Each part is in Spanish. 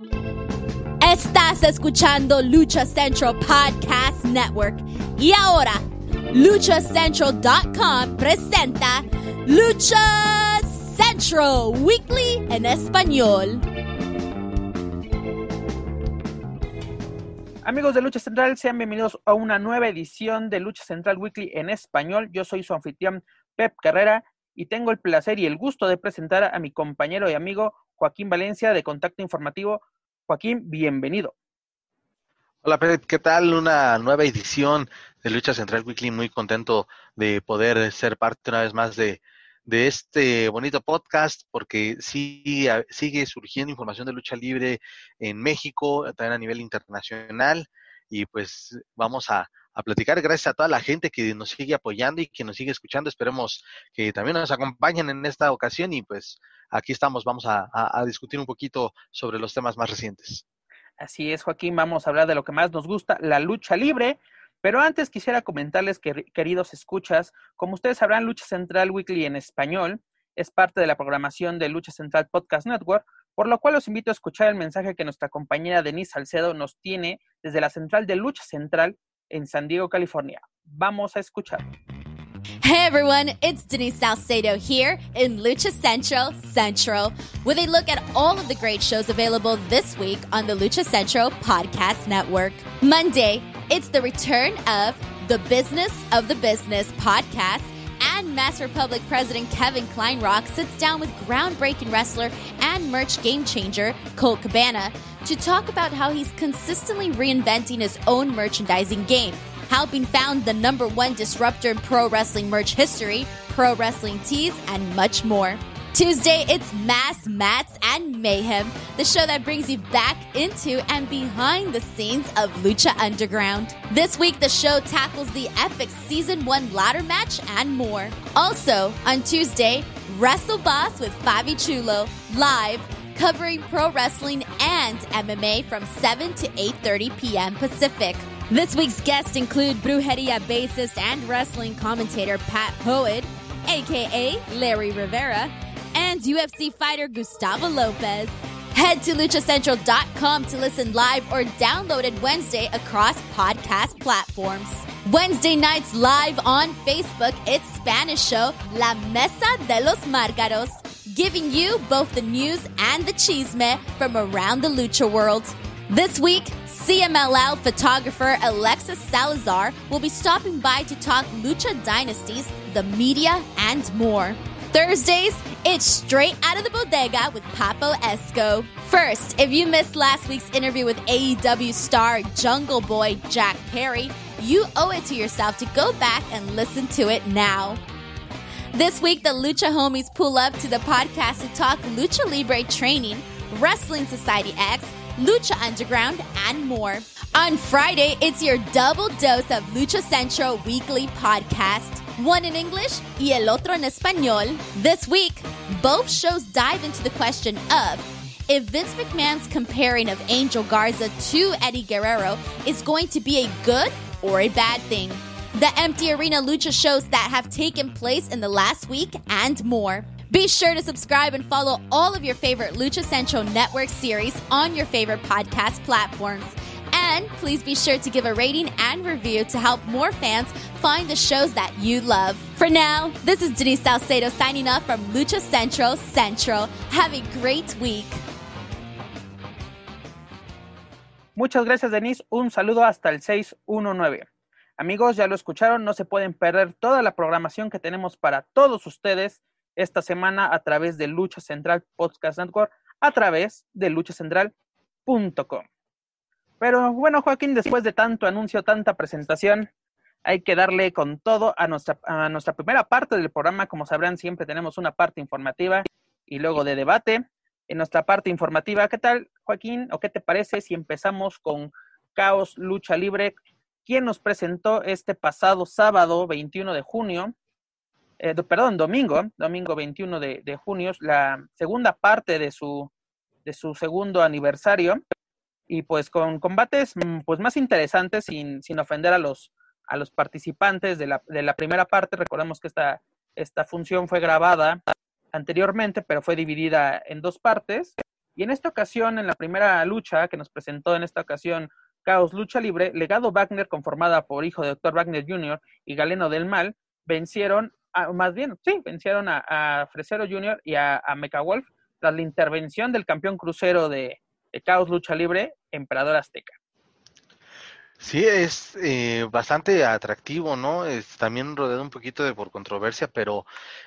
Estás escuchando Lucha Central Podcast Network. Y ahora, luchacentral.com presenta Lucha Central Weekly en español. Amigos de Lucha Central, sean bienvenidos a una nueva edición de Lucha Central Weekly en español. Yo soy su anfitrión Pep Carrera y tengo el placer y el gusto de presentar a mi compañero y amigo Joaquín Valencia de Contacto Informativo. Joaquín, bienvenido. Hola Pep, ¿qué tal? Una nueva edición de Lucha Central Weekly. Muy contento de poder ser parte una vez más de, de este bonito podcast porque sigue, sigue surgiendo información de lucha libre en México, también a nivel internacional y pues vamos a, platicar gracias a toda la gente que nos sigue apoyando y que nos sigue escuchando. Esperemos que también nos acompañen en esta ocasión y pues aquí estamos, vamos a, a discutir un poquito sobre los temas más recientes. Así es, Joaquín, vamos a hablar de lo que más nos gusta, la lucha libre. Pero antes quisiera comentarles que, queridos escuchas, como ustedes sabrán, Lucha Central Weekly en español es parte de la programación de Lucha Central Podcast Network, por lo cual los invito a escuchar el mensaje que nuestra compañera Denise Salcedo nos tiene desde la central de Lucha Central en San Diego, California. Vamos a escuchar. Hey everyone, it's Denise Salcedo here in Lucha Central Central with a look at all of the great shows available this week on the Lucha Central Podcast Network. Monday, it's the return of the Business of the Business podcast and Mass Republic President Kevin Kleinrock sits down with groundbreaking wrestler and merch game changer Colt Cabana to talk about how he's consistently reinventing his own merchandising game helping found the number one disruptor in pro wrestling merch history, Pro Wrestling Tees, and much more. Tuesday, it's Mass Mats and Mayhem, the show that brings you back into and behind the scenes of Lucha Underground. This week, the show tackles the epic Season 1 ladder match and more. Also, on Tuesday, Wrestle Boss with Fabi Chulo, live, covering pro wrestling and MMA from 7 to 8.30 p.m. Pacific. This week's guests include Brujeria bassist and wrestling commentator Pat Hoed, aka Larry Rivera, and UFC fighter Gustavo Lopez. Head to luchacentral.com to listen live or download it Wednesday across podcast platforms. Wednesday nights live on Facebook, it's Spanish show La Mesa de los Margaros, giving you both the news and the chisme from around the lucha world. This week, CMLL photographer Alexis Salazar will be stopping by to talk Lucha Dynasties, the media, and more. Thursdays, it's straight out of the bodega with Papo Esco. First, if you missed last week's interview with AEW star Jungle Boy Jack Perry, you owe it to yourself to go back and listen to it now. This week, the Lucha homies pull up to the podcast to talk Lucha Libre training, Wrestling Society X, Lucha Underground, and more. On Friday, it's your double dose of Lucha Central weekly podcast. One in English y el otro en español. This week, both shows dive into the question of if Vince McMahon's comparing of Angel Garza to Eddie Guerrero is going to be a good or a bad thing. The empty arena lucha shows that have taken place in the last week and more. Be sure to subscribe and follow all of your favorite Lucha Central Network series on your favorite podcast platforms. And please be sure to give a rating and review to help more fans find the shows that you love. For now, this is Denise Salcedo signing off from Lucha Central Central. Have a great week. Muchas gracias, Denise. Un saludo hasta el 619. Amigos, ya lo escucharon, no se pueden perder toda la programación que tenemos para todos ustedes esta semana a través de Lucha Central Podcast Network, a través de luchacentral.com. Pero bueno, Joaquín, después de tanto anuncio, tanta presentación, hay que darle con todo a nuestra, a nuestra primera parte del programa. Como sabrán, siempre tenemos una parte informativa y luego de debate. En nuestra parte informativa, ¿qué tal, Joaquín? ¿O qué te parece si empezamos con Caos Lucha Libre? ¿Quién nos presentó este pasado sábado 21 de junio eh, perdón, domingo, domingo 21 de, de, junio, la segunda parte de su, de su segundo aniversario y pues con combates mm, pues más interesantes sin, sin ofender a los, a los participantes de la, de la primera parte. Recordemos que esta, esta función fue grabada anteriormente, pero fue dividida en dos partes Y en esta ocasión, en la primera lucha que nos presentó en esta ocasión Caos Lucha Libre, Legado Wagner, conformada por hijo de Dr. Wagner Jr. y Galeno del Mal, vencieron, más bien, sí, vencieron a, Fresero Jr. y a, a Mecha Wolf tras la intervención del campeón crucero de Caos Lucha Libre, Emperador Azteca. Sí, es eh, bastante atractivo, ¿no? Es también rodeado un poquito de por controversia, pero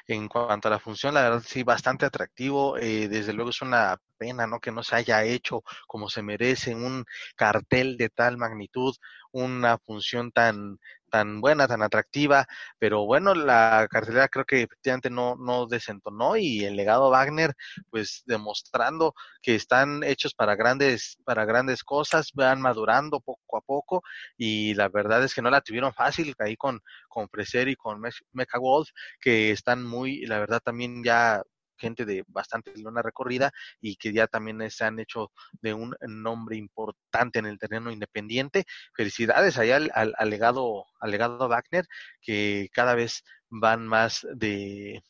en cuanto a la función, la verdad sí, bastante atractivo. Eh, desde luego es una pena, ¿no? Que no se haya hecho como se merece un cartel de tal magnitud, una función tan tan buena, tan atractiva, pero bueno, la cartelera creo que efectivamente no, no desentonó y el legado Wagner, pues demostrando que están hechos para grandes, para grandes cosas, van madurando poco a poco y la verdad es que no la tuvieron fácil ahí con, con Freser y con Mecha Wolf, que están muy, la verdad también ya gente de bastante luna recorrida y que ya también se han hecho de un nombre importante en el terreno independiente. Felicidades allá al, al, legado, al legado Wagner, que cada vez van más de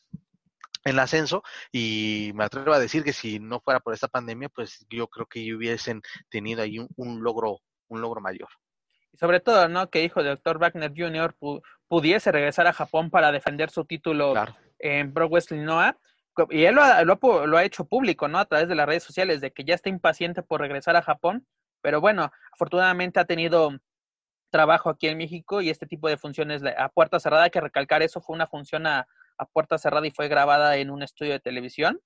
en ascenso y me atrevo a decir que si no fuera por esta pandemia, pues yo creo que hubiesen tenido ahí un, logro, un logro mayor. Y sobre todo, ¿no? Que hijo de Dr. Wagner Jr. pudiese regresar a Japón para defender su título en Pro Wrestling Noah y él lo ha, lo, ha, hecho público, ¿no? A través de las redes sociales, de que ya está impaciente por regresar a Japón, pero bueno, afortunadamente ha tenido trabajo aquí en México y este tipo de funciones a puerta cerrada, hay que recalcar eso, fue una función a, puerta cerrada y fue grabada en un estudio de televisión.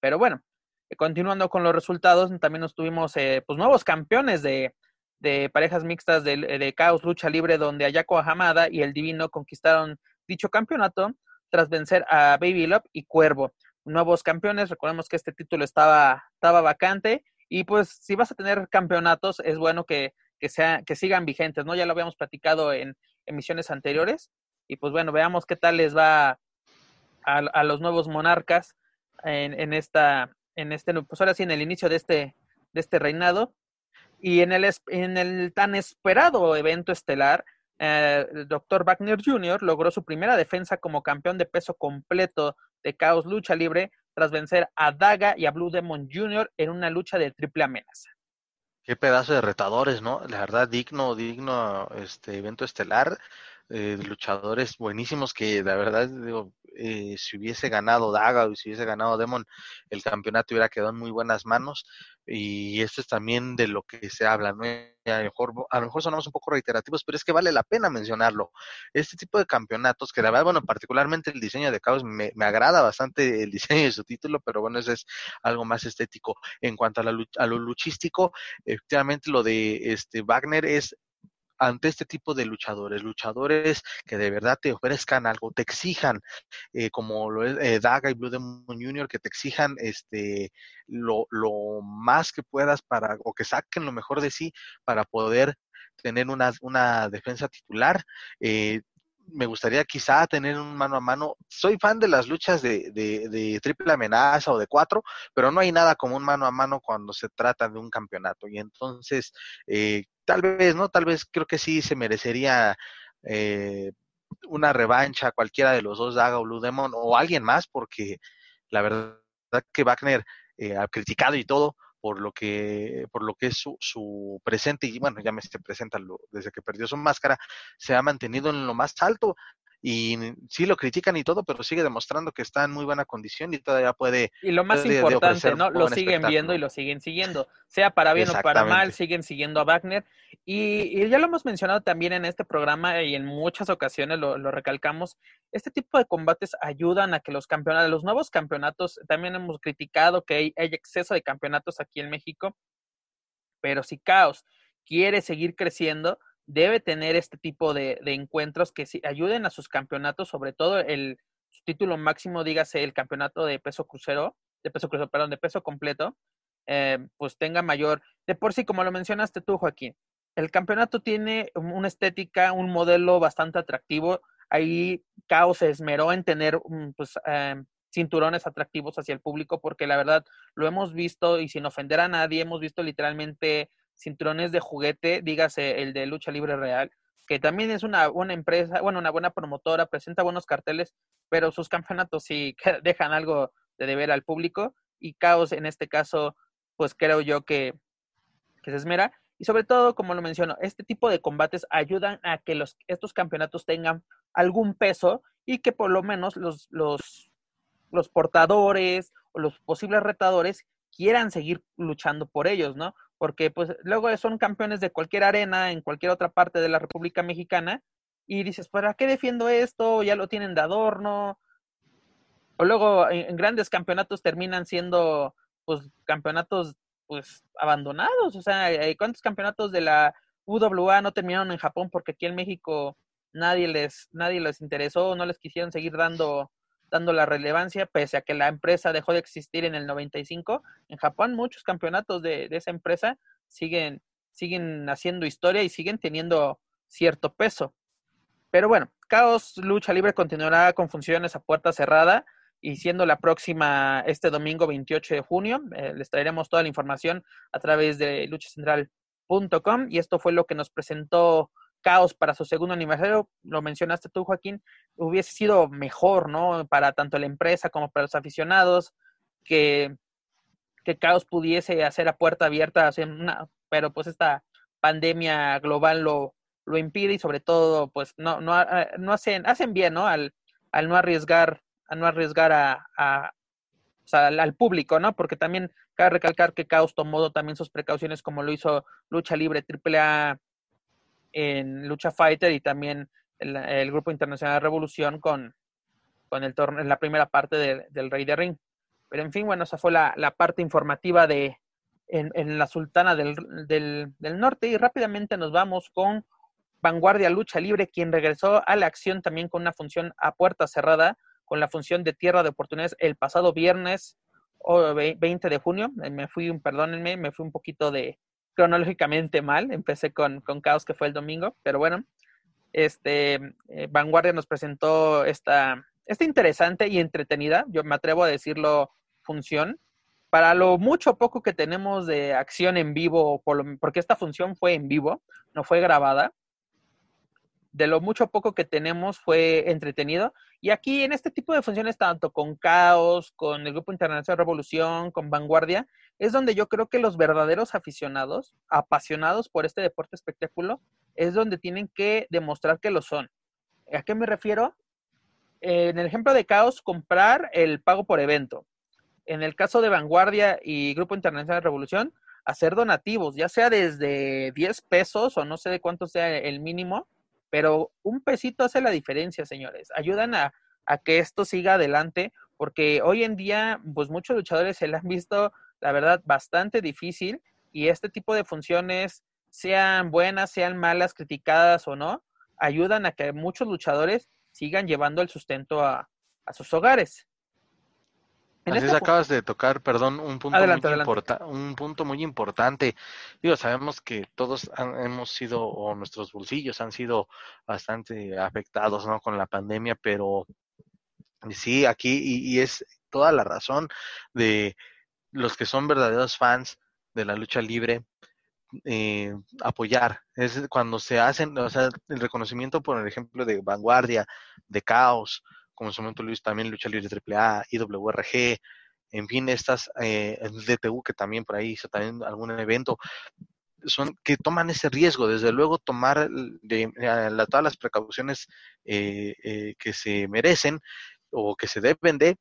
Pero bueno, eh, continuando con los resultados, también nos tuvimos eh, pues nuevos campeones de, de parejas mixtas de, de, Caos Lucha Libre, donde Ayako Hamada y el Divino conquistaron dicho campeonato tras vencer a Baby Love y Cuervo. Nuevos campeones, recordemos que este título estaba, estaba vacante y pues si vas a tener campeonatos es bueno que, que, sea, que sigan vigentes, ¿no? Ya lo habíamos platicado en emisiones anteriores y pues bueno, veamos qué tal les va a, los nuevos monarcas en, en, esta, en este, pues ahora sí, en el inicio de este, de este reinado. Y en el, en el tan esperado evento estelar, eh, el Dr. Wagner Jr. logró su primera defensa como campeón de peso completo de Caos Lucha Libre tras vencer a Daga y a Blue Demon Jr. en una lucha de triple amenaza. Qué pedazo de retadores, ¿no? La verdad, digno, digno este evento estelar. Eh, luchadores buenísimos que la verdad digo, eh, si hubiese ganado Daga o si hubiese ganado Demon, el campeonato hubiera quedado en muy buenas manos. Y esto es también de lo que se habla, ¿no? A lo, mejor, a lo mejor sonamos un poco reiterativos, pero es que vale la pena mencionarlo. Este tipo de campeonatos, que la verdad, bueno, particularmente el diseño de Caos, me, agrada bastante el diseño de su título, pero bueno, eso es algo más estético. En cuanto a, la, a lo luchístico, efectivamente lo de este Wagner es ante este tipo de luchadores, luchadores que de verdad te ofrezcan algo, te exijan, eh, como lo es eh, Daga y Blue Demon Jr., que te exijan este lo, lo más que puedas para, o que saquen lo mejor de sí para poder tener una, una defensa titular. Eh, me gustaría quizá tener un mano a mano. Soy fan de las luchas de, de, triple amenaza o de cuatro, pero no hay nada como un mano a mano cuando se trata de un campeonato. Y entonces, eh, tal vez, ¿no? Tal vez creo que sí se merecería eh, una revancha cualquiera de los dos, Daga o Blue Demon, o alguien más, porque la verdad que Wagner eh, ha criticado y todo, por lo que, por lo que es su, su presente, y bueno, ya me se presenta desde que perdió su máscara, se ha mantenido en lo más alto y sí lo critican y todo, pero sigue demostrando que está en muy buena condición y todavía puede. Y lo más importante, ¿no? Lo siguen viendo y lo siguen siguiendo. Sea para bien o para mal, siguen siguiendo a Wagner. Y, ya lo hemos mencionado también en este programa y en muchas ocasiones lo, recalcamos. Este tipo de combates ayudan a que los campeonatos, los nuevos campeonatos, también hemos criticado que hay, hay exceso de campeonatos aquí en México, pero si Caos quiere seguir creciendo, debe tener este tipo de, encuentros que ayuden a sus campeonatos, sobre todo el su título máximo, dígase el campeonato de peso crucero, de peso crucero, perdón, de peso completo, eh, pues tenga mayor, de por sí, como lo mencionaste tú, Joaquín, el campeonato tiene una estética, un modelo bastante atractivo. Ahí Caos se esmeró en tener mm, pues, eh, cinturones atractivos hacia el público, porque la verdad lo hemos visto y sin ofender a nadie, hemos visto literalmente cinturones de juguete, dígase el de lucha libre real, que también es una buena empresa, bueno, una buena promotora, presenta buenos carteles, pero sus campeonatos sí dejan algo de deber al público y Caos en este caso pues creo yo que, que se esmera. Y sobre todo, como lo menciono, este tipo de combates ayudan a que los, estos campeonatos tengan algún peso y que por lo menos los, los, los portadores o los posibles retadores quieran seguir luchando por ellos, ¿no? Porque pues luego son campeones de cualquier arena en cualquier otra parte de la República Mexicana y dices, ¿para qué defiendo esto? Ya lo tienen de adorno. O luego en, grandes campeonatos terminan siendo pues campeonatos pues abandonados, o sea, ¿cuántos campeonatos de la UWA no terminaron en Japón porque aquí en México nadie les nadie les interesó, no les quisieron seguir dando dando la relevancia, pese a que la empresa dejó de existir en el 95. En Japón muchos campeonatos de, esa empresa siguen, siguen haciendo historia y siguen teniendo cierto peso. Pero bueno, Caos Lucha Libre continuará con funciones a puerta cerrada y siendo la próxima este domingo 28 de junio, eh, les traeremos toda la información a través de luchacentral.com y esto fue lo que nos presentó Caos para su segundo aniversario, lo mencionaste tú, Joaquín, hubiese sido mejor, ¿no? Para tanto la empresa como para los aficionados, que, que Caos pudiese hacer a puerta abierta, una, pero pues esta pandemia global lo, lo impide y sobre todo, pues no, no, ah, no hacen, hacen bien, ¿no? Al, al no arriesgar, a no arriesgar a, a al, público, ¿no? Porque también cabe recalcar que Caos tomó también sus precauciones como lo hizo Lucha Libre AAA en Lucha Fighter y también el, Grupo Internacional de Revolución con, con el torneo, la primera parte del Rey de Ring. Pero en fin, bueno, esa fue la, parte informativa de en, la Sultana del, del, del, Norte y rápidamente nos vamos con Vanguardia Lucha Libre, quien regresó a la acción también con una función a puerta cerrada, con la función de Tierra de Oportunidades el pasado viernes 20 de junio. Me fui, perdónenme, me fui un poquito de, cronológicamente mal. Empecé con, con Caos, que fue el domingo, pero bueno, este, eh, Vanguardia nos presentó esta, esta interesante y entretenida, yo me atrevo a decirlo, función. Para lo mucho poco que tenemos de acción en vivo, porque esta función fue en vivo, no fue grabada, de lo mucho poco que tenemos fue entretenido. Y aquí en este tipo de funciones, tanto con Caos, con el Grupo Internacional Revolución, con Vanguardia, es donde yo creo que los verdaderos aficionados, apasionados por este deporte espectáculo, es donde tienen que demostrar que lo son. ¿A qué me refiero? En el ejemplo de Caos, comprar el pago por evento. En el caso de Vanguardia y Grupo Internacional Revolución, hacer donativos, ya sea desde 10 pesos o no sé de cuánto sea el mínimo, pero un pesito hace la diferencia, señores. Ayudan a, que esto siga adelante, porque hoy en día, pues muchos luchadores se le han visto, la verdad, bastante difícil y este tipo de funciones, sean buenas, sean malas, criticadas o no, ayudan a que muchos luchadores sigan llevando el sustento a sus hogares. Así acabas de tocar, perdón, un punto, muy un punto muy importante. Digo, sabemos que todos hemos sido, o nuestros bolsillos han sido bastante afectados, ¿no? Con la pandemia, pero sí, aquí, y, es toda la razón de los que son verdaderos fans de la lucha libre, eh, apoyar. Es cuando se hacen, o sea, el reconocimiento, por ejemplo, de vanguardia, de caos, como en su momento Luis también Lucha Libre AAA, IWRG, en fin, estas eh, DTU que también por ahí hizo también algún evento, son que toman ese riesgo, desde luego tomar de, todas las precauciones eh, eh, que se merecen o que se deben de,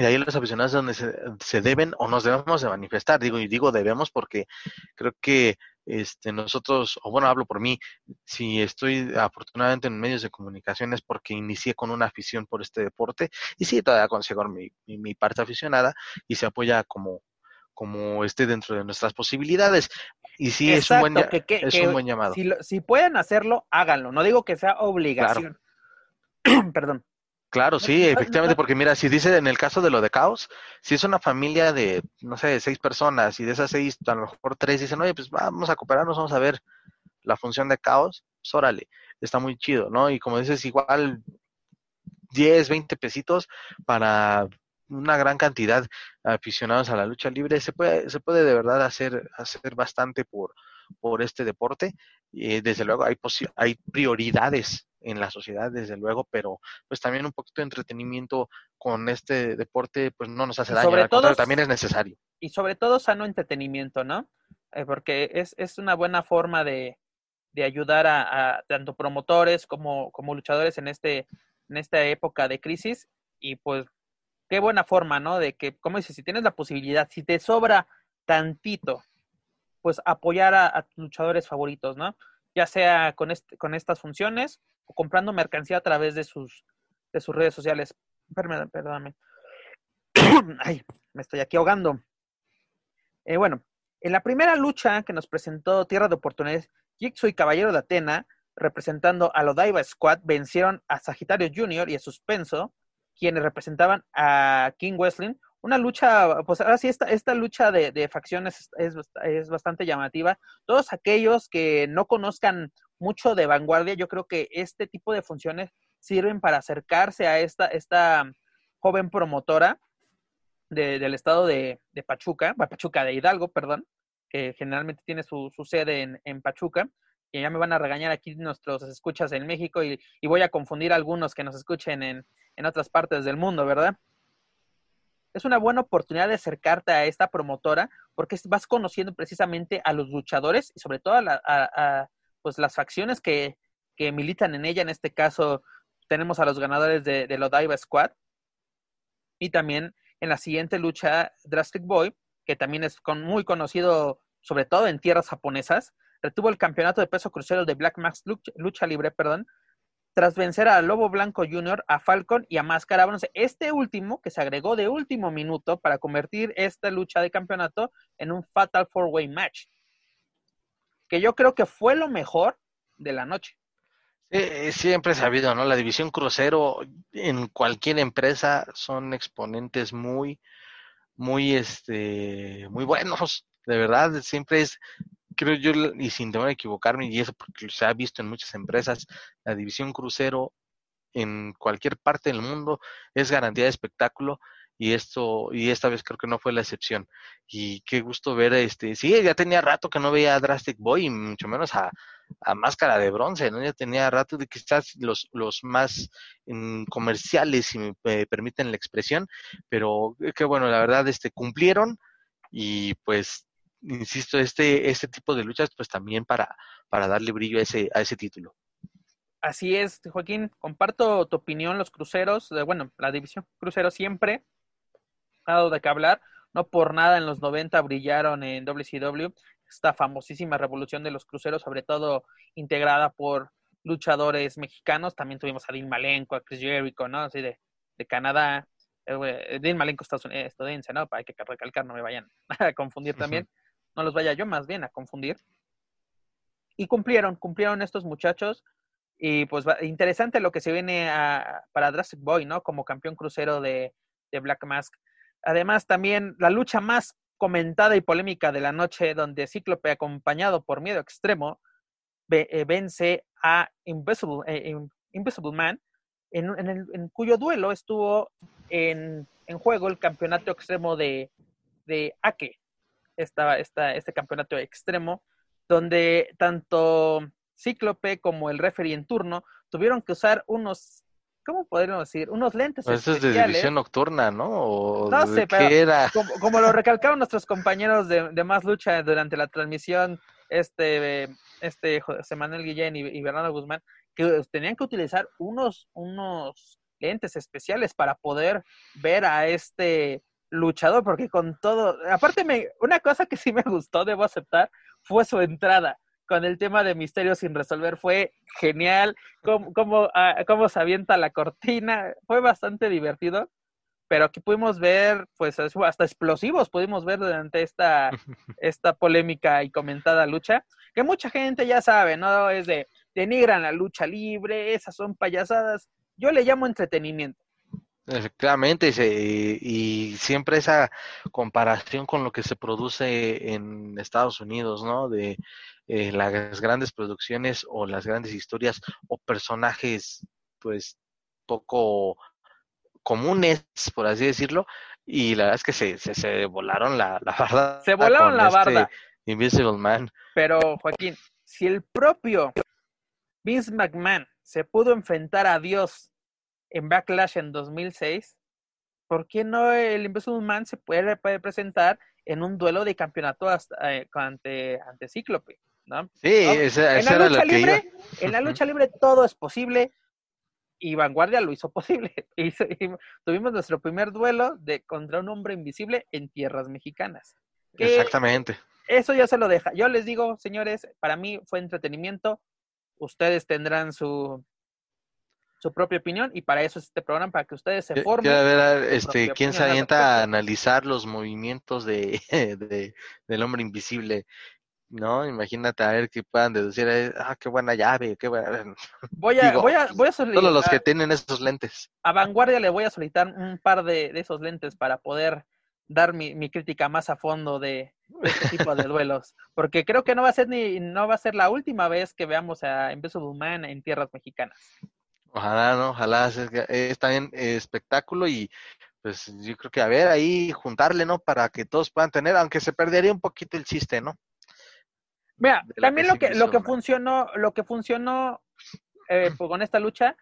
y ahí los aficionados donde se, se, deben o nos debemos de manifestar, digo, y digo debemos porque creo que este, nosotros, o bueno, hablo por mí, si estoy afortunadamente en medios de comunicación es porque inicié con una afición por este deporte y sí, todavía consigo mi, mi, parte aficionada y se apoya como, como esté dentro de nuestras posibilidades. Y sí, es, un buen, es un buen llamado. Si, si, pueden hacerlo, háganlo. No digo que sea obligación. Perdón. Claro, sí, efectivamente, porque mira, si dice en el caso de lo de caos, si es una familia de, no sé, seis personas y de esas seis, a lo mejor tres dicen, oye, pues vamos a cooperarnos, vamos a ver la función de caos, pues órale, está muy chido, ¿no? Y como dices, igual 10, 20 pesitos para una gran cantidad de aficionados a la lucha libre, se puede, se puede de verdad hacer, hacer bastante por, por este deporte. y desde luego hay, hay prioridades en la sociedad, desde luego, pero pues también un poquito de entretenimiento con este deporte, pues no nos hace daño, sobre todo, también es necesario. y sobre todo sano entretenimiento, ¿no? Eh, porque es, es, una buena forma de, de ayudar a, a, tanto promotores como, como luchadores en, este, en esta época de crisis y pues qué buena forma, ¿no? De que, como dices, si tienes la posibilidad, si te sobra tantito, pues apoyar a, tus luchadores favoritos, ¿no? Ya sea con, con estas funciones o comprando mercancía a través de sus, de sus redes sociales. Perdóname. Ay, me estoy aquí ahogando. Eh, bueno, en la primera lucha que nos presentó Tierra de Oportunidades, Jigsaw y Caballero de Atena, representando a Lodaiva Squad, vencieron a Sagitario Jr. y a Suspenso, quienes representaban a King Wrestling. Una lucha, pues ahora sí, esta, esta lucha de, de facciones es, es, bastante llamativa. Todos aquellos que no conozcan mucho de vanguardia, yo creo que este tipo de funciones sirven para acercarse a esta, esta joven promotora de, del estado de, de Pachuca, Pachuca de Hidalgo, perdón, que generalmente tiene su, su sede en, en, Pachuca, y ya me van a regañar aquí nuestros escuchas en México y, y voy a confundir a algunos que nos escuchen en, en otras partes del mundo, ¿verdad? Es una buena oportunidad de acercarte a esta promotora porque vas conociendo precisamente a los luchadores y sobre todo a, la, a, pues las facciones que, que, militan en ella. En este caso tenemos a los ganadores de, de Lodiva Squad y también en la siguiente lucha Drastic Boy, que también es con, muy conocido sobre todo en tierras japonesas, retuvo el campeonato de peso crucero de Black Max Lucha, lucha Libre, perdón, tras vencer a Lobo Blanco Jr., a Falcon y a Máscara. Este último, que se agregó de último minuto para convertir esta lucha de campeonato en un Fatal Four Way Match, que yo creo que fue lo mejor de la noche. Eh, siempre sabido, ¿no? La división crucero en cualquier empresa son exponentes muy, muy, este, muy buenos. De verdad, siempre es, creo yo, y sin temor a equivocarme, y eso porque se ha visto en muchas empresas, la división crucero en cualquier parte del mundo es garantía de espectáculo y esto y esta vez creo que no fue la excepción. Y qué gusto ver este sí ya tenía rato que no veía a Drastic Boy y mucho menos a, a Máscara de Bronce no ya tenía rato de quizás los los más mm, comerciales si me, permiten la expresión pero qué bueno la verdad este cumplieron y pues insisto este este tipo de luchas pues también para para darle brillo a ese a ese título Así es, Joaquín, comparto tu opinión, los cruceros, bueno, la división crucero siempre ha dado de qué hablar, no por nada en los 90 brillaron en WCW, esta famosísima revolución de los cruceros, sobre todo integrada por luchadores mexicanos, también tuvimos a Dean Malenko, a Chris Jericho, ¿no? Así de, de Canadá, eh, Dean Malenko estadounidense, ¿no? Hay que recalcar, no me vayan a confundir también, no los vaya yo más bien a confundir. Y cumplieron, cumplieron estos muchachos, y pues interesante lo que se viene a, para Drastic Boy, ¿no? Como campeón crucero de, de, Black Mask. Además, también la lucha más comentada y polémica de la noche, donde Cíclope, acompañado por Miedo Extremo, eh, vence a Invisible, eh, Invisible Man, en, en, el, en, cuyo duelo estuvo en, en, juego el campeonato extremo de, de Ake, esta, esta, este campeonato extremo, donde tanto Cíclope como el referee en turno tuvieron que usar unos, ¿cómo podríamos decir? Unos lentes pues Eso es de división nocturna, ¿no? ¿O no sé, pero era? Como, como, lo recalcaron nuestros compañeros de, de, Más Lucha durante la transmisión, este, este José Manuel Guillén y, y Bernardo Guzmán, que tenían que utilizar unos, unos lentes especiales para poder ver a este luchador, porque con todo, aparte me, una cosa que sí me gustó, debo aceptar, fue su entrada con el tema de Misterio sin resolver. Fue genial, cómo, cómo, uh, cómo se avienta la cortina, fue bastante divertido, pero aquí pudimos ver, pues hasta explosivos pudimos ver durante esta, esta polémica y comentada lucha, que mucha gente ya sabe, ¿no? Es de, denigran la lucha libre, esas son payasadas, yo le llamo entretenimiento. Efectivamente, y, y, siempre esa comparación con lo que se produce en Estados Unidos, ¿no? De eh, las grandes producciones o las grandes historias o personajes, pues, poco comunes, por así decirlo, y la verdad es que se, se, se volaron la, la, barda. Se volaron la este barda. Invisible Man. Pero, Joaquín, si el propio Vince McMahon se pudo enfrentar a Dios en Backlash en 2006, ¿por qué no el Invisible Man se puede, puede presentar en un duelo de campeonato hasta, eh, ante, ante Cíclope. ¿no? Sí, esa, en, la era lucha lo que libre, iba. en la lucha libre todo es posible y Vanguardia lo hizo posible. Y tuvimos nuestro primer duelo de contra un hombre invisible en tierras mexicanas. Que Exactamente. Eso ya se lo deja. Yo les digo, señores, para mí fue entretenimiento. Ustedes tendrán su, su propia opinión y para eso es este programa, para que ustedes se formen. quiero ver, este, quién se avienta a analizar los movimientos de, de- del hombre invisible, ¿no? Imagínate a ver que puedan deducir, ah, qué buena llave, qué buena. Voy a, digo, voy a, voy a solicitar, Todos los que tienen esos lentes. a Vanguardia le voy a solicitar un par de, de esos lentes para poder dar mi, mi crítica más a fondo de, de este tipo de duelos. Porque creo que no va a ser ni, no va a ser la última vez que veamos a Embeso Dumán en tierras mexicanas. Ojalá, ¿no? Ojalá es, es también eh, espectáculo y pues yo creo que a ver ahí juntarle, ¿no? Para que todos puedan tener, aunque se perdería un poquito el chiste, ¿no? Mira, también lo que, lo que ¿no? funcionó, lo que funcionó eh, pues, con esta lucha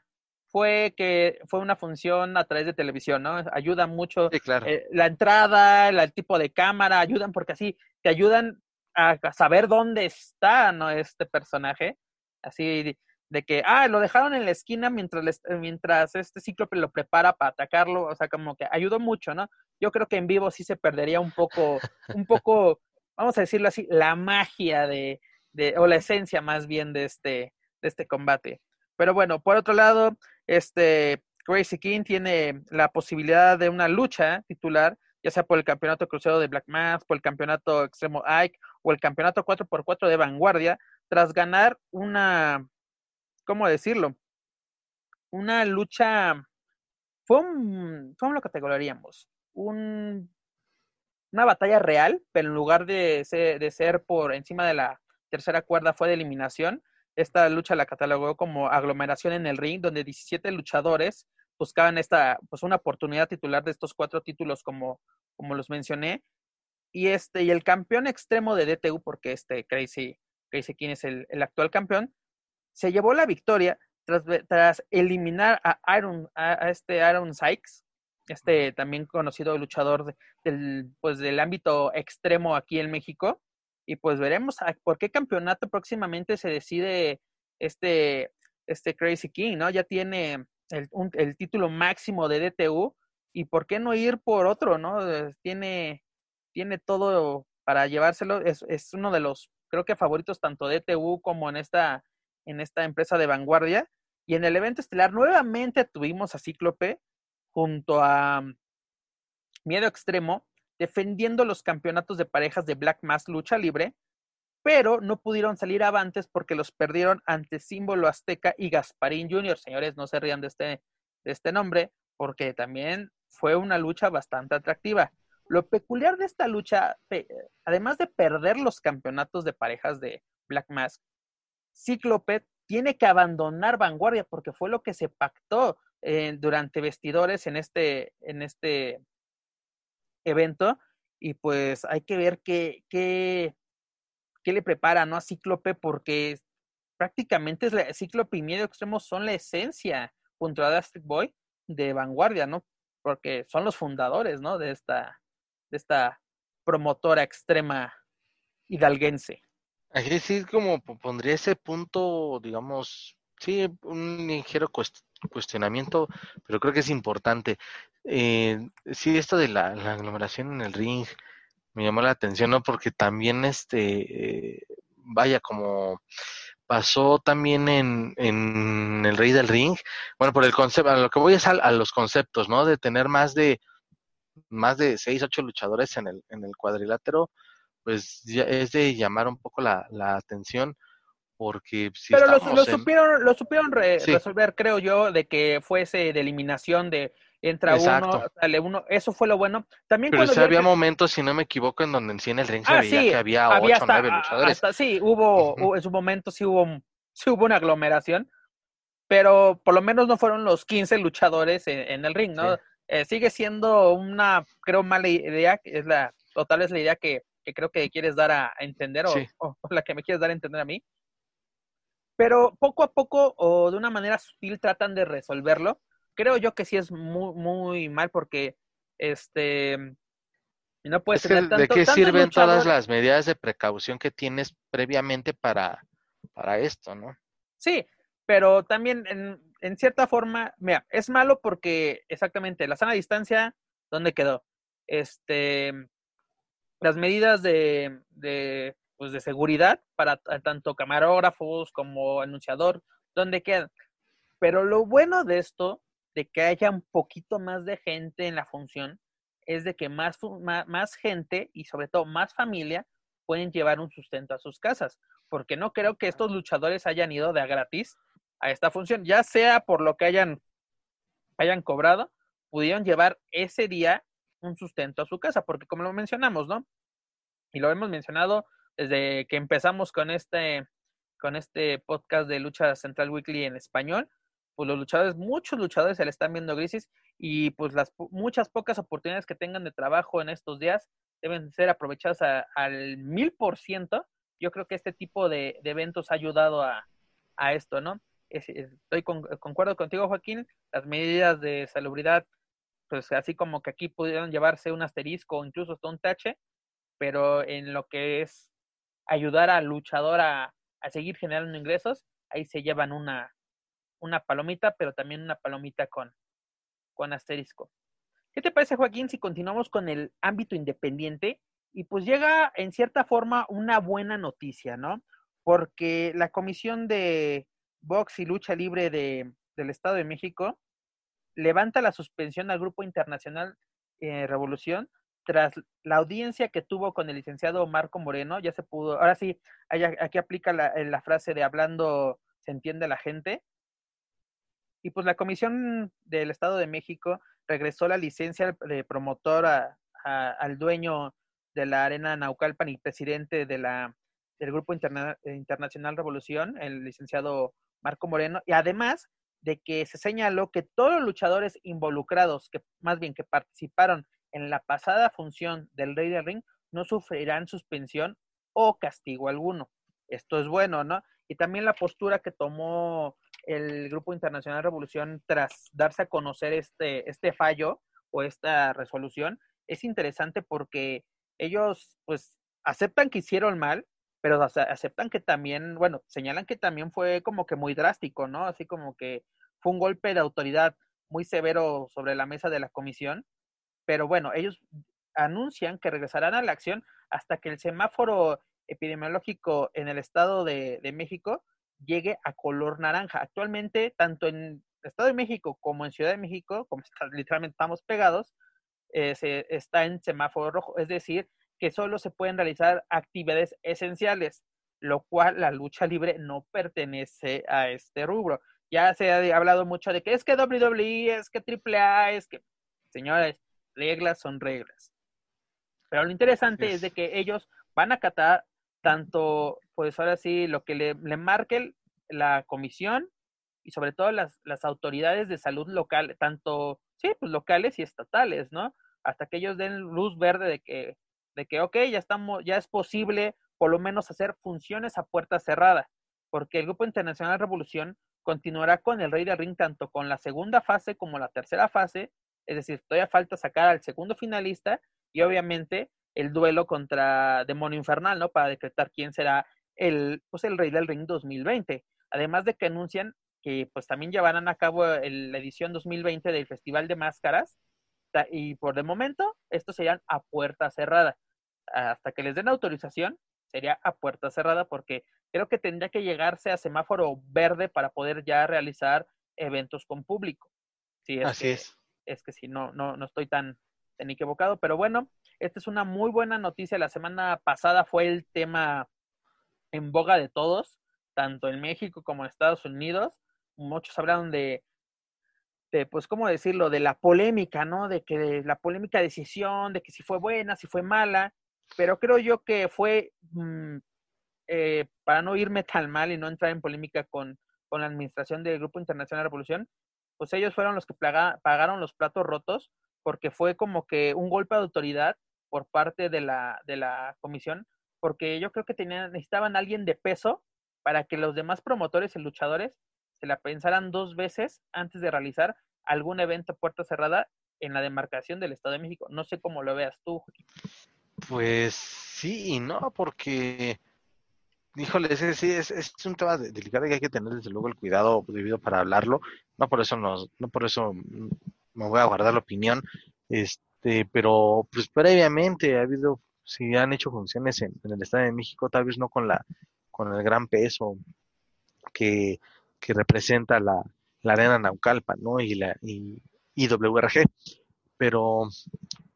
fue que fue una función a través de televisión, ¿no? Ayuda mucho Sí, claro. eh, la entrada, el tipo de cámara, ayudan porque así te ayudan a, a saber dónde está, ¿no? Este personaje, así de, que, ah, lo dejaron en la esquina mientras, les- mientras este cíclope lo prepara para atacarlo, o sea, como que ayudó mucho, ¿no? Yo creo que en vivo sí se perdería un poco, un poco, vamos a decirlo así, la magia de, de o la esencia más bien de este, de este combate. Pero bueno, por otro lado, este Crazy King tiene la posibilidad de una lucha titular, ya sea por el campeonato crucero de Black Mass, por el campeonato extremo Ike o el campeonato 4x4 de Vanguardia, tras ganar una, ¿cómo decirlo? Una lucha, fue un, ¿cómo lo categorizaríamos? Un, una batalla real, pero en lugar de ser, por encima de la tercera cuerda fue de eliminación. Esta lucha la catalogó como aglomeración en el ring, donde 17 luchadores buscaban esta, pues una oportunidad titular de estos cuatro títulos como, como los mencioné. Y este, y el campeón extremo de DTU, porque este Crazy, Crazy King es el actual campeón, se llevó la victoria tras, tras eliminar a Iron, a, este Aaron Sykes, este también conocido luchador de- del, pues, del ámbito extremo aquí en México. Y pues veremos a- por qué campeonato próximamente se decide este, este Crazy King, ¿no? Ya tiene el, el título máximo de DTU y por qué no ir por otro, ¿no? Eh, Tiene, tiene todo para llevárselo. Es, es uno de los, creo que favoritos tanto de DTU como en esta, en esta empresa de vanguardia. Y en el evento estelar nuevamente tuvimos a Cíclope junto a mm, Miedo Extremo defendiendo los campeonatos de parejas de Black Mass Lucha Libre, pero no pudieron salir avantes porque los perdieron ante Símbolo Azteca y Gasparín Jr. Señores, no se rían de este, de este nombre, porque también fue una lucha bastante atractiva. Lo peculiar de esta lucha, además de perder los campeonatos de parejas de Black Mask, Cíclope tiene que abandonar Vanguardia porque fue lo que se pactó eh, durante vestidores en este, en este evento. Y pues hay que ver qué, qué, qué le prepara ¿no? a Cíclope porque prácticamente es la, Cíclope y Miedo Extremo son la esencia junto a Dastard Boy de Vanguardia, ¿no? Porque son los fundadores, ¿no? De esta, de esta promotora extrema hidalguense. Aquí sí como po- pondría ese punto, digamos, sí, un ligero cuest- cuestionamiento, pero creo que es importante. Eh, sí, esto de la, la aglomeración en el ring me llamó la atención, ¿no? Porque también, este, eh, vaya, como pasó también en, en el Rey del Ring, bueno, por el concepto, a lo que voy es a, a los conceptos, ¿no? De tener más de, más de seis, ocho luchadores en el, en el cuadrilátero, pues ya es de llamar un poco la, la atención, porque si Pero lo, lo en- supieron, lo supieron re- Sí. resolver, creo yo, de que fuese de eliminación de entra uno, Exacto. sale uno. Eso fue lo bueno. También Pero cuando sí yo- había momentos, si no me equivoco, en donde en sí en el ring se Ah, veía sí, que había había ocho hasta, nueve luchadores. hasta- sí, hubo, hubo- en su momento sí hubo, sí hubo una aglomeración, pero por lo menos no fueron los 15 luchadores en, en el ring, ¿no? Sí. Eh, sigue siendo una, creo, mala idea, es la, total es la idea que, que creo que quieres dar a, a entender, o, Sí. o- o la que me quieres dar a entender a mí. Pero poco a poco, o de una manera sutil, tratan de resolverlo. Creo yo que sí es muy, muy mal porque, este, no puedes Es que, tener tanto, ¿De qué sirven todas las medidas de precaución que tienes previamente para, para esto, no? Sí, pero también en, en cierta forma, mira, es malo porque exactamente la sana distancia, ¿dónde quedó? Este, las medidas de, de, pues de seguridad para tanto camarógrafos como anunciador, ¿dónde quedan? Pero lo bueno de esto, de que haya un poquito más de gente en la función, es de que más, ma- más gente y sobre todo más familia pueden llevar un sustento a sus casas porque no creo que estos luchadores hayan ido de a gratis a esta función, ya sea por lo que hayan, hayan cobrado, pudieron llevar ese día un sustento a su casa, porque como lo mencionamos, ¿no? Y lo hemos mencionado desde que empezamos con este, con este podcast de Lucha Central Weekly en español, pues los luchadores, muchos luchadores se le están viendo grises y pues las muchas pocas oportunidades que tengan de trabajo en estos días deben ser aprovechadas a- al mil por ciento yo creo que este tipo de, eventos ha ayudado a, a esto, ¿no? Es- es- estoy con, concuerdo contigo, Joaquín, las medidas de salubridad, pues así como que aquí pudieron llevarse un asterisco o incluso hasta un tache, pero en lo que es ayudar al luchador a, a seguir generando ingresos, ahí se llevan una, una palomita, pero también una palomita con, con asterisco. ¿Qué te parece, Joaquín, si continuamos con el ámbito independiente? Y pues llega en cierta forma una buena noticia, ¿no? Porque la Comisión de Box y Lucha Libre de, del Estado de México levanta la suspensión al Grupo Internacional eh, Revolución tras la audiencia que tuvo con el licenciado Marco Moreno. Ya se pudo, ahora sí, aquí aplica la, eh, la frase de hablando se entiende la gente. Y pues la Comisión del Estado de México regresó la licencia de promotor a- a- al dueño de la Arena Naucalpan y presidente de la, del Grupo Interna- Internacional Revolución, el licenciado Marco Moreno, y además de que se señaló que todos los luchadores involucrados, que más bien que participaron en la pasada función del Rey del Ring, no sufrirán suspensión o castigo alguno. Esto es bueno, ¿no? Y también la postura que tomó el Grupo Internacional Revolución tras darse a conocer este, este fallo o esta resolución es interesante porque ellos pues aceptan que hicieron mal, pero ace- aceptan que también, bueno, señalan que también fue como que muy drástico, ¿no? Así como que fue un golpe de autoridad muy severo sobre la mesa de la comisión, pero bueno, ellos anuncian que regresarán a la acción hasta que el semáforo epidemiológico en el Estado de, de México llegue a color naranja. Actualmente, tanto en el Estado de México como en Ciudad de México, como está- literalmente estamos pegados, eh, se, está en semáforo rojo, es decir, que solo se pueden realizar actividades esenciales, lo cual la lucha libre no pertenece a este rubro. Ya se ha hablado mucho de que es que WWE, es que AAA, es que, señores, reglas son reglas. Pero lo interesante es. de que ellos van a acatar tanto, pues ahora sí, lo que le, le marque la comisión y sobre todo las, las autoridades de salud local, tanto, sí, pues locales y estatales, ¿no? Hasta que ellos den luz verde de que, de que, ok, ya estamos, ya es posible por lo menos hacer funciones a puerta cerrada, porque el Grupo Internacional Revolución continuará con el Rey del Ring tanto con la segunda fase como la tercera fase, es decir, todavía falta sacar al segundo finalista y obviamente el duelo contra Demonio Infernal, ¿no? Para decretar quién será el, pues, el Rey del Ring 2020. Además de que anuncian que pues también llevarán a cabo el- la edición 2020 del Festival de Máscaras y por de momento estos serían a puerta cerrada. Hasta que les den autorización sería a puerta cerrada porque creo que tendría que llegarse a semáforo verde para poder ya realizar eventos con público. Es Así que- es. es que si no, no, no estoy tan, tan equivocado, pero bueno, esta es una muy buena noticia. La semana pasada fue el tema en boga de todos, tanto en México como en Estados Unidos. Muchos hablaron de, de, pues, ¿cómo decirlo? De la polémica, ¿no? De que la polémica decisión, de que si fue buena, si fue mala, pero creo yo que fue, mm, eh, para no irme tan mal y no entrar en polémica con, con la administración del Grupo Internacional de Revolución, pues ellos fueron los que pagaron los platos rotos porque fue como que un golpe de autoridad por parte de la, de la comisión, porque yo creo que tenían, necesitaban alguien de peso para que los demás promotores y luchadores se la pensaran dos veces antes de realizar algún evento a puerta cerrada en la demarcación del Estado de México. No sé cómo lo veas tú. Pues sí y no, porque, híjole, sí, es, es un tema delicado y hay que tener desde luego el cuidado debido para hablarlo. No por eso nos, no por eso me voy a guardar la opinión, este, pero pues previamente ha habido, si han hecho funciones en, el Estado de México, tal vez no con la, con el gran peso que, que representa la, arena Naucalpan, ¿no? Y la y IWRG. Pero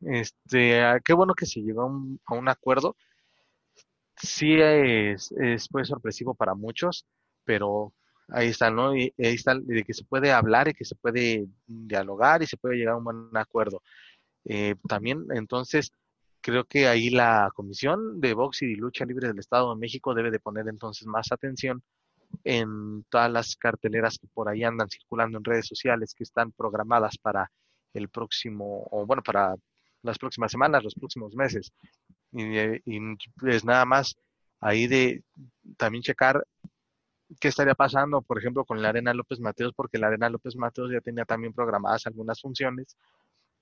este, ah, qué bueno que se llegó a un, a un acuerdo. Sí es, es pues, sorpresivo para muchos, pero ahí está, ¿no? Y ahí está de que se puede hablar y que se puede dialogar y se puede llegar a un buen acuerdo. Eh, también, entonces, creo que ahí la Comisión de Box y Lucha Libre del Estado de México debe de poner entonces más atención en todas las carteleras que por ahí andan circulando en redes sociales que están programadas para el próximo, o bueno, para las próximas semanas, los próximos meses. Y, y pues nada más ahí de también checar qué estaría pasando, por ejemplo, con la Arena López Mateos, porque la Arena López Mateos ya tenía también programadas algunas funciones,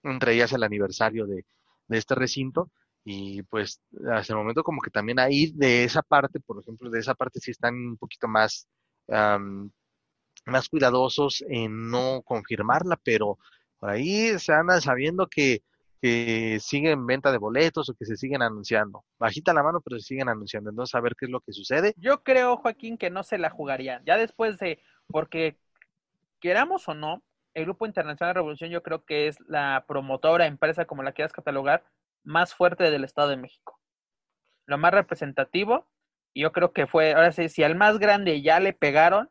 entre ellas el aniversario de, de este recinto, y pues hasta el momento como que también ahí de esa parte, por ejemplo, de esa parte sí están un poquito más, más cuidadosos en no confirmarla, pero por ahí se anda sabiendo que, que siguen venta de boletos o que se siguen anunciando. Bajita la mano, pero se siguen anunciando. Entonces, a ver qué es lo que sucede. Yo creo, Joaquín, que no se la jugarían. Ya después de, porque queramos o no, el Grupo Internacional de Revolución yo creo que es la promotora, empresa, como la quieras catalogar, más fuerte del Estado de México. Lo más representativo, y yo creo que fue, ahora sí, si al más grande ya le pegaron,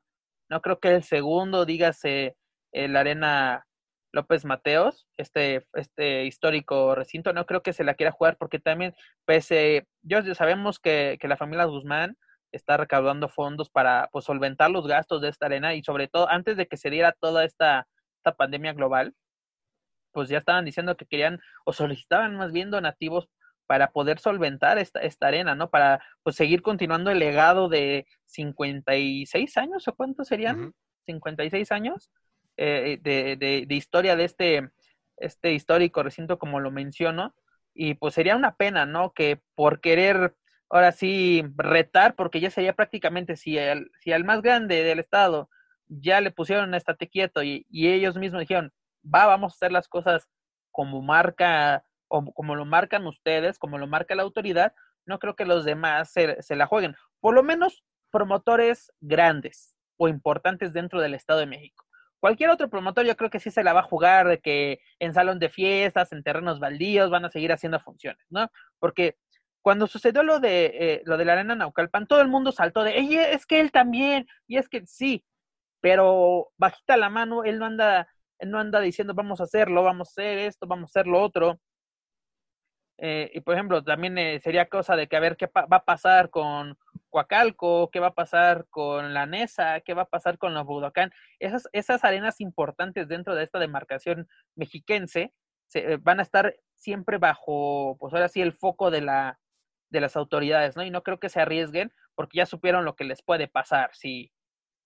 no creo que el segundo, dígase, el Arena López Mateos, este, este histórico recinto, no creo que se la quiera jugar porque también, pese, yo sabemos que, que la familia Guzmán está recaudando fondos para pues, solventar los gastos de esta arena y sobre todo antes de que se diera toda esta, esta pandemia global, pues ya estaban diciendo que querían o solicitaban más bien donativos para poder solventar esta, esta arena, ¿no? Para pues seguir continuando el legado de 56 años o cuántos serían, 56 años eh, de, de, de, historia de este, este histórico recinto como lo menciono y pues sería una pena, ¿no? Que por querer ahora sí retar, porque ya sería prácticamente si al, si al más grande del estado ya le pusieron estate quieto y, y ellos mismos dijeron, va, vamos a hacer las cosas como marca o como lo marcan ustedes, como lo marca la autoridad, no creo que los demás se, se la jueguen. Por lo menos promotores grandes o importantes dentro del Estado de México. Cualquier otro promotor yo creo que sí se la va a jugar de que en salón de fiestas, en terrenos baldíos van a seguir haciendo funciones, ¿no? Porque cuando sucedió lo de eh, lo de la arena Naucalpan, todo el mundo saltó de, Ey, es que él también, y es que sí, pero bajita la mano, él no anda él no anda diciendo vamos a hacerlo, vamos a hacer esto, vamos a hacer lo otro. Eh, y por ejemplo, también eh, sería cosa de que a ver qué va a pasar con Coacalco, qué va a pasar con la Nesa, qué va a pasar con los Budocán. Esas, esas arenas importantes dentro de esta demarcación mexiquense se, eh, van a estar siempre bajo, pues ahora sí, el foco de, la, de las autoridades, ¿no? Y no creo que se arriesguen porque ya supieron lo que les puede pasar si,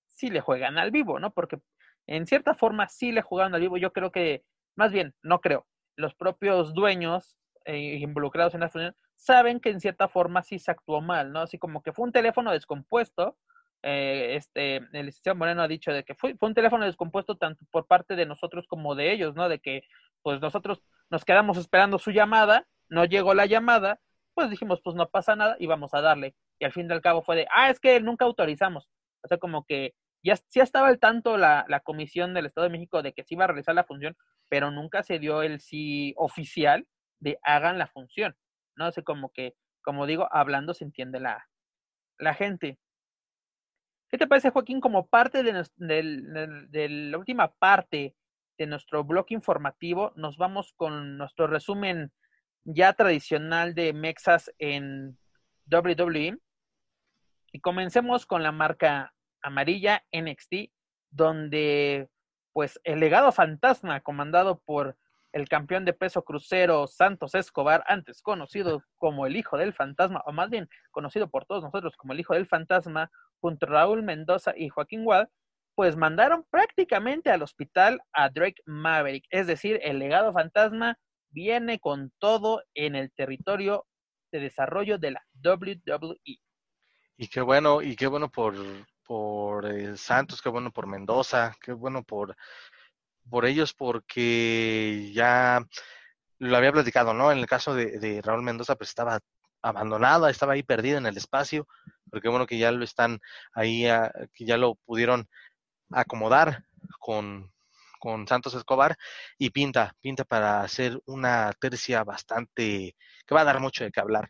si le juegan al vivo, ¿no? Porque en cierta forma sí le jugaron al vivo. Yo creo que, más bien, no creo. Los propios dueños eh, involucrados en la fusión saben que en cierta forma sí se actuó mal, ¿no? Así como que fue un teléfono descompuesto. Eh, este, el licenciado Moreno ha dicho de que fue, fue un teléfono descompuesto tanto por parte de nosotros como de ellos, ¿no? De que pues nosotros nos quedamos esperando su llamada, no llegó la llamada, pues dijimos, pues no pasa nada y vamos a darle. Y al fin y al cabo fue de, ah, es que nunca autorizamos. O sea, como que ya, ya estaba al tanto la, la Comisión del Estado de México de que se iba a realizar la función, pero nunca se dio el sí oficial de hagan la función. No sé, como que, como digo, hablando se entiende la, la gente. ¿Qué te parece, Joaquín, como parte de, de, de, la última parte de nuestro bloque informativo? Nos vamos con nuestro resumen ya tradicional de Mexas en WWE. Y comencemos con la marca amarilla NXT, donde pues el legado fantasma comandado por el campeón de peso crucero Santos Escobar, antes conocido como el Hijo del Fantasma, o más bien conocido por todos nosotros como el Hijo del Fantasma, junto a Raúl Mendoza y Joaquín Wall, pues mandaron prácticamente al hospital a Drake Maverick. Es decir, el legado fantasma viene con todo en el territorio de desarrollo de la WWE. Y qué bueno, y qué bueno por, por eh, Santos, qué bueno por Mendoza, qué bueno por, por ellos porque ya lo había platicado, ¿no? En el caso de, Raúl Mendoza, pues estaba abandonado, estaba ahí perdido en el espacio, pero qué bueno que ya lo están ahí, ah, que ya lo pudieron acomodar con, con Santos Escobar y pinta, pinta para hacer una tercia bastante, que va a dar mucho de qué hablar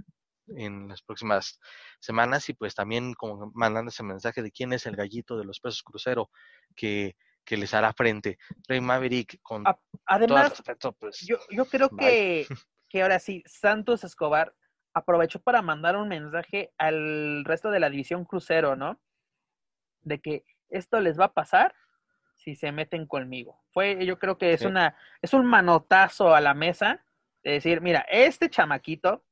en las próximas semanas y pues también como mandando ese mensaje de quién es el gallito de los pesos crucero que, que les hará frente. Rey Maverick con Además, pues, yo, yo creo que, que ahora sí, Santos Escobar aprovechó para mandar un mensaje al resto de la división crucero, ¿no? De que esto les va a pasar si se meten conmigo. Fue, yo creo que es una, es un manotazo a la mesa de decir, mira, este chamaquito,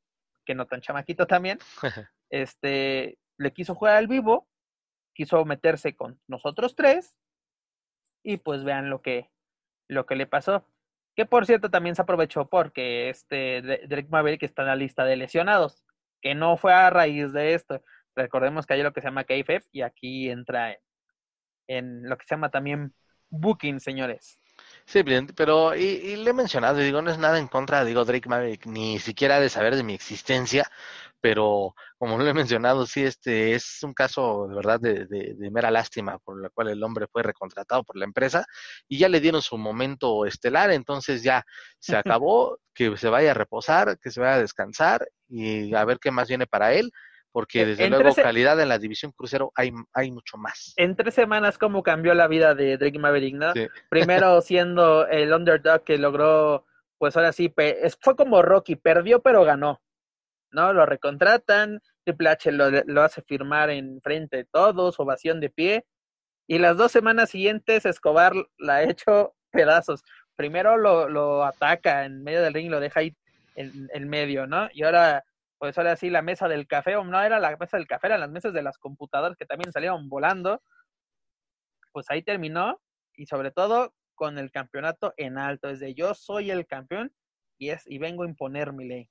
que no tan chamaquito también, este, le quiso jugar al vivo, quiso meterse con nosotros tres, y pues vean lo que, lo que le pasó. Que por cierto también se aprovechó porque este Drake Maverick está en la lista de lesionados, que no fue a raíz de esto. Recordemos que hay lo que se llama KFF y aquí entra en, lo que se llama también booking, señores. Sí, pero y, le he mencionado, digo, no es nada en contra, digo, Drake Maverick, ni siquiera de saber de mi existencia, pero como lo he mencionado, sí, este es un caso de verdad de, de, mera lástima por la cual el hombre fue recontratado por la empresa y ya le dieron su momento estelar, entonces ya se acabó, que se vaya a reposar, que se vaya a descansar y a ver qué más viene para él porque desde luego calidad en la división crucero hay, hay mucho más. En tres semanas, ¿cómo cambió la vida de Drake Maverick, no? Primero siendo el underdog que logró, pues ahora sí, fue como Rocky, perdió pero ganó, ¿no? Lo recontratan, Triple H lo, lo hace firmar en frente de todos, ovación de pie, y las dos semanas siguientes Escobar la ha hecho pedazos. Primero lo, lo ataca en medio del ring, lo deja ahí en, en medio, ¿no? Y ahora pues ahora sí la mesa del café, o no era la mesa del café, eran las mesas de las computadoras que también salieron volando. Pues ahí terminó y sobre todo con el campeonato en alto, es de yo soy el campeón y es y vengo a imponer mi ley.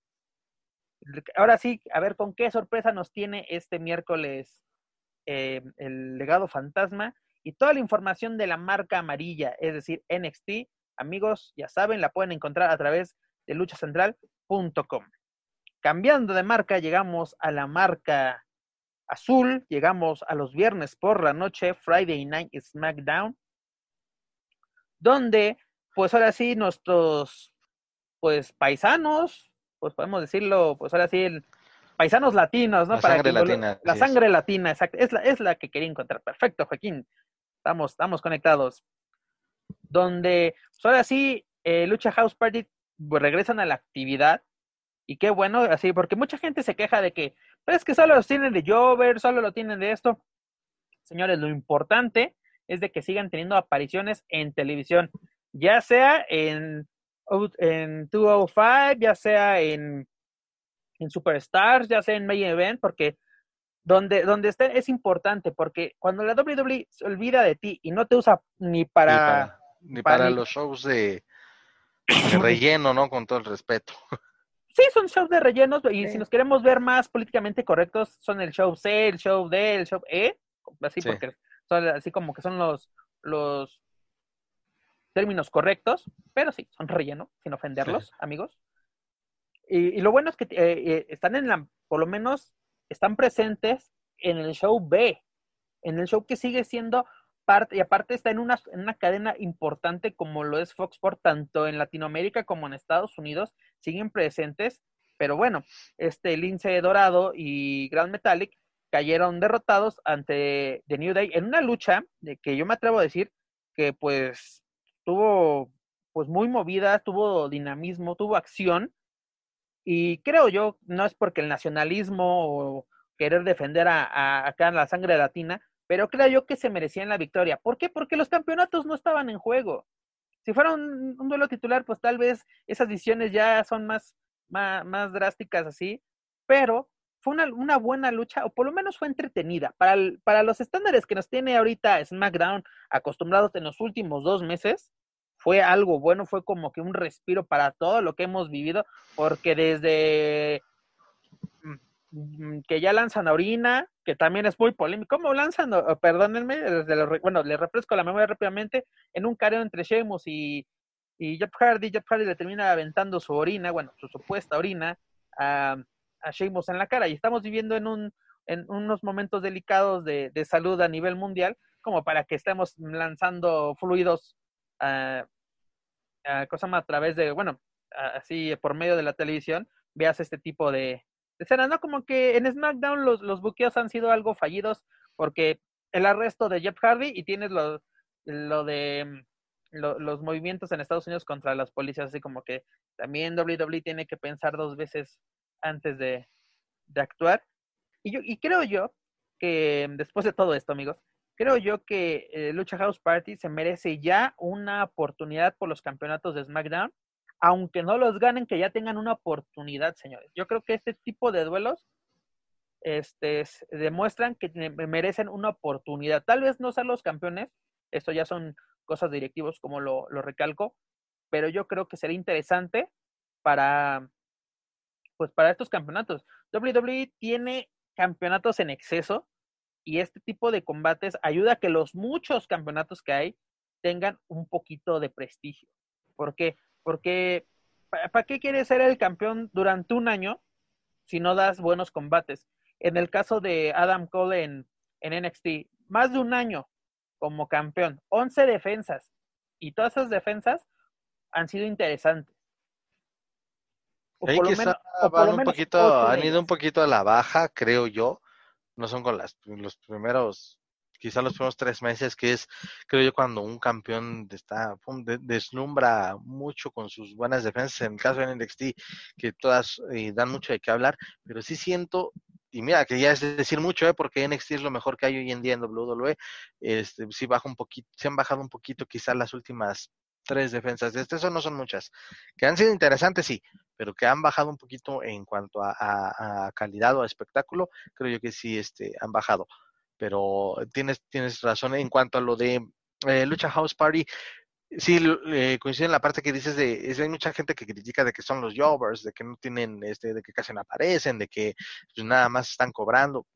Ahora sí, a ver con qué sorpresa nos tiene este miércoles eh, el legado fantasma y toda la información de la marca amarilla, es decir, NXT. Amigos, ya saben, la pueden encontrar a través de luchacentral.com. Cambiando de marca, llegamos a la marca azul, llegamos a los viernes por la noche, Friday Night SmackDown, donde, pues ahora sí, nuestros, pues paisanos, pues podemos decirlo, pues ahora sí, paisanos latinos, ¿no? La sangre latina. La sangre latina, exacto. Es la, es la que quería encontrar. Perfecto, Joaquín. Estamos, estamos conectados. Donde, pues ahora sí, eh, Lucha House Party pues, regresan a la actividad y qué bueno, así, porque mucha gente se queja de que, pero es que solo los tienen de Jover, solo lo tienen de esto. Señores, lo importante es de que sigan teniendo apariciones en televisión, ya sea en, en 205, ya sea en, en Superstars, ya sea en Main Event, porque donde, donde esté es importante, porque cuando la WWE se olvida de ti y no te usa ni para... Ni para, los shows de, de relleno, ¿no? Con todo el respeto. Sí, son shows de rellenos y si nos queremos ver más políticamente correctos, son el show C, el show D, el show E, así porque son así como que son los, los términos correctos, pero sí, son relleno, sin ofenderlos, amigos. Y, lo bueno es que eh, eh, están en la, por lo menos, están presentes en el show B, en el show que sigue siendo y aparte está en una, en una cadena importante como lo es Fox Sports, tanto en Latinoamérica como en Estados Unidos, siguen presentes, pero bueno, este Lince Dorado y Grand Metallic cayeron derrotados ante The New Day en una lucha de que yo me atrevo a decir que pues tuvo pues muy movida, tuvo dinamismo, tuvo acción y creo yo, no es porque el nacionalismo o querer defender a, a la sangre latina, pero creo yo que se merecían la victoria. ¿Por qué? Porque los campeonatos no estaban en juego. Si fuera un, duelo titular, pues tal vez esas decisiones ya son más, más, drásticas así, pero fue una, una, buena lucha, o por lo menos fue entretenida. Para, para los estándares que nos tiene ahorita SmackDown acostumbrados en los últimos dos meses, fue algo bueno, fue como que un respiro para todo lo que hemos vivido, porque desde mm, que ya lanzan Orina, que también es muy polémico. ¿Cómo lanzan? Perdónenme, desde bueno, le refresco la memoria rápidamente, en un careo entre Sheamus y, y Jeff Hardy, Jeff Hardy le termina aventando su orina, bueno, su supuesta orina, a, a Sheamus en la cara. Y estamos viviendo en, un, en unos momentos delicados de, de salud a nivel mundial, como para que estemos lanzando fluidos a, a, través de, bueno, así por medio de la televisión, veas este tipo de, escenas, ¿no? Como que en SmackDown los, los buqueos han sido algo fallidos porque el arresto de Jeff Hardy y tienes lo, lo de los movimientos en Estados Unidos contra las policías, así como que también WWE tiene que pensar dos veces antes de, de actuar. Y, yo, y creo yo que después de todo esto, amigos, creo yo que eh, Lucha House Party se merece ya una oportunidad por los campeonatos de SmackDown, aunque no los ganen, que ya tengan una oportunidad, señores. Yo creo que este tipo de duelos este, demuestran que merecen una oportunidad. Tal vez no sean los campeones, esto ya son cosas directivos como lo, lo recalco, pero yo creo que sería interesante para, pues para estos campeonatos. WWE tiene campeonatos en exceso, y este tipo de combates ayuda a que los muchos campeonatos que hay tengan un poquito de prestigio. ¿Por qué? Porque ¿para qué quieres ser el campeón durante un año si no das buenos combates? En el caso de Adam Cole en, en NXT, más de un año como campeón, 11 defensas, y todas esas defensas han sido interesantes. O por lo menos, un poquito, han ido un poquito a la baja, creo yo no son con las, los primeros, quizá los primeros tres meses, que es, creo yo, cuando un campeón está, deslumbra mucho con sus buenas defensas, en el caso de NXT, que todas eh, dan mucho de qué hablar, pero sí siento, y mira, que ya es decir mucho, ¿eh? porque NXT es lo mejor que hay hoy en día en WWE, este, sí baja un poquito, se han bajado un poquito quizá las últimas tres defensas de este, eso no son muchas, que han sido interesantes, sí, pero que han bajado un poquito en cuanto a, calidad o a espectáculo, creo yo que sí este, han bajado. Pero tienes, tienes razón en cuanto a lo de eh, Lucha House Party, Sí, eh, coincide en la parte que dices de, es, hay mucha gente que critica de que son los jobbers, de que no tienen, este, de que casi no aparecen, de que pues, nada más están cobrando.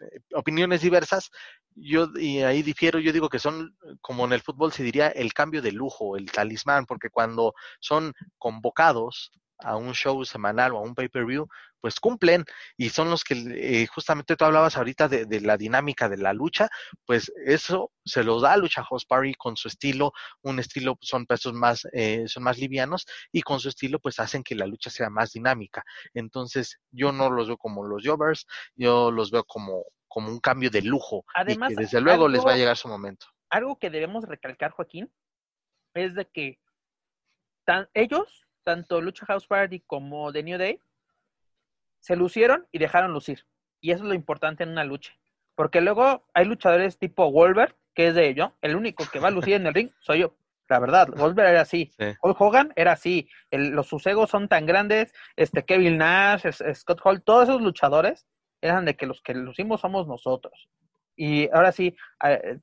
Eh, opiniones diversas, yo y ahí difiero, yo digo que son, como en el fútbol se diría, el cambio de lujo, el talismán, porque cuando son convocados a un show semanal o a un pay-per-view, pues cumplen y son los que eh, justamente tú hablabas ahorita de, la dinámica de la lucha, pues eso se lo da a Lucha House Party con su estilo, un estilo son pesos más, eh, son más livianos y con su estilo pues hacen que la lucha sea más dinámica. Entonces yo no los veo como los jobbers, yo los veo como como un cambio de lujo. Además, y que desde luego les va a llegar su momento. Algo que debemos recalcar, Joaquín, es de que tan, ellos, tanto Lucha House Party como The New Day, se lucieron y dejaron lucir. Y eso es lo importante en una lucha. Porque luego hay luchadores tipo Wolver, que es de ello, el único que va a lucir en el ring soy yo. La verdad, Wolver era así. Hogan era así. los susegos son tan grandes. Este Kevin Nash, Scott Hall, todos esos luchadores eran de que los que lucimos somos nosotros. Y ahora sí,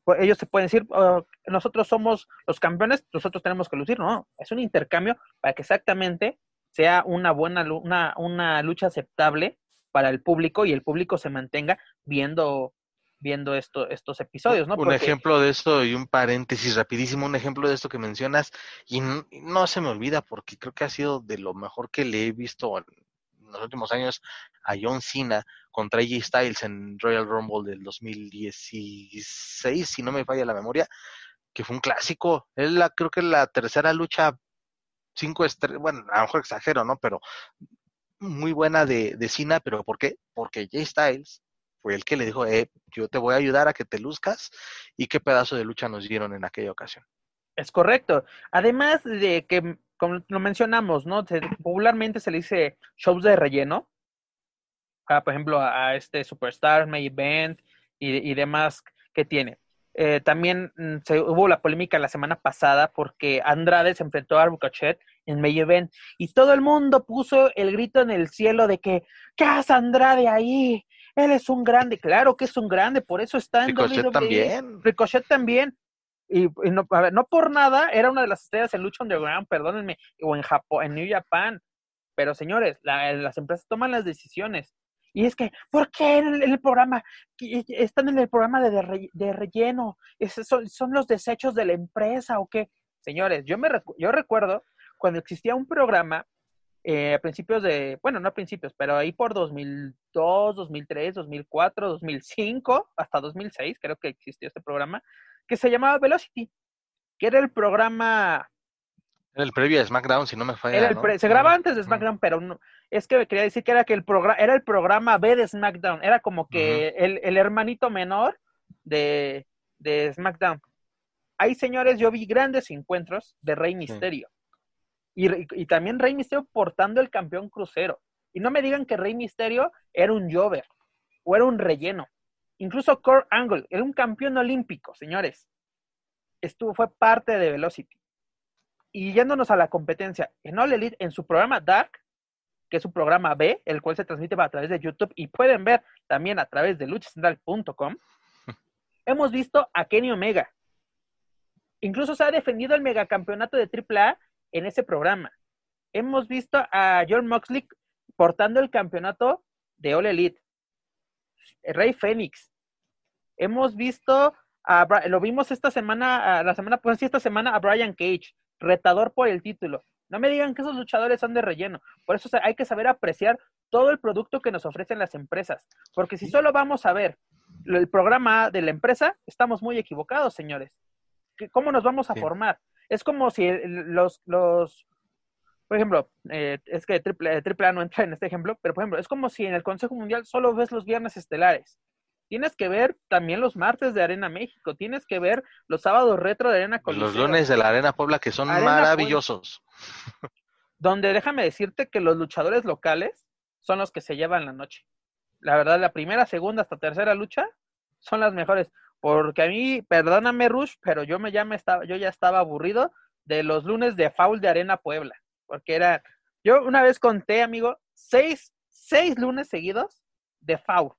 pues, ellos se pueden decir, oh, nosotros somos los campeones, nosotros tenemos que lucir. No, es un intercambio para que exactamente sea una buena, una, una lucha aceptable para el público y el público se mantenga viendo viendo esto, estos episodios, ¿no? Un ejemplo de esto y un paréntesis rapidísimo, un ejemplo de esto que mencionas y no, se me olvida porque creo que ha sido de lo mejor que le he visto en los últimos años a John Cena contra AJ Styles en Royal Rumble del 2016, si no me falla la memoria, que fue un clásico. Es la, creo que la tercera lucha cinco estrellas, bueno, a lo mejor exagero, ¿no? Pero muy buena de, de Cena, pero ¿por qué? Porque Jay Styles fue el que le dijo, eh, yo te voy a ayudar a que te luzcas y qué pedazo de lucha nos dieron en aquella ocasión. Es correcto. Además de que como lo mencionamos, ¿no? popularmente se le dice shows de relleno. por ejemplo, a, este Superstar, May Event y, y, demás que tiene. Eh, también mm, se, hubo la polémica la semana pasada porque Andrade se enfrentó a Ricochet en May Event y todo el mundo puso el grito en el cielo de que ¿qué hace Andrade ahí? Él es un grande, claro que es un grande, por eso está en Ricochet WWE. también. Ricochet también. Y, y no, a ver, no por nada, era una de las estrellas en Lucha Underground, perdónenme, o en Japón, en New Japan. Pero señores, la- las empresas toman las decisiones. Y es que, ¿por qué en el, en el programa? Están en el programa de, de re- de relleno. Esos son, son los desechos de la empresa o qué? Señores, yo, me yo recuerdo cuando existía un programa eh, a principios de, bueno, no a principios, pero ahí por 2002, 2003, 2004, 2005, hasta 2006, creo que existió este programa, que se llamaba Velocity, que era el programa Era el previo a SmackDown, si no me falla. era el ¿no? pre- se grababa antes de. SmackDown, pero no, es que quería decir que era que el programa era el programa B de SmackDown, era como que el, el hermanito menor de, de SmackDown. Ahí, señores, yo vi grandes encuentros de Rey Misterio. Y, y también Rey Misterio portando el campeón crucero. Y no me digan que Rey Misterio era un Jover o era un relleno. Incluso Kurt Angle era un campeón olímpico, señores. Estuvo, fue parte de Velocity. Y yéndonos a la competencia, en All Elite, en su programa Dark, que es su programa B, el cual se transmite a través de YouTube y pueden ver también a través de luchacentral.com, hemos visto a Kenny Omega. Incluso se ha defendido el megacampeonato de AAA en ese programa. Hemos visto a John Moxley portando el campeonato de All Elite. Rey Fénix. Hemos visto a, lo vimos esta semana, a- la semana, pues sí, esta semana a Brian Cage, retador por el título. No me digan que esos luchadores son de relleno. Por eso hay que saber apreciar todo el producto que nos ofrecen las empresas. Porque si solo vamos a ver el programa de la empresa, estamos muy equivocados, señores. ¿Qué- ¿Cómo nos vamos a Sí. formar? Es como si los, los por ejemplo, eh, es que triple, triple A no entra en este ejemplo, pero por ejemplo, es como si en el Consejo Mundial solo ves los viernes estelares. Tienes que ver también los martes de Arena México, tienes que ver los sábados retro de Arena Coliseo. Los lunes de la Arena Puebla que son Arena Puebla. maravillosos. donde déjame decirte que los luchadores locales son los que se llevan la noche. La verdad, la primera, segunda hasta tercera lucha son las mejores. Porque a mí, perdóname, Rush, pero yo me ya me estaba, yo ya estaba aburrido de los lunes de foul de Arena Puebla. Porque era, yo una vez conté, amigo, seis, seis lunes seguidos de foul.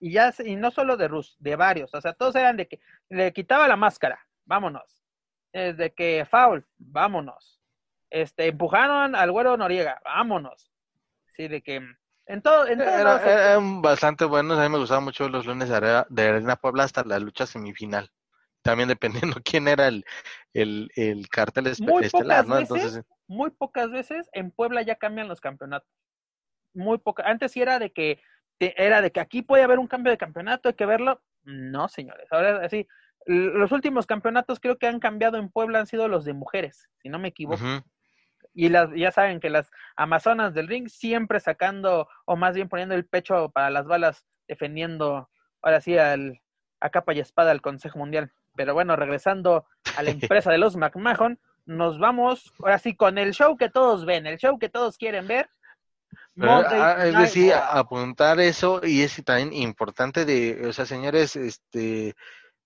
Y ya, y no solo de Rush, de varios. O sea, todos eran de que le quitaba la máscara, vámonos. Desde que foul, vámonos este, empujaron al güero Noriega, vámonos. Sí, de que en todo, en Era- eran bastante buenos. A mí me gustaban mucho los lunes de Arena, de Arena Puebla hasta la lucha semifinal. También dependiendo quién era el, el, el cartel espe- Muy estelar, pocas ¿no? veces, Entonces, muy pocas veces en Puebla ya cambian los campeonatos. Muy poca. Antes sí era de que te- era de que aquí puede haber un cambio de campeonato, hay que verlo. No, señores. Ahora sí, l- los últimos campeonatos creo que han cambiado en Puebla han sido los de mujeres, si no me equivoco. Y las, ya saben que las amazonas del ring siempre sacando, o más bien poniendo el pecho para las balas, defendiendo ahora sí al, a capa y espada al Consejo Mundial. Pero bueno, regresando a la empresa de los McMahon, nos vamos ahora sí con el show que todos ven, el show que todos quieren ver. Pero, ah, es decir, apuntar eso y es también importante de, o sea, señores, este,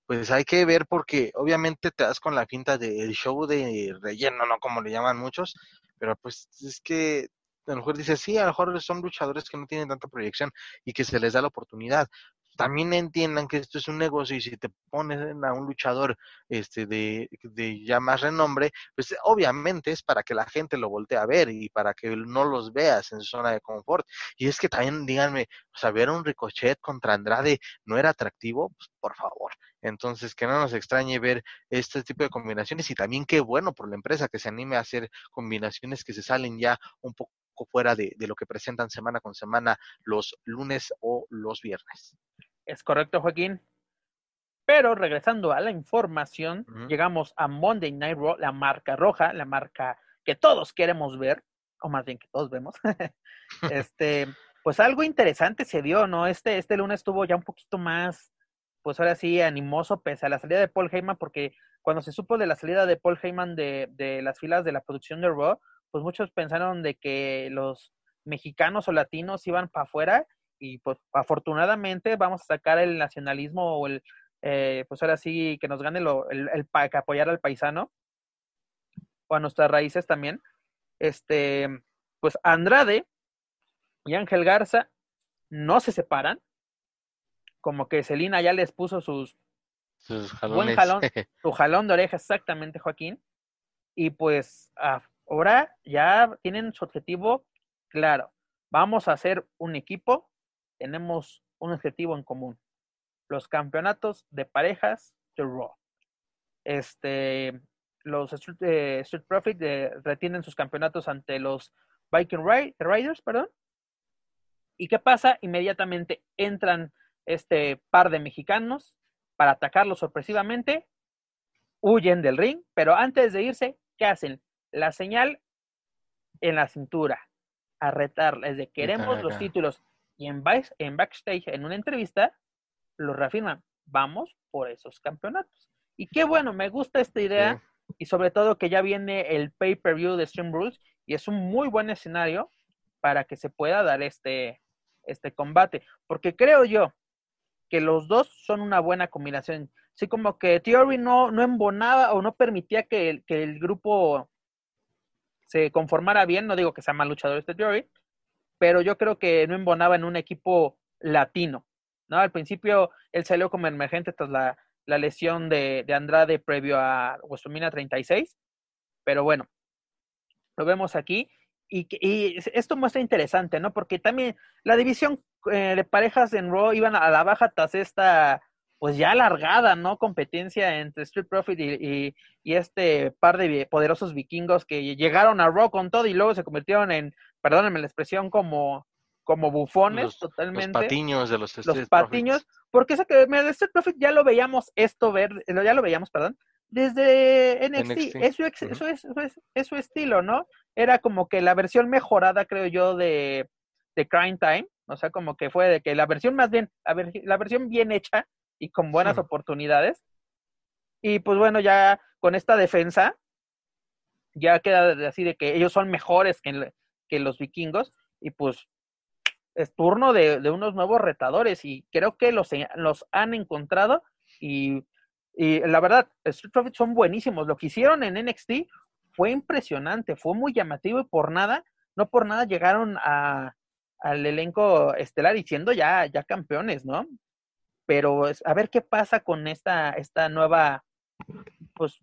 pues hay que ver porque obviamente te das con la finta del show de relleno, ¿no? Como le llaman muchos, pero pues es que a lo mejor dices, sí, a lo mejor son luchadores que no tienen tanta proyección y que se les da la oportunidad. También entiendan que esto es un negocio y si te pones a un luchador este de, de ya más renombre, pues obviamente es para que la gente lo voltee a ver y para que no los veas en su zona de confort. Y es que también díganme, o sea, ver un Ricochet contra Andrade no era atractivo, pues por favor. Entonces, que no nos extrañe ver este tipo de combinaciones y también qué bueno por la empresa que se anime a hacer combinaciones que se salen ya un poco fuera de, de lo que presentan semana con semana los lunes o los viernes. Es correcto, Joaquín. Pero regresando a la información, llegamos a Monday Night Raw, la marca roja, la marca que todos queremos ver, o más bien que todos vemos. este, pues algo interesante se dio, ¿no? Este, este lunes estuvo ya un poquito más, pues ahora sí, animoso, pese a la salida de Paul Heyman, porque cuando se supo de la salida de Paul Heyman de, de las filas de la producción de Raw, pues muchos pensaron de que los mexicanos o latinos iban para afuera y pues afortunadamente vamos a sacar el nacionalismo o el eh, pues ahora sí que nos gane lo, el, el, que apoyar al paisano o a nuestras raíces también. Este, pues Andrade y Ángel Garza no se separan. Como que Celina ya les puso sus, sus buen jalón, su jalón de oreja exactamente, Joaquín. Y pues ahora ya tienen su objetivo claro. Vamos a hacer un equipo, tenemos un objetivo en común. Los campeonatos de parejas de Raw. Este, los Street, eh, Profit eh, retienen sus campeonatos ante los Viking Riders, perdón. ¿Y qué pasa? Inmediatamente entran este par de mexicanos para atacarlos sorpresivamente, huyen del ring, pero antes de irse, ¿qué hacen? La señal en la cintura, a retarles de queremos los títulos. Y en, en backstage, en una entrevista, lo reafirman, vamos por esos campeonatos. Y qué bueno, me gusta esta idea y sobre todo que ya viene el pay-per-view de Stream Rules y es un muy buen escenario para que se pueda dar este, este combate, porque creo yo que los dos son una buena combinación. Así como que Theory no, no embonaba o no permitía que el, que el grupo se conformara bien, no digo que sea mal luchador este Theory, pero yo creo que no embonaba en un equipo latino. ¿no? Al principio él salió como emergente tras la, la lesión de, de, Andrade previo a WrestleMania 36. Pero bueno, lo vemos aquí. Y, y, esto muestra interesante, ¿no? Porque también la división eh, de parejas en Raw iban a la baja tras esta, pues ya alargada, ¿no? Competencia entre Street Profit y, y, y este par de poderosos vikingos que llegaron a Raw con todo y luego se convirtieron en, perdónenme la expresión, como como bufones los, totalmente. Los patiños de los Los patiños, Profits. porque eso que mira, de Street Profit ya lo veíamos esto ver, ya lo veíamos, perdón, desde NXT. NXT. Eso, es, uh -huh. eso, es, eso, es, es, su estilo, ¿no? Era como que la versión mejorada, creo yo, de, de Crime Time. O sea, como que fue de que la versión más bien, a ver, la versión bien hecha y con buenas sí. oportunidades. Y pues bueno, ya con esta defensa, ya queda así de que ellos son mejores que, que los vikingos. Y pues es turno de, de, unos nuevos retadores y creo que los, los han encontrado y, y, la verdad, Street Profits son buenísimos. Lo que hicieron en NXT fue impresionante, fue muy llamativo y por nada, no por nada llegaron a, al elenco estelar y siendo ya, ya campeones, ¿no? Pero a ver qué pasa con esta, esta nueva, pues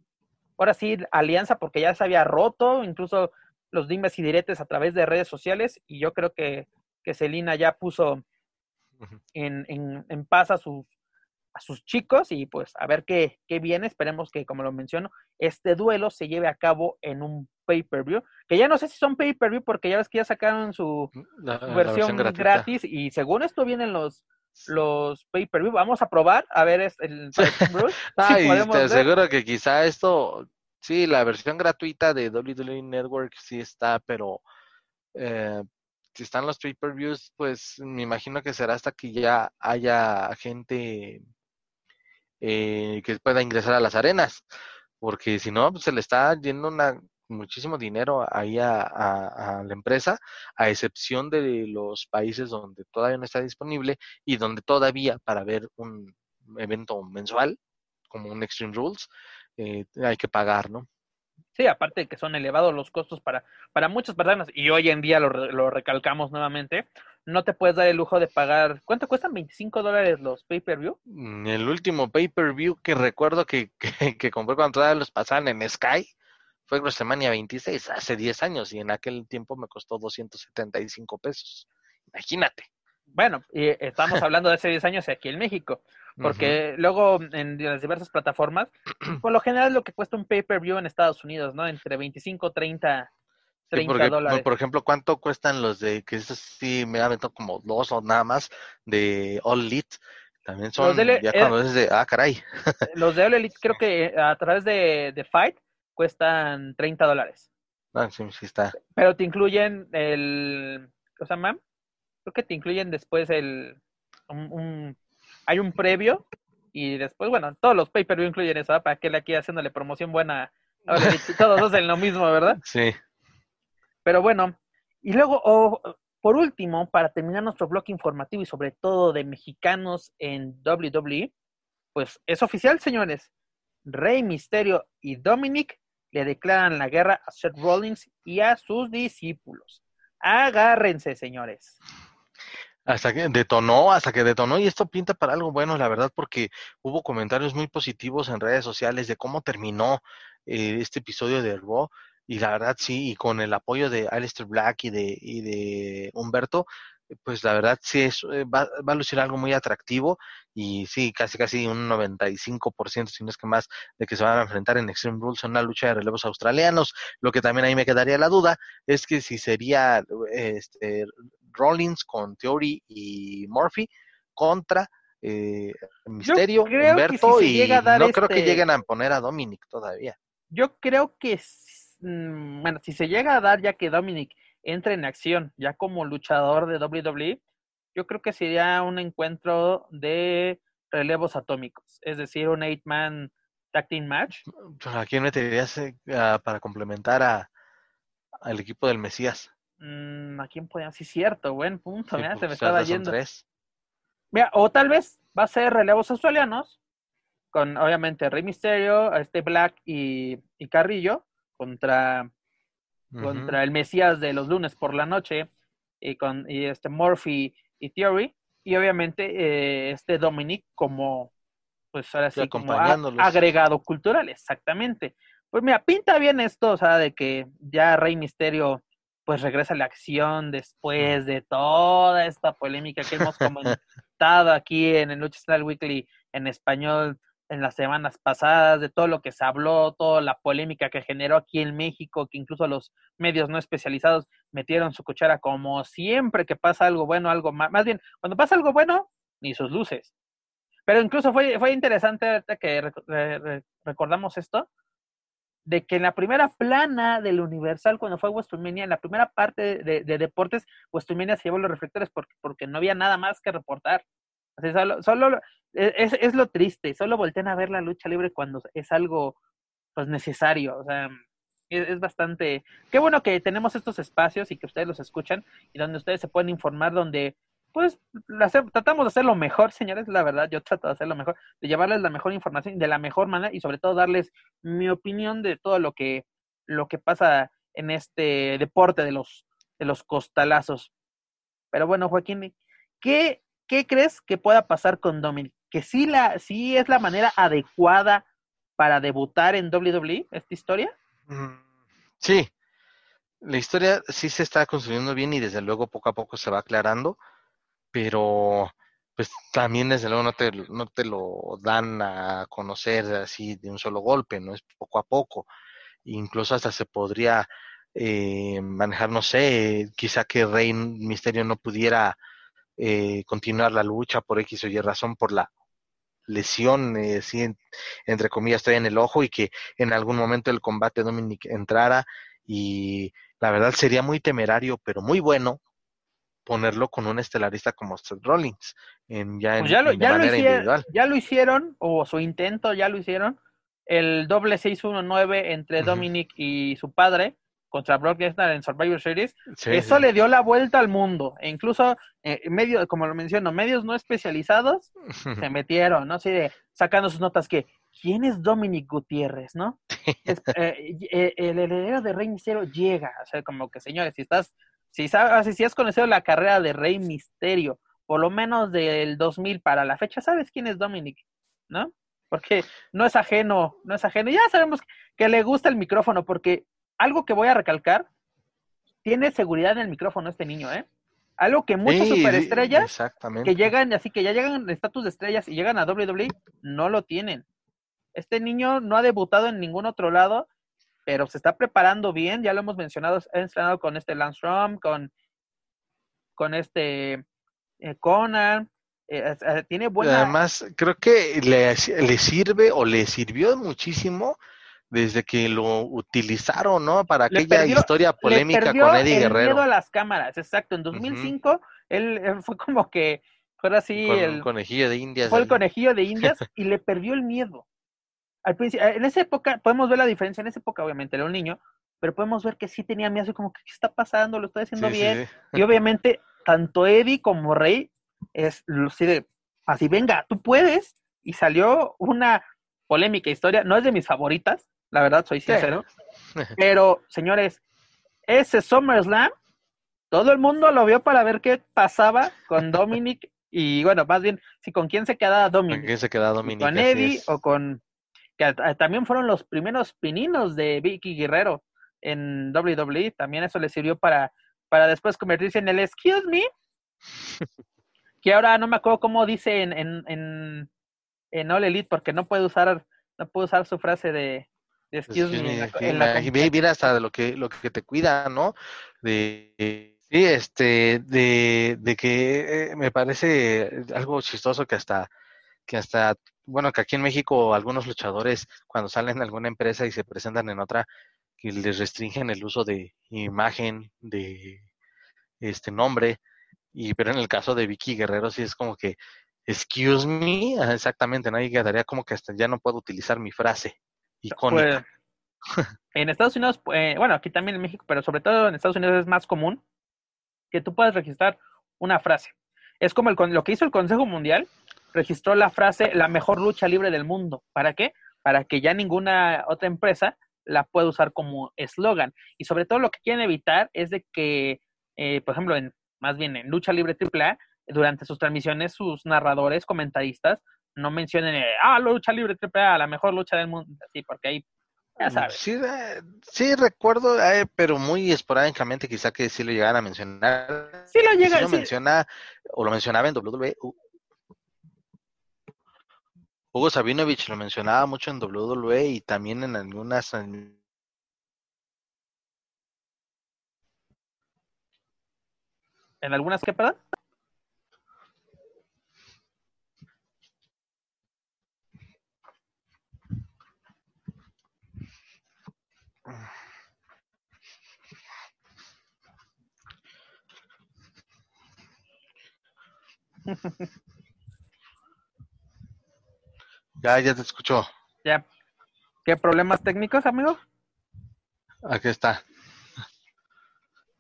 ahora sí, alianza, porque ya se había roto, incluso los dimes y diretes a través de redes sociales y yo creo que que Celina ya puso en, en, en paz a sus, a sus chicos y pues a ver qué, qué viene. Esperemos que, como lo menciono, este duelo se lleve a cabo en un pay-per-view, que ya no sé si son pay-per-view porque ya ves que ya sacaron su, la, su versión, la versión gratis y según esto vienen los los pay-per-view. Vamos a probar a ver el, el Ay, si te aseguro que quizá esto, sí, la versión gratuita de WWE Network sí está, pero eh, si están los pay-per-views, pues me imagino que será hasta que ya haya gente eh, que pueda ingresar a las arenas, porque si no, pues se le está yendo una, muchísimo dinero ahí a, a, a, la empresa, a excepción de los países donde todavía no está disponible y donde todavía para ver un evento mensual, como un Extreme Rules, eh, hay que pagar, ¿no? Sí, aparte de que son elevados los costos para, para muchas personas, y hoy en día lo, lo, recalcamos nuevamente, no te puedes dar el lujo de pagar. ¿Cuánto cuestan? ¿25 dólares los pay-per-view? El último pay-per-view que recuerdo que, que, que compré cuando todavía los pasaban en Sky fue WrestleMania 26, hace 10 años, y en aquel tiempo me costó 275 pesos. Imagínate. Bueno, y estamos hablando de hace 10 años aquí en México, porque uh -huh. luego en las diversas plataformas, por lo general lo que cuesta un pay-per-view en Estados Unidos, ¿no? Entre 25, 30, 30 sí, porque, dólares. Por ejemplo, ¿cuánto cuestan los de, que eso sí me ha metido como dos o nada más, de All Elite? También son, de, ya cuando eh, es de, ah, caray. Los de All Elite creo que a través de, de Fight cuestan 30 dólares. Ah, sí, sí está. Pero te incluyen el, ¿qué se llama? Creo que te incluyen después el, un, un hay un previo y después, bueno, todos los pay-per-view incluyen eso, ¿eh? para que le aquí haciéndole promoción buena. Ahora, todos hacen lo mismo, ¿verdad? Sí. Pero bueno, y luego, oh, por último, para terminar nuestro bloque informativo y sobre todo de mexicanos en WWE, pues es oficial, señores. Rey Misterio y Dominic le declaran la guerra a Seth Rollins y a sus discípulos. Agárrense, señores. Hasta que detonó, hasta que detonó, y esto pinta para algo bueno, la verdad, porque hubo comentarios muy positivos en redes sociales de cómo terminó eh, este episodio de Raw, y la verdad sí, y con el apoyo de Alistair Black y de, y de Humberto, pues la verdad sí es, eh, va, va, a lucir algo muy atractivo y sí, casi casi un 95%, si no es que más, de que se van a enfrentar en Extreme Rules en una lucha de relevos australianos. Lo que también ahí me quedaría la duda es que si sería este, Rollins con Theory y Murphy contra eh, Misterio, Humberto si y no creo que este lleguen a poner a Dominic todavía. Yo creo que, mm, bueno, si se llega a dar ya que Dominic entre en acción ya como luchador de WWE, yo creo que sería un encuentro de relevos atómicos, es decir, un eight-man tag team match. ¿A quién meterías uh, para complementar a, al equipo del Mesías? Mm, ¿A quién podría? Sí, cierto, buen punto, mira, se me estaba yendo. Mira, o tal vez va a ser relevos australianos, con obviamente Rey Mysterio, este Black y, y Carrillo, contra contra el Mesías de los lunes por la noche y con y este Murphy y Theory y obviamente eh, este Dominic como pues ahora sí como agregado cultural exactamente. Pues mira pinta bien esto o sea de que ya Rey Misterio pues regresa a la acción después de toda esta polémica que hemos comentado aquí en el Lucha Weekly en español en las semanas pasadas, de todo lo que se habló, toda la polémica que generó aquí en México, que incluso los medios no especializados metieron su cuchara como siempre que pasa algo bueno, algo más, más bien, cuando pasa algo bueno, ni sus luces. Pero incluso fue, fue interesante que recordamos esto, de que en la primera plana del Universal, cuando fue WrestleMania, en la primera parte de, de deportes, WrestleMania se llevó los reflectores porque, porque no había nada más que reportar. Solo, e, es, es, lo triste, solo voltean a ver la lucha libre cuando es algo pues necesario, o sea, es, es, bastante, qué bueno que tenemos estos espacios y que ustedes los escuchan y donde ustedes se pueden informar, donde pues tratamos de hacer lo mejor, señores, la verdad, yo trato de hacer lo mejor, de llevarles la mejor información de la mejor manera y sobre todo darles mi opinión de todo lo que, lo que pasa en este deporte de los, de los costalazos. Pero bueno, Joaquín, ¿qué, ¿qué crees que pueda pasar con Dominic? que sí, la, sí es la manera adecuada para debutar en WWE, esta historia? Mm, sí, la historia sí se está construyendo bien y desde luego poco a poco se va aclarando, pero pues también desde luego no te, no te lo dan a conocer así de un solo golpe, no es poco a poco. Incluso hasta se podría eh, manejar, no sé, quizá que Rey Misterio no pudiera eh, continuar la lucha por X o Y razón por la lesión, eh, entre comillas, estoy en el ojo y que en algún momento el combate Dominic entrara y la verdad sería muy temerario, pero muy bueno ponerlo con un estelarista como Seth Rollins en, ya, pues en, lo, ya manera hicieron, individual. Ya lo hicieron, o su intento ya lo hicieron, el doble 619 entre Dominic y su padre, contra Brock Lesnar en Survivor Series, eso le dio la vuelta al mundo. E incluso, eh, medio, como lo menciono, medios no especializados se metieron, ¿no? Así de sacando sus notas que, ¿quién es Dominic Gutiérrez, no? Eh, eh, el heredero de Rey Misterio llega, o sea, como que, señores, si estás, si sabes, si has conocido la carrera de Rey Misterio, por lo menos del 2000 para la fecha, ¿sabes quién es Dominic? ¿No? Porque no es ajeno, no es ajeno. Ya sabemos que le gusta el micrófono, porque algo que voy a recalcar, tiene seguridad en el micrófono este niño, ¿eh? Algo que muchas superestrellas que llegan, así que ya llegan en estatus de estrellas y llegan a WWE, no lo tienen. Este niño no ha debutado en ningún otro lado, pero se está preparando bien, ya lo hemos mencionado, ha entrenado con este Lance Rom, con, con este eh, Conan, eh, eh, tiene buena... Además, creo que le, le sirve o le sirvió muchísimo desde que lo utilizaron, ¿no? Para aquella historia polémica con Eddie el Guerrero. miedo a las cámaras, exacto. En 2005 él, fue como que fue así el conejillo de Indias. Fue el conejillo de Indias y le perdió el miedo. Al principio, en esa época podemos ver la diferencia. En esa época, obviamente, era un niño, pero podemos ver que sí tenía miedo, así como que qué está pasando, lo estoy haciendo bien. Y obviamente tanto Eddie como Rey es así de así venga, tú puedes, y salió una polémica historia, no es de mis favoritas, la verdad, soy sincero, pero señores, ese SummerSlam, todo el mundo lo vio para ver qué pasaba con Dominic y bueno, más bien, si con quién se quedaba Dominic. ¿Con quién se queda Dominic? Con Eddie o con... que también fueron los primeros pininos de Vicky Guerrero en WWE, también eso le sirvió para, para después convertirse en el Excuse Me, que ahora no me acuerdo cómo dice en, en, en, en All Elite, porque no puede usar, no puede usar su frase de, excuse, me. En la, mira hasta de lo que, lo que te cuida, ¿no? De Sí, este, de, de que eh, me parece algo chistoso que hasta, que hasta, bueno, que aquí en México algunos luchadores cuando salen de alguna empresa y se presentan en otra, que les restringen el uso de imagen, de este nombre, y pero en el caso de Vicky Guerrero sí es como que, excuse me, exactamente, nadie quedaría como que hasta ya no puedo utilizar mi frase icónica. Pues, en Estados Unidos, eh, bueno, aquí también en México, pero sobre todo en Estados Unidos es más común que tú puedas registrar una frase. Es como lo que hizo el Consejo Mundial, registró la frase la mejor lucha libre del mundo. ¿Para qué? Para que ya ninguna otra empresa la pueda usar como eslogan. Y sobre todo lo que quieren evitar es de que, eh, por ejemplo, en, más bien en lucha libre AAA, durante sus transmisiones, sus narradores, comentaristas, no mencionen, eh, ah, lucha libre AAA, la mejor lucha del mundo, sí, porque ahí Sí, sí recuerdo, eh, pero muy esporádicamente quizá que sí lo llegaran a mencionar. Sí lo llega, lo menciona, o lo mencionaba en WWE. Hugo Sabinovich lo mencionaba mucho en WWE y también en algunas... ¿En algunas qué, perdón? Ya, ya te escuchó. Ya. ¿Qué problemas técnicos, amigo? Aquí está.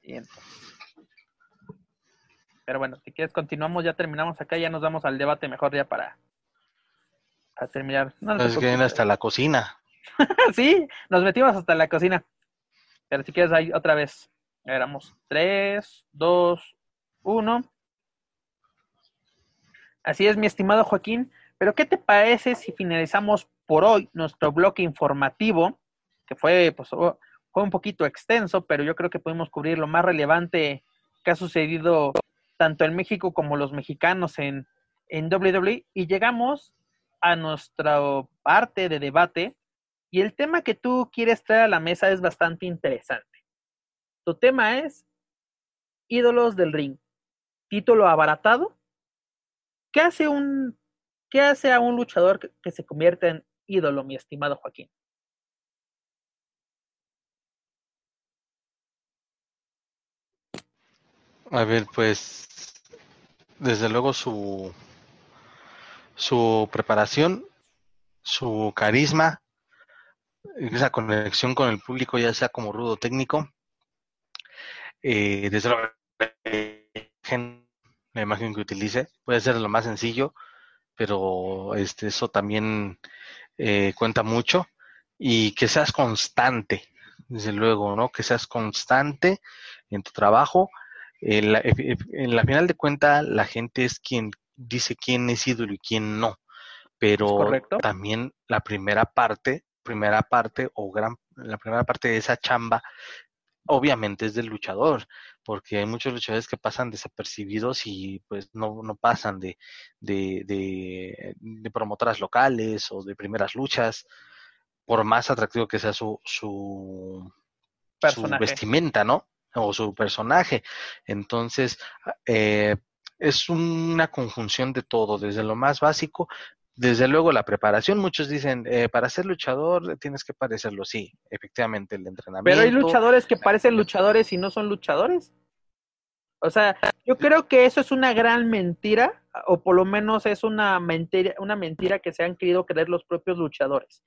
Bien. Pero bueno, si quieres continuamos, ya terminamos acá, ya nos vamos al debate mejor ya para, terminar. No, es que viene hasta la cocina. sí, nos metimos hasta la cocina. Pero si quieres ahí otra vez. Éramos 3, 2, 1. Así es, mi estimado Joaquín. Pero ¿qué te parece si finalizamos por hoy nuestro bloque informativo, que fue, pues, fue un poquito extenso, pero yo creo que pudimos cubrir lo más relevante que ha sucedido tanto en México como los mexicanos en, en WWE y llegamos a nuestra parte de debate y el tema que tú quieres traer a la mesa es bastante interesante. Tu tema es ídolos del ring. Título abaratado. ¿Qué hace a un luchador que, se convierte en ídolo, mi estimado Joaquín? A ver, pues desde luego su su preparación, su carisma, esa conexión con el público, ya sea como rudo técnico, eh, desde la imagen que utilice, puede ser lo más sencillo, pero este, eso también eh, cuenta mucho y que seas constante, desde luego, ¿no? Que seas constante en tu trabajo. En la, en la final de cuenta, la gente es quien dice quién es ídolo y quién no, pero también la primera parte primera parte o gran la primera parte de esa chamba obviamente es del luchador, porque hay muchos luchadores que pasan desapercibidos y pues no, no pasan de, de, de, promotoras locales o de primeras luchas, por más atractivo que sea su, su, su vestimenta, ¿no? O su personaje. Entonces, eh, es una conjunción de todo, desde lo más básico desde luego la preparación, muchos dicen, eh, para ser luchador tienes que parecerlo, sí, efectivamente, el entrenamiento. Pero hay luchadores que parecen luchadores y no son luchadores. O sea, yo creo que eso es una gran mentira, o por lo menos es una mentira, una mentira que se han querido creer los propios luchadores.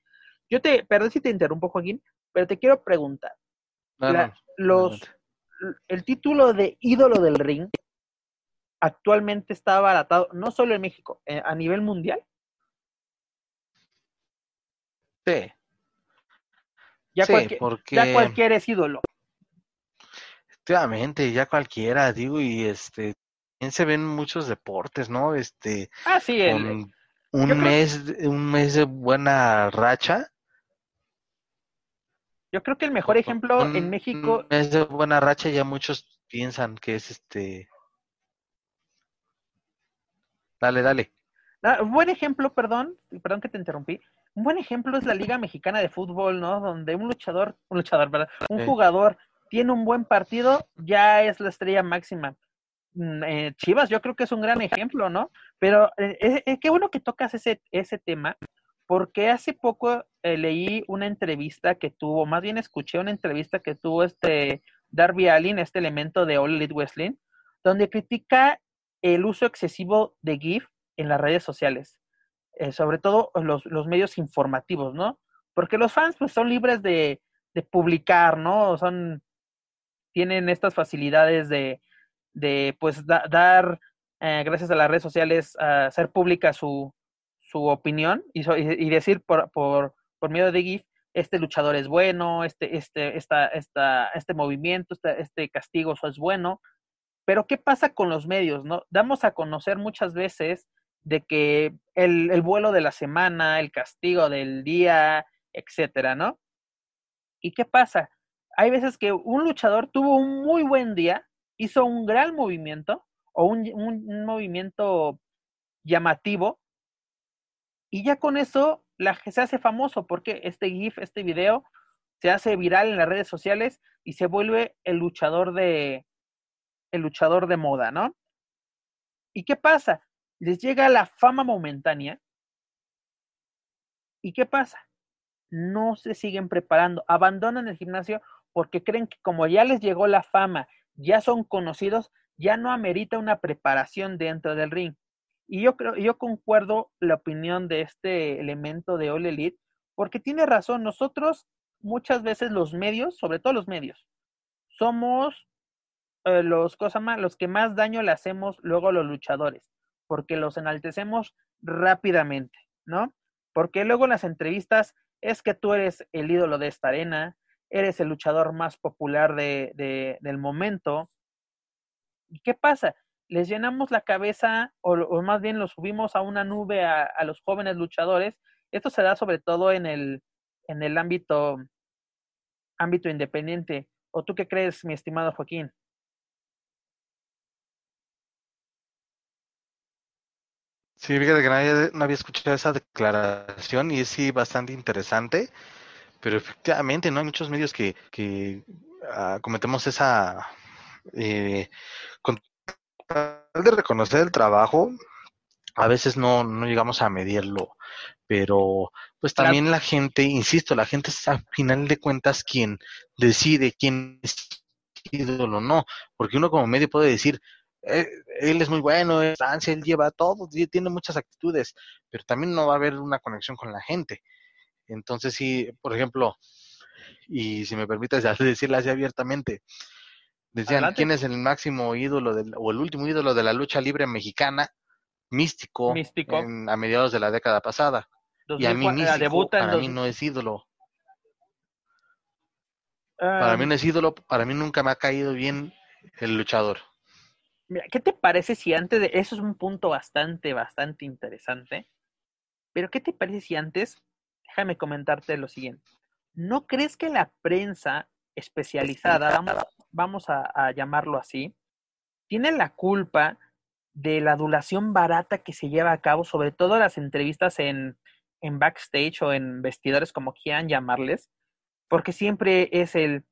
Yo te, perdón si te interrumpo, Joaquín, pero te quiero preguntar. los, el título de ídolo del ring actualmente está abaratado, no solo en México, eh, a nivel mundial. Sí. Ya, Sí, cualquier, porque- ya cualquiera es ídolo. Efectivamente, ya cualquiera, digo, y este, también se ven muchos deportes, ¿no? Este, Ah, sí, con un mes, un mes de buena racha. yo creo que el mejor ejemplo un en México, mes de buena racha ya muchos piensan que es este. Dale, dale. ah, un buen ejemplo, perdón, perdón que te interrumpí, un buen ejemplo es la Liga Mexicana de Fútbol, ¿no? Donde un luchador, un luchador, ¿verdad? Un jugador tiene un buen partido, ya es la estrella máxima. Mm, eh, Chivas, yo creo que es un gran ejemplo, ¿no? Pero eh, eh, eh, qué bueno que tocas ese, ese tema, porque hace poco eh, leí una entrevista que tuvo, más bien escuché una entrevista que tuvo este Darby Allin, este elemento de All Elite Wrestling, donde critica el uso excesivo de GIF en las redes sociales, eh, sobre todo los, los medios informativos, ¿no? Porque los fans pues son libres de, de publicar, ¿no? Son, tienen estas facilidades de, de pues da- dar, eh, gracias a las redes sociales, a hacer pública su, su opinión y- y decir por, por, por medio de GIF, este luchador es bueno, este, este, esta, esta, este movimiento, este, este castigo eso es bueno. Pero ¿qué pasa con los medios? ¿no? Damos a conocer muchas veces de que el, el vuelo de la semana, el castigo del día, etcétera, ¿no? ¿Y qué pasa? Hay veces que un luchador tuvo un muy buen día, hizo un gran movimiento o un, un- movimiento llamativo y ya con eso se hace famoso porque este GIF, este video, se hace viral en las redes sociales y se vuelve el luchador de el luchador de moda, ¿no? ¿Y qué pasa? Les llega la fama momentánea. ¿Y qué pasa? No se siguen preparando, abandonan el gimnasio porque creen que como ya les llegó la fama, ya son conocidos, ya no amerita una preparación dentro del ring. Y yo creo, yo concuerdo la opinión de este elemento de All Elite, porque tiene razón, nosotros muchas veces los medios, sobre todo los medios, somos eh, los, más, los que más daño le hacemos luego a los luchadores, porque los enaltecemos rápidamente, ¿no? Porque luego en las entrevistas es que tú eres el ídolo de esta arena, eres el luchador más popular de, de- del momento. ¿Y qué pasa? Les llenamos la cabeza, o, más bien los subimos a una nube a, los jóvenes luchadores. Esto se da sobre todo en el, en el ámbito, ámbito independiente. ¿O tú qué crees, mi estimado Joaquín? Sí, fíjate que no había escuchado esa declaración y es sí bastante interesante, pero efectivamente no hay muchos medios que, que ah, cometemos esa eh, con tal de reconocer el trabajo, a veces no, no llegamos a medirlo, pero pues también la gente, insisto, la gente es al final de cuentas quien decide quién es ídolo o no, porque uno como medio puede decir, "Eh, él es muy bueno, es él lleva todo, tiene muchas actitudes, pero también no va a haber una conexión con la gente. Entonces sí, por ejemplo, y si me permites ya decirlo así abiertamente, decían, Adelante. ¿quién es el máximo ídolo del, o el último ídolo de la lucha libre mexicana? Místico, Místico. en- a mediados de la década pasada. Y a mí 2004, eh, Místico, debuta para mí no es ídolo. Para mí Ah, no es ídolo, para mí nunca me ha caído bien el luchador. Mira, ¿qué te parece si antes de eso es un punto bastante, bastante interesante? Pero ¿qué te parece si antes, déjame comentarte lo siguiente. ¿No crees que la prensa especializada, vamos, a, llamarlo así, tiene la culpa de la adulación barata que se lleva a cabo, sobre todo las entrevistas en, en backstage o en vestidores, como quieran llamarles? Porque siempre es el,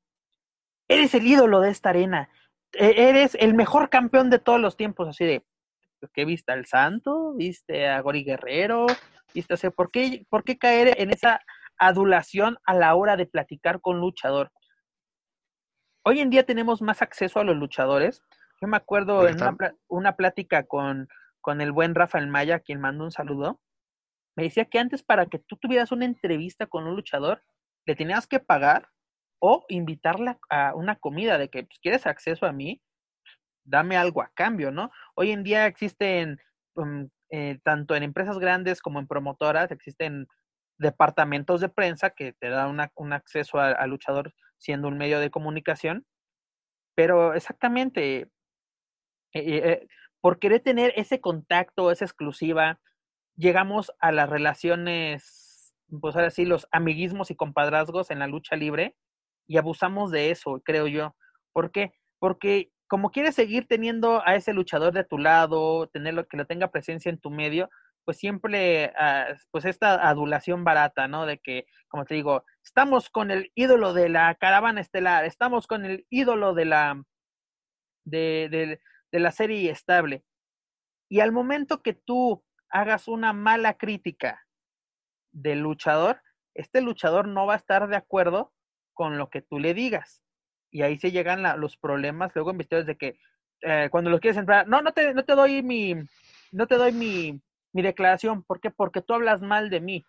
eres el ídolo de esta arena, e- eres el mejor campeón de todos los tiempos, así de, ¿qué viste al Santo? ¿Viste a Gori Guerrero? ¿Viste? O sea, ¿por qué, ¿por qué caer en esa adulación a la hora de platicar con luchador? Hoy en día tenemos más acceso a los luchadores. Yo me acuerdo en una, una plática con, con el buen Rafael Maya, quien mandó un saludo, me decía que antes para que tú tuvieras una entrevista con un luchador, le tenías que pagar o invitarla a una comida de que pues, quieres acceso a mí, dame algo a cambio, ¿no? Hoy en día existen, um, eh, tanto en empresas grandes como en promotoras, existen departamentos de prensa que te dan un acceso al luchador siendo un medio de comunicación. Pero exactamente, eh, eh, por querer tener ese contacto, esa exclusiva, llegamos a las relaciones, pues ahora sí, los amiguismos y compadrazgos en la lucha libre y abusamos de eso, creo yo. ¿Por qué? Porque como quieres seguir teniendo a ese luchador de tu lado, tenerlo, que lo tenga presencia en tu medio, pues siempre, ah, pues esta adulación barata, ¿no? De que, como te digo, estamos con el ídolo de la caravana estelar, estamos con el ídolo de la, de, de la serie estable. Y al momento que tú hagas una mala crítica del luchador, este luchador no va a estar de acuerdo con lo que tú le digas. Y ahí se llegan los problemas luego en vestidos de que eh, cuando lo quieres entrar, no, no te, no te doy mi, no te doy mi, mi declaración. ¿Por qué? Porque tú hablas mal de mí.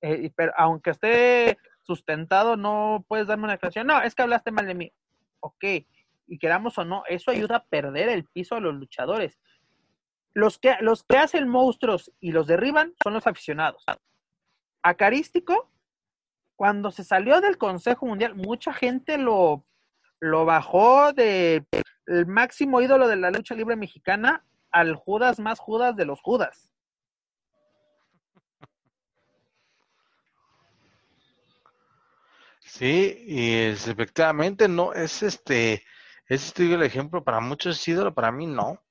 Eh, pero aunque esté sustentado, no puedes darme una declaración. No, es que hablaste mal de mí. Ok, y queramos o no, eso ayuda a perder el piso a los luchadores. Los que, los que hacen monstruos y los derriban son los aficionados. Acarístico, cuando se salió del Consejo Mundial, mucha gente lo, lo bajó de el máximo ídolo de la lucha libre mexicana al Judas más Judas de los Judas. Sí, y es, efectivamente no es este, es este el ejemplo para muchos ídolo, para mí no.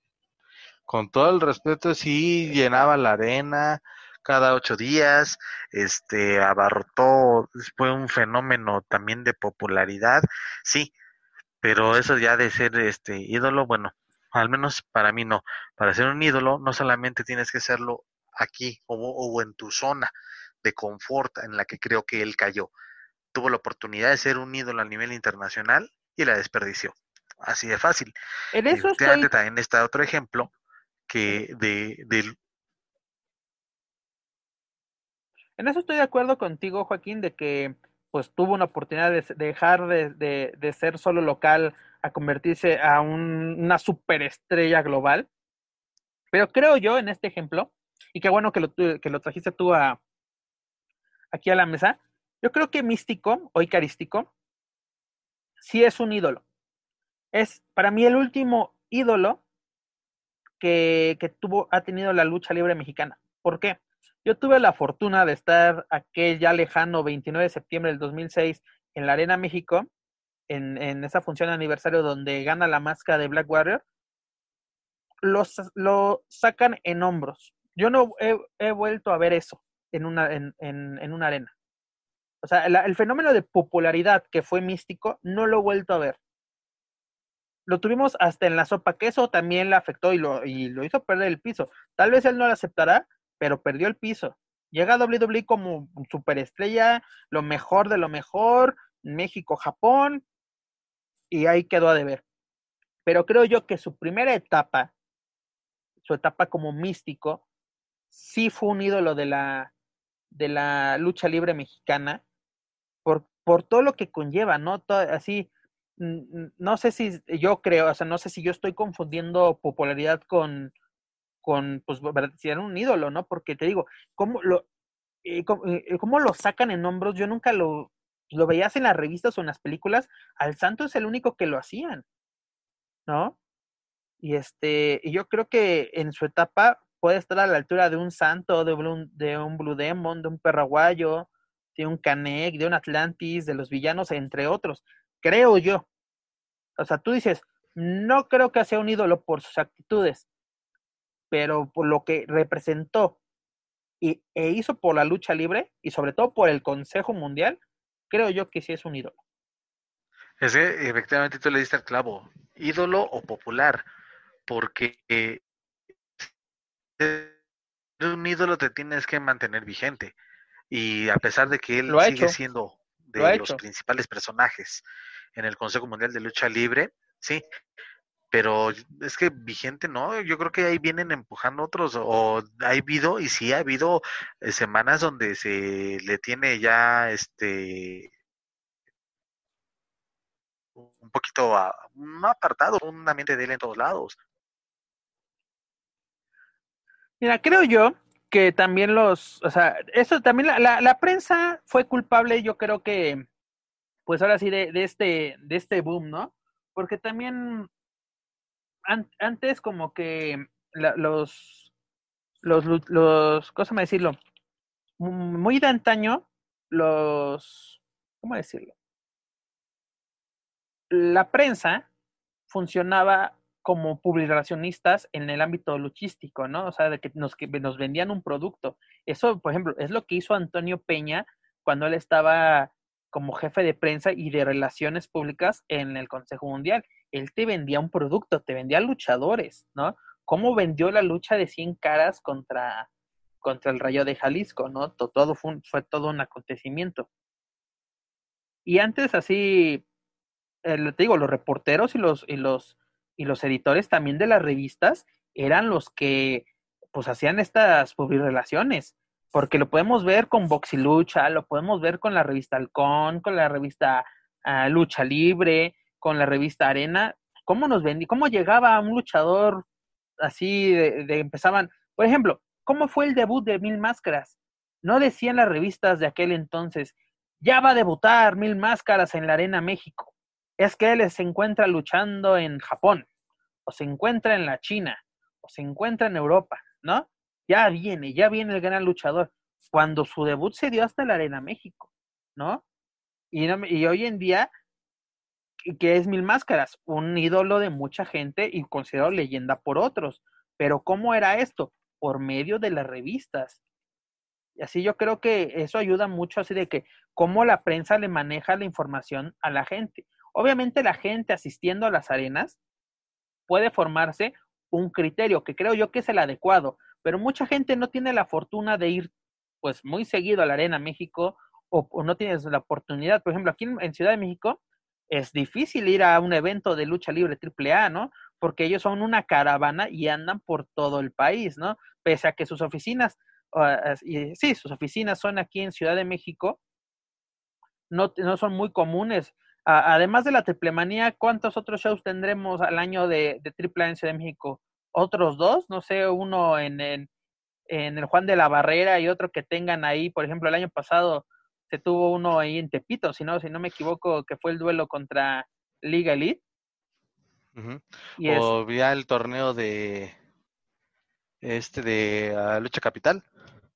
Con todo el respeto, sí llenaba la arena cada ocho días, este abarrotó, fue un fenómeno también de popularidad, sí, pero eso ya de ser este ídolo, bueno, al menos para mí no. Para ser un ídolo no solamente tienes que serlo aquí o, en tu zona de confort en la que creo que él cayó. Tuvo la oportunidad de ser un ídolo a nivel internacional y la desperdició. Así de fácil. En eso estoy... también está otro ejemplo que de, de, En eso estoy de acuerdo contigo, Joaquín, de que pues tuvo una oportunidad de dejar de, de ser solo local a convertirse a una superestrella global. Pero creo yo en este ejemplo, y qué bueno que lo, que lo trajiste tú a, aquí a la mesa, yo creo que Místico o Icarístico sí es un ídolo. Es para mí el último ídolo que, que tuvo, ha tenido la lucha libre mexicana. ¿Por qué? Yo tuve la fortuna de estar aquel ya lejano 29 de septiembre del 2006 en la Arena México en, esa función de aniversario donde gana la máscara de Black Warrior, lo sacan en hombros. Yo no he, vuelto a ver eso en una, en, en, una arena. O sea, el, fenómeno de popularidad que fue místico, no lo he vuelto a ver. Lo tuvimos hasta en la sopa, que eso también le afectó y lo, y lo hizo perder el piso. Tal vez él no lo aceptará, pero perdió el piso. Llega a WWE como superestrella, lo mejor de lo mejor, México, Japón, y ahí quedó a deber. Pero creo yo que su primera etapa, su etapa como místico, sí fue un ídolo de la, de la lucha libre mexicana por, por todo lo que conlleva, ¿no? así, no sé si yo creo, o sea, no sé si yo estoy confundiendo popularidad con, con pues, si era un ídolo, ¿no? Porque te digo, ¿cómo lo, eh, eh, cómo lo sacan en hombros? Yo nunca lo, lo veías en las revistas o en las películas, al santo es el único que lo hacían, ¿no? Y este, y yo creo que en su etapa puede estar a la altura de un santo, de un, de un Blue Demon, de un Perraguayo, de un Canek, de un Atlantis, de los villanos, entre otros. Creo yo. O sea, tú dices, no creo que sea un ídolo por sus actitudes, pero por lo que representó y, e hizo por la lucha libre y sobre todo por el Consejo Mundial, creo yo que sí es un ídolo. Es que efectivamente tú le diste al clavo, ídolo o popular, porque eh, un ídolo te tienes que mantener vigente. Y a pesar de que él sigue siendo de los principales personajes en el Consejo Mundial de Lucha Libre, sí, pero es que vigente no, yo creo que ahí vienen empujando otros, o ha habido, y sí ha habido eh, semanas donde se le tiene ya este un poquito a, un apartado, un ambiente de él en todos lados. Mira, creo yo que también los, o sea, eso también la, la, prensa fue culpable, yo creo que, pues ahora sí, de, de, este, de este boom, ¿no? Porque también antes como que los, los, los, ¿cómo decirlo? Muy de antaño, los, ¿cómo decirlo? La prensa funcionaba como publicacionistas en el ámbito luchístico, ¿no? O sea, de que nos, que nos vendían un producto. Eso, por ejemplo, es lo que hizo Antonio Peña cuando él estaba como jefe de prensa y de relaciones públicas en el Consejo Mundial. Él te vendía un producto, te vendía luchadores, ¿no? ¿Cómo vendió la lucha de 100 caras contra, contra el Rayo de Jalisco, ¿no? Todo fue, fue todo un acontecimiento. Y antes así, eh, te digo, los reporteros y los, y los, y los editores también de las revistas eran los que pues hacían estas publicaciones porque lo podemos ver con Boxilucha, lo podemos ver con la revista Halcón, con la revista ah, Lucha Libre, con la revista Arena, cómo nos vendí, cómo llegaba un luchador así de, empezaban, por ejemplo, ¿cómo fue el debut de Mil Máscaras? No decían las revistas de aquel entonces, ya va a debutar Mil Máscaras en la Arena México. Es que él se encuentra luchando en Japón, o se encuentra en la China, o se encuentra en Europa, ¿no? ya viene, ya viene el gran luchador. Cuando su debut se dio hasta la Arena México, ¿no? Y, y hoy en día, que es Mil Máscaras, un ídolo de mucha gente y considerado leyenda por otros. Pero ¿cómo era esto? Por medio de las revistas. Y así yo creo que eso ayuda mucho, así de que cómo la prensa le maneja la información a la gente. Obviamente la gente asistiendo a las arenas puede formarse un criterio que creo yo que es el adecuado, pero mucha gente no tiene la fortuna de ir pues muy seguido a la Arena México o, no tienes la oportunidad. Por ejemplo, aquí en, Ciudad de México es difícil ir a un evento de lucha libre AAA, ¿no? Porque ellos son una caravana y andan por todo el país, ¿no? Pese a que sus oficinas, sí, sus oficinas son aquí en Ciudad de México, no, no son muy comunes. además de la triplemanía, ¿cuántos otros shows tendremos al año de, de AAA en Ciudad de México? otros dos, no sé, uno en, en, el Juan de la Barrera y otro que tengan ahí, por ejemplo, el año pasado se tuvo uno ahí en Tepito, si no, si no me equivoco, que fue el duelo contra Liga Elite. o vía el torneo de este de ah, Lucha Capital.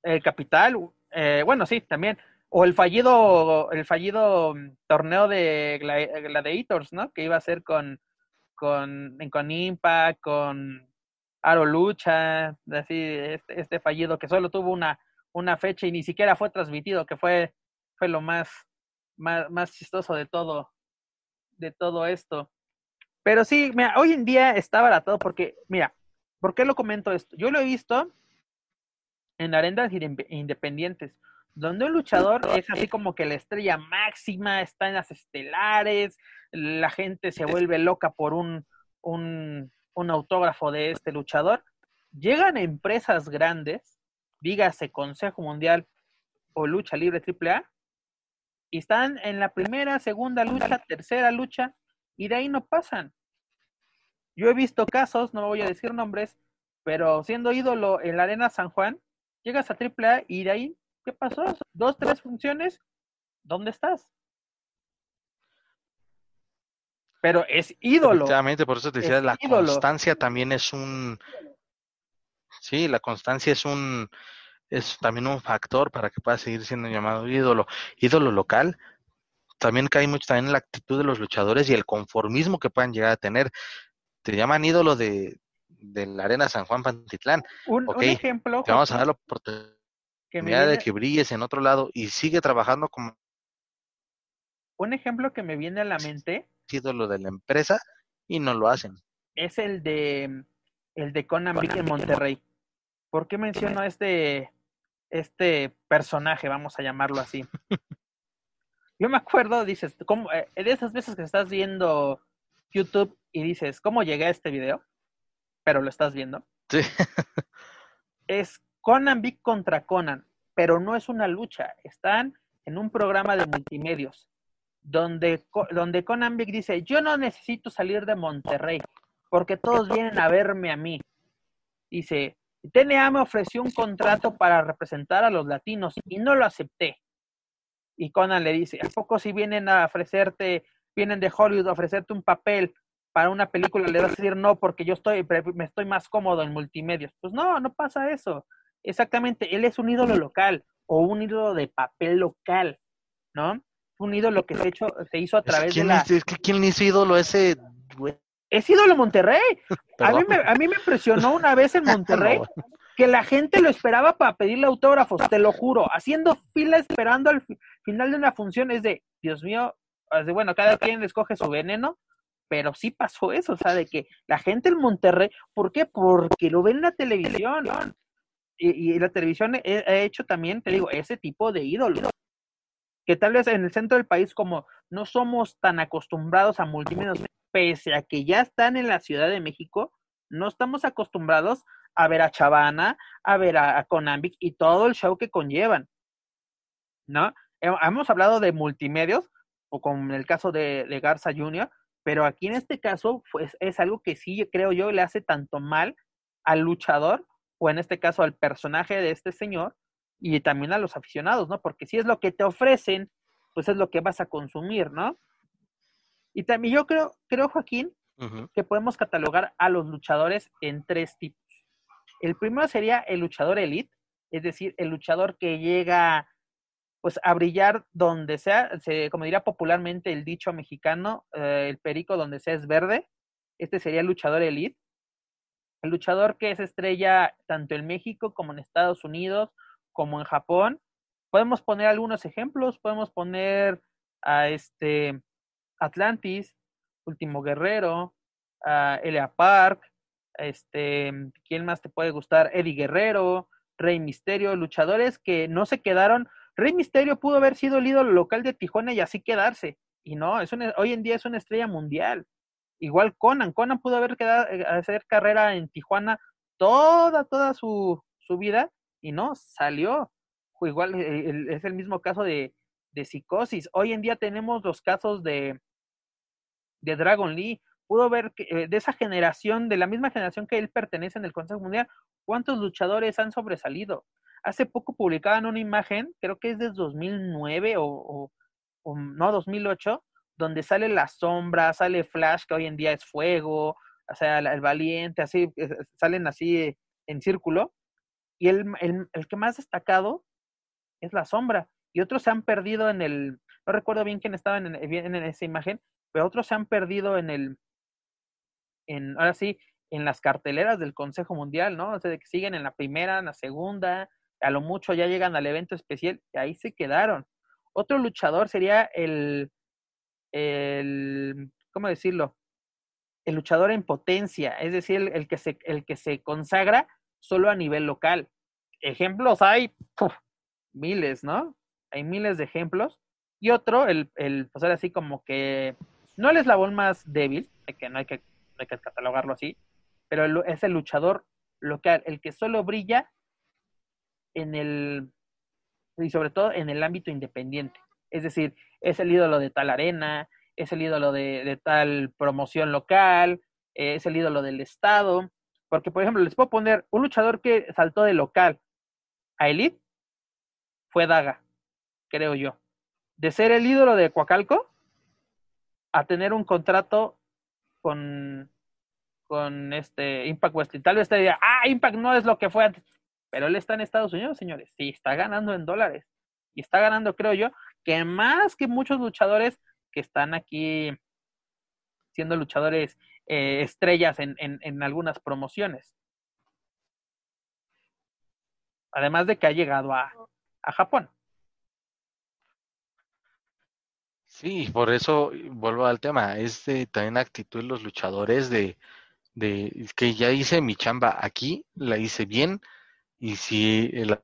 El Capital, eh, bueno, sí, también. O el fallido, el fallido mm, torneo de Gladiators, ¿no? Que iba a ser con, con, con Impact, con Aro Lucha, así, este, este, fallido que solo tuvo una, una fecha y ni siquiera fue transmitido, que fue, fue lo más, más, más chistoso de todo, de todo esto. Pero sí, mira, hoy en día está baratado porque, mira, ¿por qué lo comento esto? Yo lo he visto en arendas independientes, donde un luchador es así como que la estrella máxima, está en las estelares, la gente se vuelve loca por un, un, un autógrafo de este luchador, llegan empresas grandes, dígase Consejo Mundial o Lucha Libre AAA, y están en la primera, segunda lucha, tercera lucha, y de ahí no pasan. Yo he visto casos, no voy a decir nombres, pero siendo ídolo en la Arena San Juan, llegas a AAA y de ahí, ¿qué pasó? Dos, tres funciones, ¿dónde estás? pero es ídolo. Efectivamente, por eso te decía, la constancia también es un... Sí, la constancia es un... Es también un factor para que pueda seguir siendo llamado ídolo. Ídolo local, también cae mucho también en la actitud de los luchadores y el conformismo que puedan llegar a tener. Te llaman ídolo de, de la Arena San Juan Pantitlán. Un, ejemplo. Te vamos a dar la oportunidad de que brilles en otro lado y sigue trabajando como. Un ejemplo que me viene a la mente lo de la empresa y no lo hacen. Es el de el de Conan en Monterrey. ¿Por qué menciono este este personaje, vamos a llamarlo así? Yo me acuerdo, dices, ¿cómo, eh, de esas veces que estás viendo YouTube y dices, ¿cómo llegué a este video? Pero lo estás viendo. Sí. es Conan Big contra Conan, pero no es una lucha. Están en un programa de multimedios donde, donde Conan Big dice, yo no necesito salir de Monterrey, porque todos vienen a verme a mí. Dice, TNA me ofreció un contrato para representar a los latinos y no lo acepté. Y Conan le dice, ¿a poco si vienen a ofrecerte, vienen de Hollywood a ofrecerte un papel para una película, le vas a decir no porque yo estoy, me estoy más cómodo en multimedia? Pues no, no pasa eso. Exactamente, él es un ídolo local o un ídolo de papel local, ¿no? Un ídolo que se, hecho, se hizo a través de la... Es, que ¿Quién hizo ídolo ese, güey? Es ídolo Monterrey. a, mí me, a mí me impresionó una vez en Monterrey que la gente lo esperaba para pedirle autógrafos, te lo juro, haciendo fila esperando al final de una función. Es de, Dios mío, bueno, cada quien escoge su veneno, pero sí pasó eso, o sea, de que la gente en Monterrey, ¿por qué? Porque lo ven en la televisión. Y, y la televisión ha hecho también, te digo, ese tipo de ídolos. Que tal vez en el centro del país, como no somos tan acostumbrados a multimedios, pese a que ya están en la Ciudad de México, no estamos acostumbrados a ver a Chavana, a ver a, Conambic y todo el show que conllevan. ¿No? Hemos hablado de multimedios, o como en el caso de, Garza Jr., pero aquí en este caso pues, es algo que sí creo yo le hace tanto mal al luchador, o en este caso al personaje de este señor, y también a los aficionados, ¿no? Porque si es lo que te ofrecen, pues es lo que vas a consumir, ¿no? Y también yo creo, creo Joaquín, que podemos catalogar a los luchadores en tres tipos. El primero sería el luchador elite, es decir, el luchador que llega pues a brillar donde sea, se, como diría popularmente el dicho mexicano, eh, el perico donde sea es verde. Este sería el luchador elite. El luchador que es estrella tanto en México como en Estados Unidos, como en Japón. Podemos poner algunos ejemplos, podemos poner a este Atlantis, Último Guerrero, Elia Park, este, ¿quién más te puede gustar? Eddie Guerrero, Rey Misterio, luchadores que no se quedaron. Rey Misterio pudo haber sido el ídolo local de Tijuana y así quedarse. Y no, es hoy en día es una estrella mundial. Igual Conan, Conan pudo haber quedado, eh, hacer carrera en Tijuana toda, toda su, su vida y no, salió. Igual eh, es el mismo caso de, de psicosis. Hoy en día tenemos los casos de, de Dragon Lee, pudo ver que eh, de esa generación, de la misma generación que él pertenece en el Consejo Mundial, cuántos luchadores han sobresalido. Hace poco publicaban una imagen, creo que es de 2009 o, o, no, 2008, donde sale la sombra, sale Flash, que hoy en día es fuego, o sea, el, valiente, así, eh, salen así en círculo. Y el, el, el que más destacado es la sombra. Y otros se han perdido en el, no recuerdo bien quién estaba en, en esa imagen, pero otros se han perdido en el, en, ahora sí, en las carteleras del Consejo Mundial, ¿no? O sea, de que siguen en la primera, en la segunda, a lo mucho ya llegan al evento especial y ahí se quedaron. Otro luchador sería el, el ¿cómo decirlo? El luchador en potencia, es decir, el, que, se, el que se consagra solo a nivel local. Ejemplos hay miles, ¿no? Hay miles de ejemplos. Y otro, el, el pues ahora así como que no el eslabón más débil, no hay que, hay que catalogarlo así, pero es el luchador local, el que solo brilla en el, y sobre todo en el ámbito independiente. Es decir, es el ídolo de tal arena, es el ídolo de, tal promoción local, es el ídolo del estado. Porque, por ejemplo, les puedo poner un luchador que saltó de local a elite, fue Daga, creo yo. De ser el ídolo de Coacalco, a tener un contrato con, con este Impact Wrestling. Tal vez te diga, ah, Impact no es lo que fue antes. Pero él está en Estados Unidos, señores. Sí, está ganando en dólares. Y está ganando, creo yo, que más que muchos luchadores que están aquí siendo luchadores eh, estrellas en, en, en algunas promociones. Además de que ha llegado a, a Japón. Sí, por eso vuelvo al tema, es de también actitud de los luchadores de, de que ya hice mi chamba aquí, la hice bien, y si el,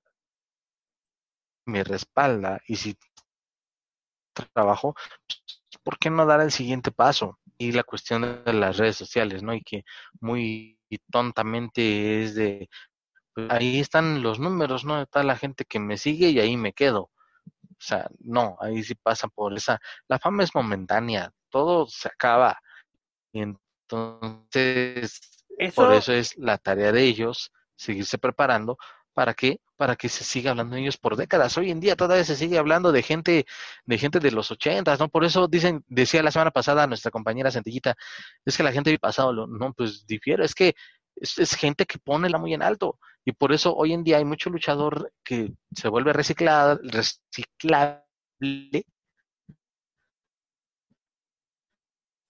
me respalda y si trabajo, ¿por qué no dar el siguiente paso? Y la cuestión de las redes sociales, ¿no? Y que muy tontamente es de, pues, ahí están los números, ¿no? Toda la gente que me sigue y ahí me quedo. O sea, no, ahí sí pasa por esa. La fama es momentánea, todo se acaba. Y entonces, por eso es la tarea de ellos seguirse preparando ¿Para qué? Para que se siga hablando de ellos por décadas. Hoy en día todavía se sigue hablando de gente, de gente de los ochentas, ¿no? Por eso dicen, decía la semana pasada nuestra compañera Centellita, es que la gente del pasado, no, pues difiere, es que es, gente que pone la muy en alto. Y por eso hoy en día hay mucho luchador que se vuelve reciclado, reciclable.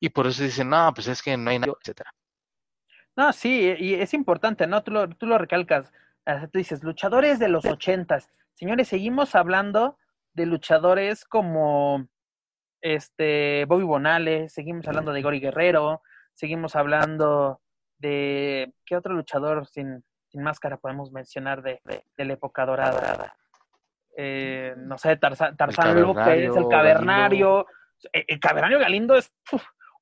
Y por eso dicen, no, pues es que no hay nada, etcétera. No, sí, y es importante, ¿no? Tú lo, tú lo recalcas tú dices, luchadores de los ochentas. Señores, seguimos hablando de luchadores como este Bobby Bonales, seguimos hablando de Gori Guerrero, seguimos hablando de qué otro luchador sin, sin máscara podemos mencionar de, de, la época dorada. Eh, no sé, Tarzán, Tarzán López, el Cavernario. Eh, el, Cavernario Galindo es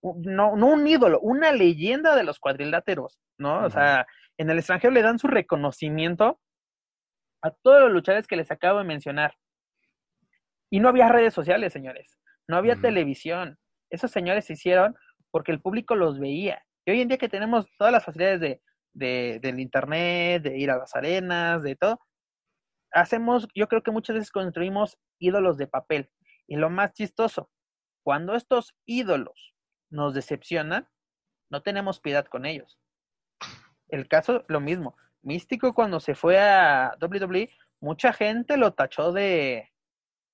no, no un ídolo, una leyenda de los cuadriláteros, ¿no? O sea, en el extranjero le dan su reconocimiento a todos los luchadores que les acabo de mencionar. Y no había redes sociales, señores. No había televisión. Esos señores se hicieron porque el público los veía. Y hoy en día que tenemos todas las facilidades de, de, del internet, de ir a las arenas, de todo, hacemos, yo creo que muchas veces construimos ídolos de papel. Y lo más chistoso, cuando estos ídolos nos decepcionan, no tenemos piedad con ellos el caso, lo mismo. Místico cuando se fue a WWE, mucha gente lo tachó de,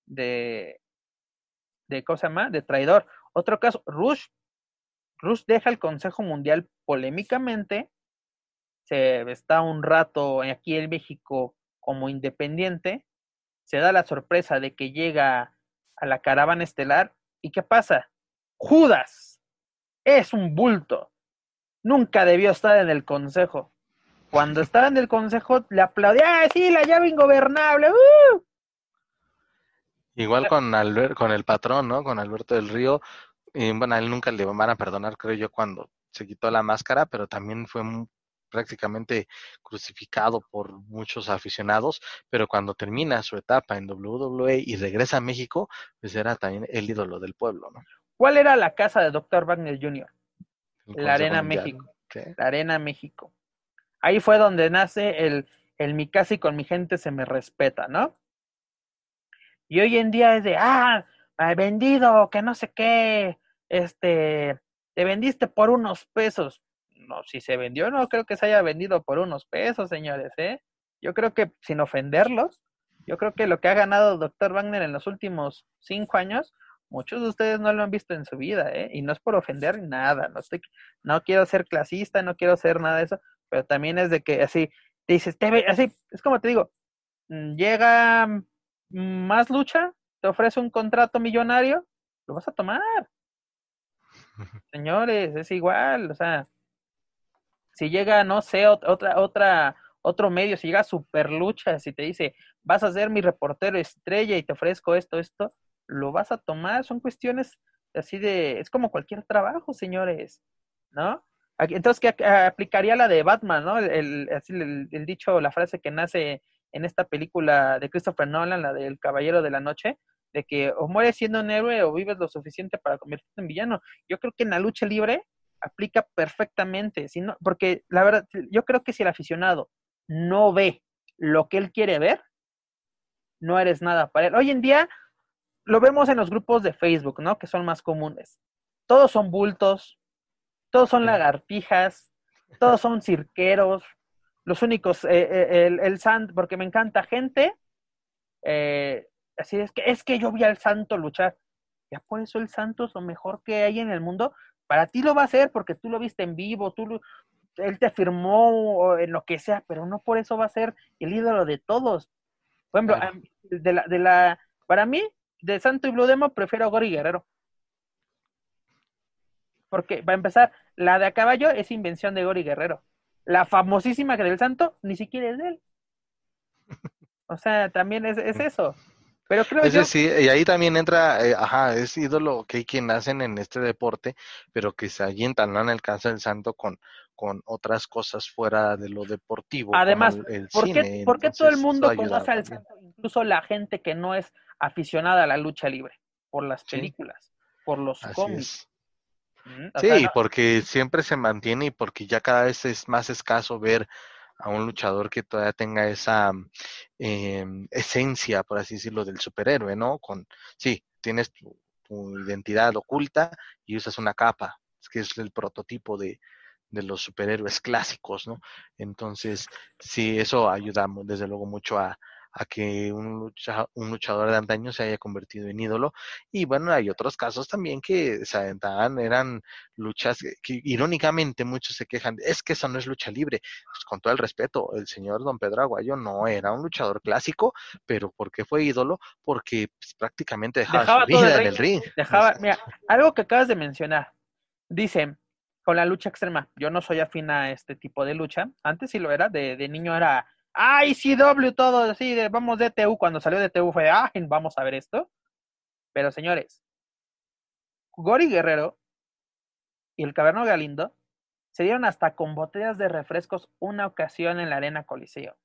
de, de, ¿cómo se llama? De traidor. Otro caso, Rush. Rush deja el Consejo Mundial polémicamente, se está un rato aquí en México como independiente, se da la sorpresa de que llega a la caravana estelar, ¿y qué pasa? Judas es un bulto, nunca debió estar en el consejo. Cuando estaba en el consejo, le aplaudía, ¡ah, sí, la llave ingobernable! ¡uh! Igual con, con el patrón, ¿no? Con Alberto del Río. Y, bueno, a él nunca le van a perdonar, creo yo, cuando se quitó la máscara, pero también fue prácticamente crucificado por muchos aficionados, pero cuando termina su etapa en WWE y regresa a México, pues era también el ídolo del pueblo, ¿no? ¿Cuál era la casa de Dr. Wagner Jr.? La Arena México. La Arena México. Ahí fue donde nace el, el mi casa y con mi gente se me respeta, ¿no? Y hoy en día es de, ah, vendido, que no sé qué, este, te vendiste por unos pesos. No, si se vendió, no creo que se haya vendido por unos pesos, señores, ¿eh? Yo creo que, sin ofenderlos, yo creo que lo que ha ganado Dr. Wagner en los últimos cinco años Muchos de ustedes no lo han visto en su vida, ¿eh? Y no es por ofender nada, no estoy, no quiero ser clasista, no quiero ser nada de eso, pero también es de que así, te dices, te así, es como te digo, mm, llega más lucha, te ofrece un contrato millonario, lo vas a tomar. Señores, es igual, o sea, si llega, no sé, otra, otra, otro medio, si llega super lucha, si te dice, vas a ser mi reportero estrella y te ofrezco esto, esto, lo vas a tomar, son cuestiones así de, es como cualquier trabajo, señores, ¿no? Entonces, ¿qué aplicaría la de Batman, ¿no? El, así el, dicho, la frase que nace en esta película de Christopher Nolan, la del Caballero de la Noche, de que o mueres siendo un héroe o vives lo suficiente para convertirte en villano. Yo creo que en la lucha libre aplica perfectamente, si porque la verdad, yo creo que si el aficionado no ve lo que él quiere ver, no eres nada para él. Hoy en día, lo vemos en los grupos de Facebook, ¿no? Que son más comunes. Todos son bultos, todos son lagartijas, todos son cirqueros, los únicos, eh, eh, el, el santo, porque me encanta gente, eh, así es que, es que yo vi al santo luchar. Ya por eso el santo es lo mejor que hay en el mundo. Para ti lo va a ser porque tú lo viste en vivo, tú él te firmó en lo que sea, pero no por eso va a ser el ídolo de todos. Por ejemplo, de la, de la, para mí, de Santo y Blue Demo prefiero a Gori Guerrero. Porque, va a empezar, la de a caballo es invención de Gori Guerrero. La famosísima que del Santo ni siquiera es de él. O sea, también es, eso. Pero creo es decir, y ahí también entra, eh, ajá, es ídolo que hay quien nacen en este deporte, pero que se alientan, no en el caso del santo, con, con otras cosas fuera de lo deportivo. Además, ¿por, qué, ¿por qué todo el mundo conoce al santo? Incluso la gente que no es aficionada a la lucha libre, por las películas, por los cómics. Sí, porque siempre se mantiene y porque ya cada vez es más escaso ver a un luchador que todavía tenga esa em, esencia, por así decirlo, del superhéroe, ¿no? Con, sí, tienes tu, identidad oculta y usas una capa, que es el prototipo de, de los superhéroes clásicos, ¿no? Entonces, sí, eso ayuda desde luego mucho a, a que un, un luchador de antaño se haya convertido en ídolo. Y bueno, hay otros casos también que se aventaban, eran luchas que, irónicamente muchos se quejan, es que eso no es lucha libre. Pues, con todo el respeto, el señor don Pedro Aguayo no era un luchador clásico, pero ¿por qué fue ídolo? Porque pues, prácticamente dejaba, su vida en el ring. Dejaba, mira, algo que acabas de mencionar, dice, con la lucha extrema, yo no soy afín a este tipo de lucha, antes sí lo era, de, de niño era ¡Ay, CW! Todo así, de, vamos de TU. Cuando salió de TU fue, ¡ay, vamos a ver esto! Pero señores, Gori Guerrero y el Caverno Galindo se dieron hasta con botellas de refrescos una ocasión en la Arena Coliseo.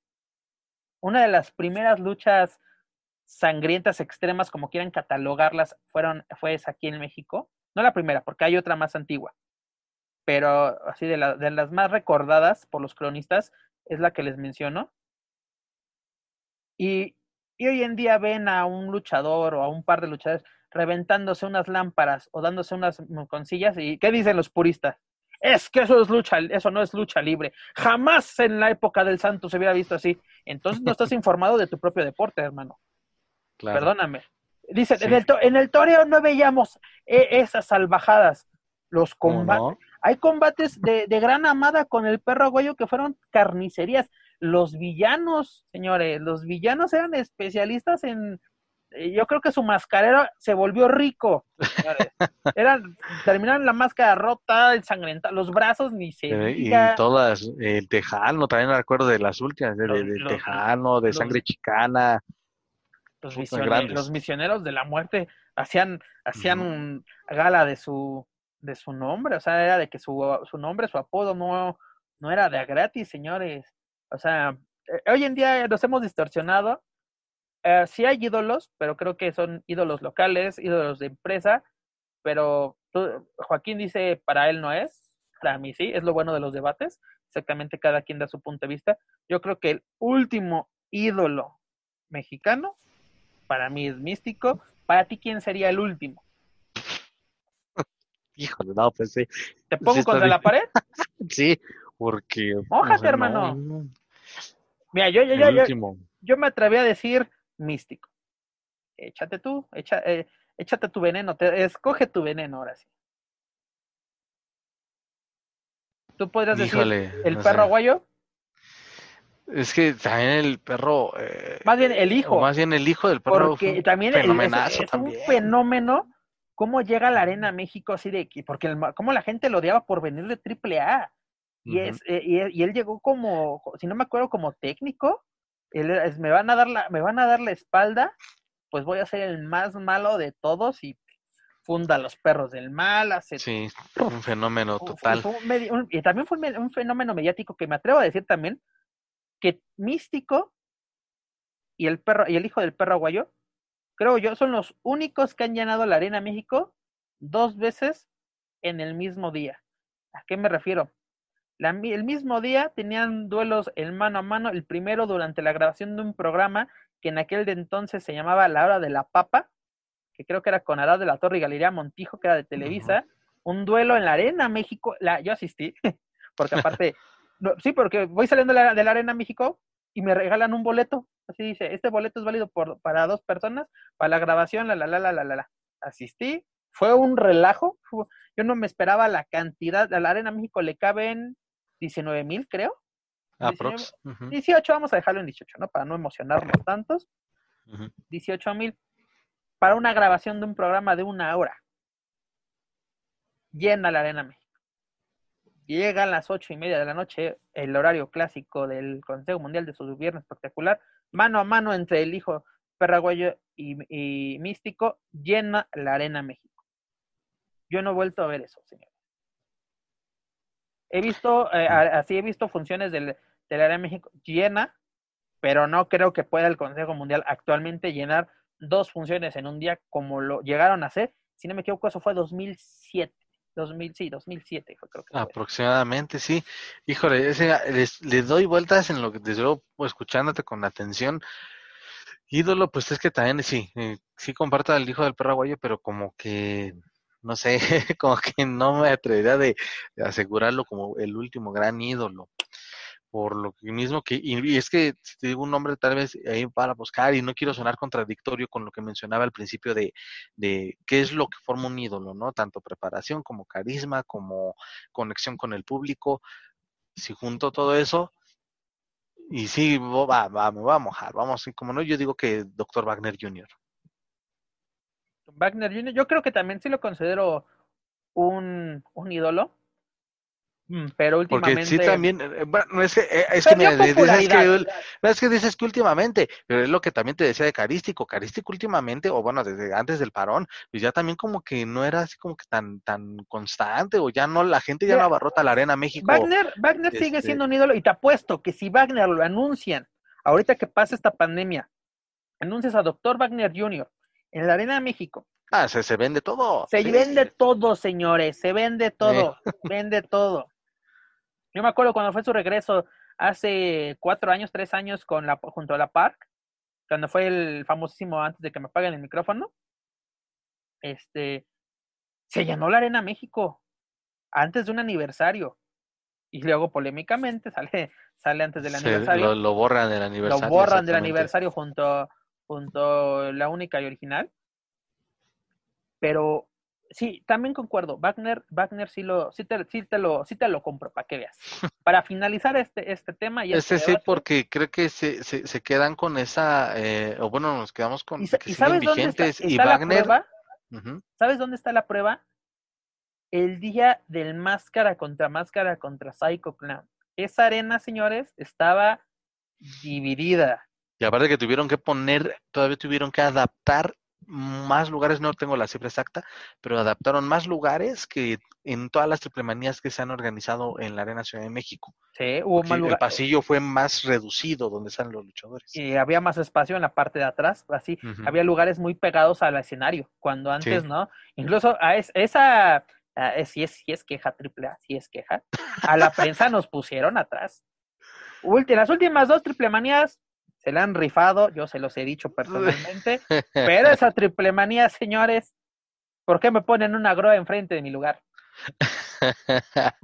Una de las primeras luchas sangrientas extremas, como quieran catalogarlas, fueron, fue aquí en México. No la primera, porque hay otra más antigua. Pero así de, de las más recordadas por los cronistas, es la que les menciono. Y, hoy en día ven a un luchador o a un par de luchadores reventándose unas lámparas o dándose unas moconcillas y ¿qué dicen los puristas? Es que eso es lucha, eso no es lucha libre. Jamás en la época del santo se hubiera visto así. Entonces no estás informado de tu propio deporte, hermano. Perdóname. Dice, en, el en el toreo no veíamos eh, esas salvajadas. Los combates. Hay combates de, de gran amada con el perro aguayo que fueron carnicerías los villanos, señores, los villanos eran especialistas en, eh, yo creo que su mascarero se volvió rico. Eran, terminaron la máscara rota, ensangrentada, los brazos ni se Y todas, el tejano, también me acuerdo de las últimas, de, tejano, de sangre chicana. Los misioneros, los misioneros, de la muerte hacían, hacían un gala de su, de su nombre, o sea, era de que su, su nombre, su apodo no, no era de gratis, señores. O sea, eh, hoy en día nos hemos distorsionado. Eh, sí hay ídolos, pero creo que son ídolos locales, ídolos de empresa, pero Joaquín dice, para él no es, para mí sí, es lo bueno de los debates, exactamente cada quien da su punto de vista. Yo creo que el último ídolo mexicano, para mí es místico, para ti, ¿quién sería el último? Híjole, no, pues sí. ¿Te pongo contra la pared? sí, porque... Mójate, hermano. Mira, yo, yo, yo, yo, me atreví a decir místico. Échate tú, echa, eh, échate tu veneno, te, escoge tu veneno ahora sí. ¿Tú podrías decir el perro aguayo? Es que también el perro. Eh, más bien el hijo. Más bien el hijo del perro. Porque también es, un fenómeno cómo llega a la Arena México así de. Porque el, cómo la gente lo odiaba por venir de triple A. Y, es, eh, y, él llegó como, si no me acuerdo, como técnico. Él, es, me, van a dar la, me van a dar la espalda, pues voy a ser el más malo de todos y funda a los perros del mal. Hace, sí, un fenómeno total. y también fue un, fenómeno mediático que me atrevo a decir también que Místico y el perro y el hijo del perro aguayo, creo yo, son los únicos que han llenado la Arena México dos veces en el mismo día. ¿A qué me refiero? el mismo día tenían duelos en mano a mano, el primero durante la grabación de un programa que en aquel de entonces se llamaba La Hora de la Papa, que creo que era con Arad de la Torre y Galería Montijo, que era de Televisa, un duelo en la Arena México, la, yo asistí, porque aparte, sí, porque voy saliendo de la, de la, Arena México y me regalan un boleto, así dice, este boleto es válido por, para dos personas, para la grabación, la, la, la, la, la, la, la. Asistí, fue un relajo, yo no me esperaba la cantidad, a la Arena México le caben 19 mil, creo. 18, vamos a dejarlo en 18, ¿no? Para no emocionarnos tantos. 18 mil para una grabación de un programa de una hora. Llena la Arena México. Llega a las ocho y media de la noche, el horario clásico del Consejo Mundial de su Viernes Espectacular, mano a mano entre el hijo y, y Místico, llena la Arena México. Yo no he vuelto a ver eso, señor. He visto, eh, así he visto funciones del, del área de México llena, pero no creo que pueda el Consejo Mundial actualmente llenar dos funciones en un día como lo llegaron a hacer. Si no me equivoco, eso fue 2007. 2000, sí, 2007 creo que fue. Aproximadamente, sí. Híjole, ese, les, le doy vueltas en lo que desde luego escuchándote con atención. Ídolo, pues es que también sí, eh, sí comparto al hijo del perro aguayo, pero como que, no sé, como que no me atrevería de, de asegurarlo como el último gran ídolo por lo mismo que, y, es que si te digo un nombre tal vez ahí para buscar y no quiero sonar contradictorio con lo que mencionaba al principio de, de qué es lo que forma un ídolo, ¿no? Tanto preparación como carisma, como conexión con el público. Si junto todo eso, y sí, va, va, me voy a mojar, vamos, como no, yo digo que Dr. Wagner Jr. Wagner Jr., yo creo que también sí lo considero un, un ídolo pero últimamente. Porque sí también, eh, bueno, es que, eh, es que, mira, dices que, es que dices que últimamente, pero es lo que también te decía de Carístico, Carístico últimamente, o bueno, desde antes del parón, pues ya también como que no era así como que tan, tan constante, o ya no, la gente ya no abarrota la arena México. Wagner, Wagner sigue este siendo un ídolo, y te apuesto que si Wagner lo anuncian, ahorita que pasa esta pandemia, anuncias a Doctor Wagner Jr. en la arena México, Ah, se, se vende todo. Se vende todo, señores, se vende todo, vende todo. Yo me acuerdo cuando fue su regreso hace cuatro años, tres años con la, junto a la Park, cuando fue el famosísimo antes de que me apaguen el micrófono, este, se llenó la Arena México antes de un aniversario. Y luego polémicamente sale, sale antes del aniversario. Lo, borran del aniversario. Lo borran del aniversario junto, junto la única y original. Pero sí, también concuerdo. Wagner, Wagner sí lo, sí te, sí te lo, sí te lo compro para que veas. Para finalizar este, este tema y este, sí, porque creo que se, se, se quedan con esa, eh, o bueno, nos quedamos con ¿Y, que sabes vigentes dónde está, y Wagner. La prueba? ¿Sabes dónde está la prueba? El día del máscara contra máscara contra Psycho Clown. Esa arena, señores, estaba dividida. Y aparte que tuvieron que poner, todavía tuvieron que adaptar más lugares, no tengo la cifra exacta, pero adaptaron más lugares que en todas las triplemanías que se han organizado en la Arena Ciudad de México. Sí, hubo más El pasillo fue más reducido donde están los luchadores. Y había más espacio en la parte de atrás, así. Había lugares muy pegados al escenario, cuando antes no. Incluso a esa, si, es, si es queja triple A, si es queja, a la prensa nos pusieron atrás. las últimas dos triplemanías se la han rifado, yo se los he dicho personalmente, pero esa triple manía, señores, ¿por qué me ponen una grúa enfrente de mi lugar?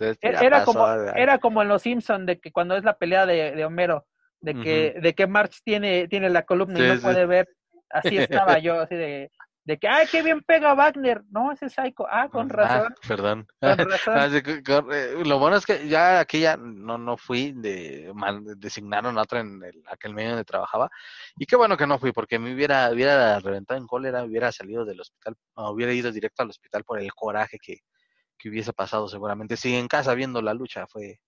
E-, era, como, era como en Los Simpson de que cuando es la pelea de, Homero, de que, de que March tiene, tiene la columna y no puede ver, así estaba yo, así de, de que, ay, qué bien pega Wagner. No, ese es Psycho. Ah, con ah, razón. perdón. Eh, lo bueno es que ya aquí ya no, no fui, de, designaron a otro en aquel medio donde trabajaba. Y qué bueno que no fui, porque me hubiera, hubiera reventado en cólera, hubiera salido del hospital, hubiera ido directo al hospital por el coraje que, que hubiese pasado seguramente. Sí, en casa viendo la lucha fue,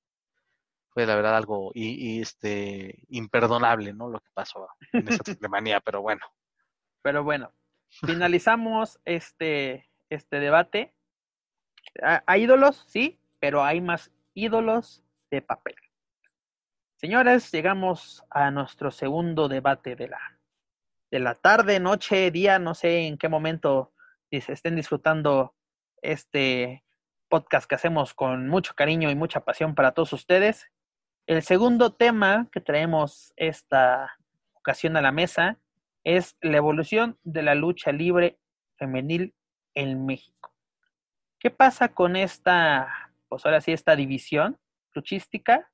fue la verdad algo y, y este imperdonable, ¿no? Lo que pasó en esa manía, pero bueno. Pero bueno, finalizamos este, este debate. Hay ídolos, sí, pero hay más ídolos de papel. Señores, llegamos a nuestro segundo debate de la, de la tarde, noche, día, no sé en qué momento estén disfrutando este podcast que hacemos con mucho cariño y mucha pasión para todos ustedes. El segundo tema que traemos esta ocasión a la mesa es la evolución de la lucha libre femenil en México. ¿Qué pasa con esta, pues ahora sí, esta división luchística?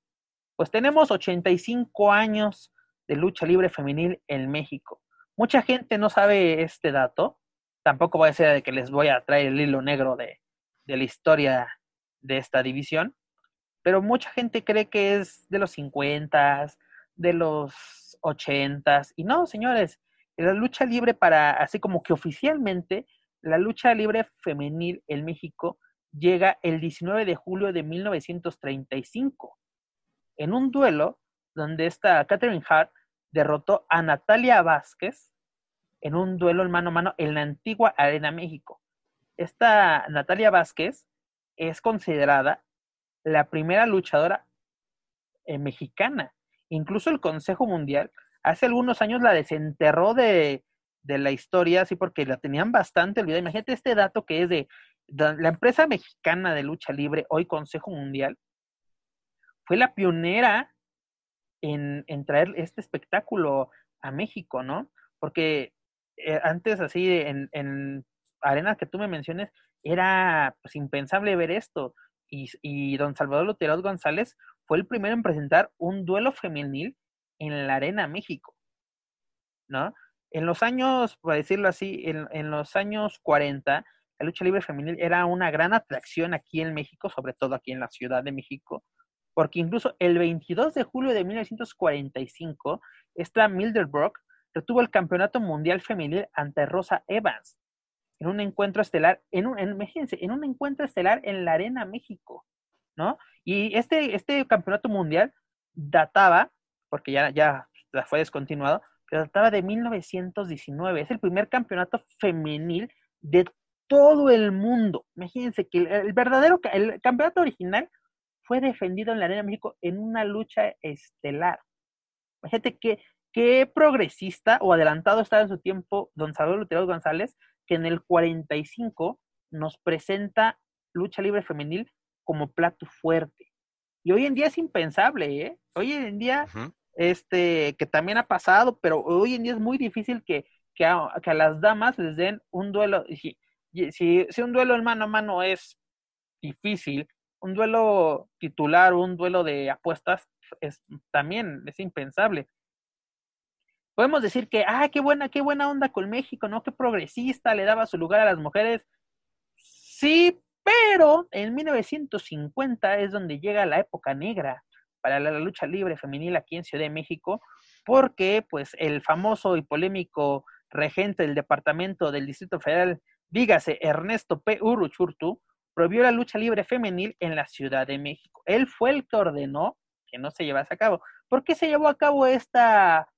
Pues tenemos 85 años de lucha libre femenil en México. Mucha gente no sabe este dato. Tampoco voy a ser de que les voy a traer el hilo negro de, de la historia de esta división. Pero mucha gente cree que es de los 50, de los 80. Y no, señores, la lucha libre para, así como que oficialmente, la lucha libre femenil en México llega el 19 de julio de 1935, en un duelo donde esta Catherine Hart derrotó a Natalia Vázquez en un duelo en mano a mano en la antigua Arena México. Esta Natalia Vázquez es considerada la primera luchadora eh, mexicana. Incluso el Consejo Mundial hace algunos años la desenterró de, de la historia, así porque la tenían bastante olvidada. Imagínate este dato que es de la empresa mexicana de lucha libre, hoy Consejo Mundial, fue la pionera en, traer este espectáculo a México, ¿no? Porque eh, antes así en, en arenas que tú me menciones, era pues impensable ver esto. Y, y don Salvador Lutero González fue el primero en presentar un duelo femenil en la Arena México, ¿no? En los años, por decirlo así, en, en los años 40, la lucha libre femenil era una gran atracción aquí en México, sobre todo aquí en la Ciudad de México, porque incluso el 22 de julio de 1945, esta Mildred Brock retuvo el campeonato mundial femenil ante Rosa Evans en un encuentro estelar, en un, imagínense, en un encuentro estelar en la Arena México, ¿no? Y este, este campeonato mundial databa, porque ya, ya fue descontinuado, pero databa de 1919. Es el primer campeonato femenil de todo el mundo. Imagínense que el, verdadero, el campeonato original fue defendido en la Arena México en una lucha estelar. Imagínate qué progresista o adelantado estaba en su tiempo don Salvador Lutero González, que en el 45 nos presenta lucha libre femenil como plato fuerte. Y hoy en día es impensable, ¿eh? Hoy en día, este, que también ha pasado, pero hoy en día es muy difícil que, que, a, las damas les den un duelo. Si, si, un duelo en mano a mano es difícil, un duelo titular, un duelo de apuestas, es, también es impensable. Podemos decir que, ah, qué buena, qué buena onda con México, ¿no? Qué progresista, le daba su lugar a las mujeres. Sí, pero en 1950 es donde llega la época negra para la lucha libre femenil aquí en Ciudad de México, porque pues el famoso y polémico regente del departamento del Distrito Federal, dígase Ernesto P. Uruchurtu, prohibió la lucha libre femenil en la Ciudad de México. Él fue el que ordenó que no se llevase a cabo. ¿Por qué se llevó a cabo esta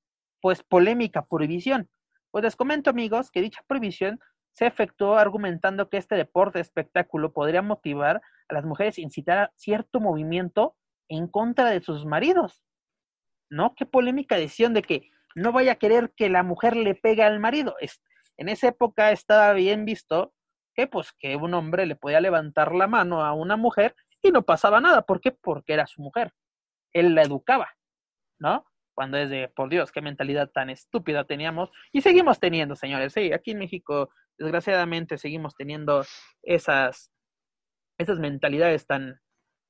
pues polémica prohibición? Pues les comento amigos que dicha prohibición se efectuó argumentando que este deporte espectáculo podría motivar a las mujeres a incitar a cierto movimiento en contra de sus maridos. ¿No? Qué polémica decisión de que no vaya a querer que la mujer le pegue al marido. En esa época estaba bien visto que pues que un hombre le podía levantar la mano a una mujer y no pasaba nada. ¿Por qué? Porque era su mujer. Él la educaba, ¿no? Cuando es de, por Dios, qué mentalidad tan estúpida teníamos y seguimos teniendo, señores. Sí, aquí en México, desgraciadamente, seguimos teniendo esas, esas mentalidades tan,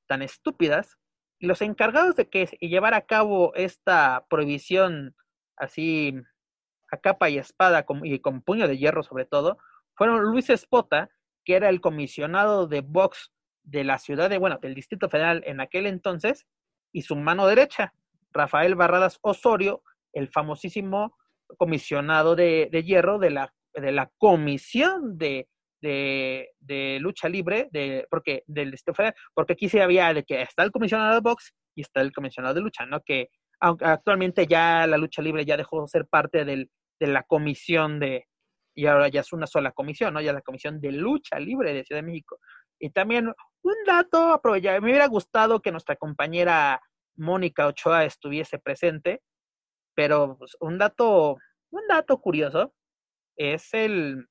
tan estúpidas. Los encargados de que llevar a cabo esta prohibición así a capa y espada y con puño de hierro sobre todo, fueron Luis Espota, que era el comisionado de Vox de la ciudad de, bueno, del Distrito Federal en aquel entonces, y su mano derecha, Rafael Barradas Osorio, el famosísimo comisionado de, hierro de la, de la comisión de, de, lucha libre, de, porque, del Federal, porque aquí se había de que está el comisionado de box y está el comisionado de lucha, ¿no? Que aunque actualmente ya la lucha libre ya dejó de ser parte del, de la comisión de, y ahora ya es una sola comisión, ¿no? Ya la Comisión de Lucha Libre de Ciudad de México. Y también un dato, me hubiera gustado que nuestra compañera Mónica Ochoa estuviese presente, pero pues, un dato, un dato curioso es el,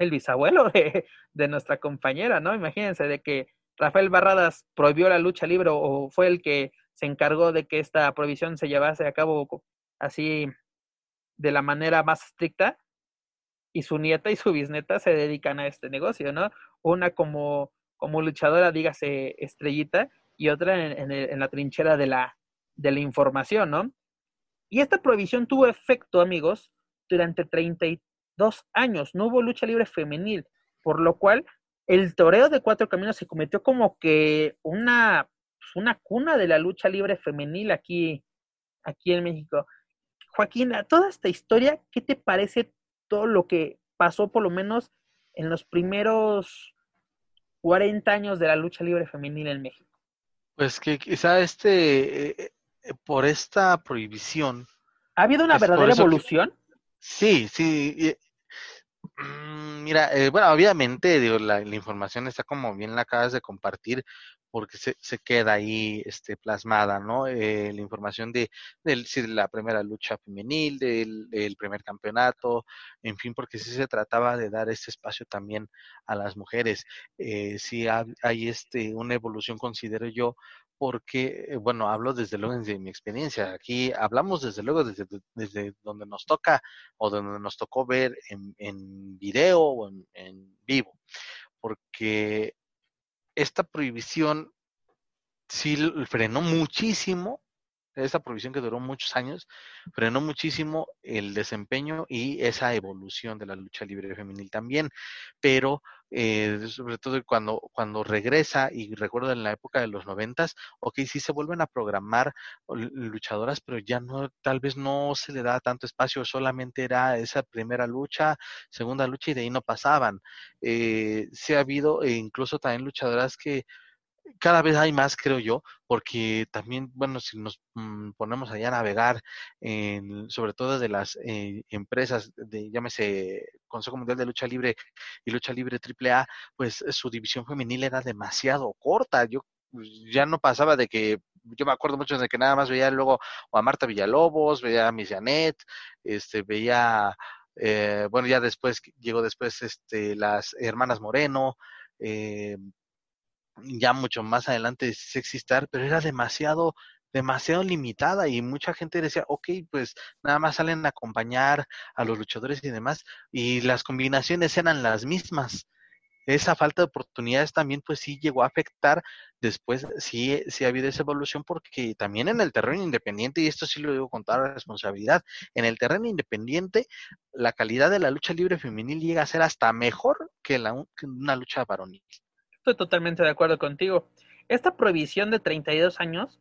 el bisabuelo de, de nuestra compañera, ¿no? Imagínense de que Rafael Barradas prohibió la lucha libre o fue el que se encargó de que esta prohibición se llevase a cabo así de la manera más estricta y su nieta y su bisnieta se dedican a este negocio, ¿no? Una como, como luchadora, dígase estrellita, y otra en, en, la trinchera de la, de la información, ¿no? Y esta prohibición tuvo efecto, amigos, durante 32 años. No hubo lucha libre femenil, por lo cual el toreo de cuatro caminos se cometió como que una, pues, una cuna de la lucha libre femenil aquí, aquí en México. Joaquín, toda esta historia, ¿qué te parece todo lo que pasó por lo menos en los primeros 40 años de la lucha libre femenil en México. Pues que quizá este, eh, eh, por esta prohibición. ¿Ha habido una verdadera evolución? sí, sí. Mm, Mira, eh, bueno, obviamente digo, la, información está como bien la acabas de compartir porque se, se queda ahí este, plasmada, ¿no? Eh, la información de, de, la primera lucha femenil, del, del, primer campeonato, en fin, porque sí se trataba de dar este espacio también a las mujeres. Eh, sí hay este, una evolución, considero yo, porque, eh, bueno, hablo desde luego desde mi experiencia. Aquí hablamos desde luego desde, desde donde nos toca o donde nos tocó ver en, en video o en, en vivo, porque esta prohibición sí frenó muchísimo esa provisión que duró muchos años, frenó muchísimo el desempeño y esa evolución de la lucha libre femenil también, pero eh, sobre todo cuando, cuando regresa, y recuerdo en la época de los noventas, ok, sí se vuelven a programar luchadoras, pero ya no, tal vez no se le da tanto espacio, solamente era esa primera lucha, segunda lucha y de ahí no pasaban. Eh, sí ha habido e incluso también luchadoras que cada vez hay más, creo yo, porque también, bueno, si nos mmm, ponemos allá a navegar, en, sobre todo de las eh, empresas, de, llámese Consejo Mundial de Lucha Libre y Lucha Libre AAA, pues su división femenil era demasiado corta. Yo ya no pasaba de que, yo me acuerdo mucho de que nada más veía luego a Marta Villalobos, veía a Miss Janet, este, veía, eh, bueno, ya después, llegó después este, las hermanas Moreno, eh, ya mucho más adelante Sexy Star, pero era demasiado, demasiado limitada y mucha gente decía, ok, pues nada más salen a acompañar a los luchadores y demás, y las combinaciones eran las mismas. Esa falta de oportunidades también, pues sí llegó a afectar después, sí, sí ha habido esa evolución, porque también en el terreno independiente, y esto sí lo digo con toda la responsabilidad, en el terreno independiente, la calidad de la lucha libre femenil llega a ser hasta mejor que, la, que una lucha varonil. Estoy totalmente de acuerdo contigo. Esta prohibición de 32 años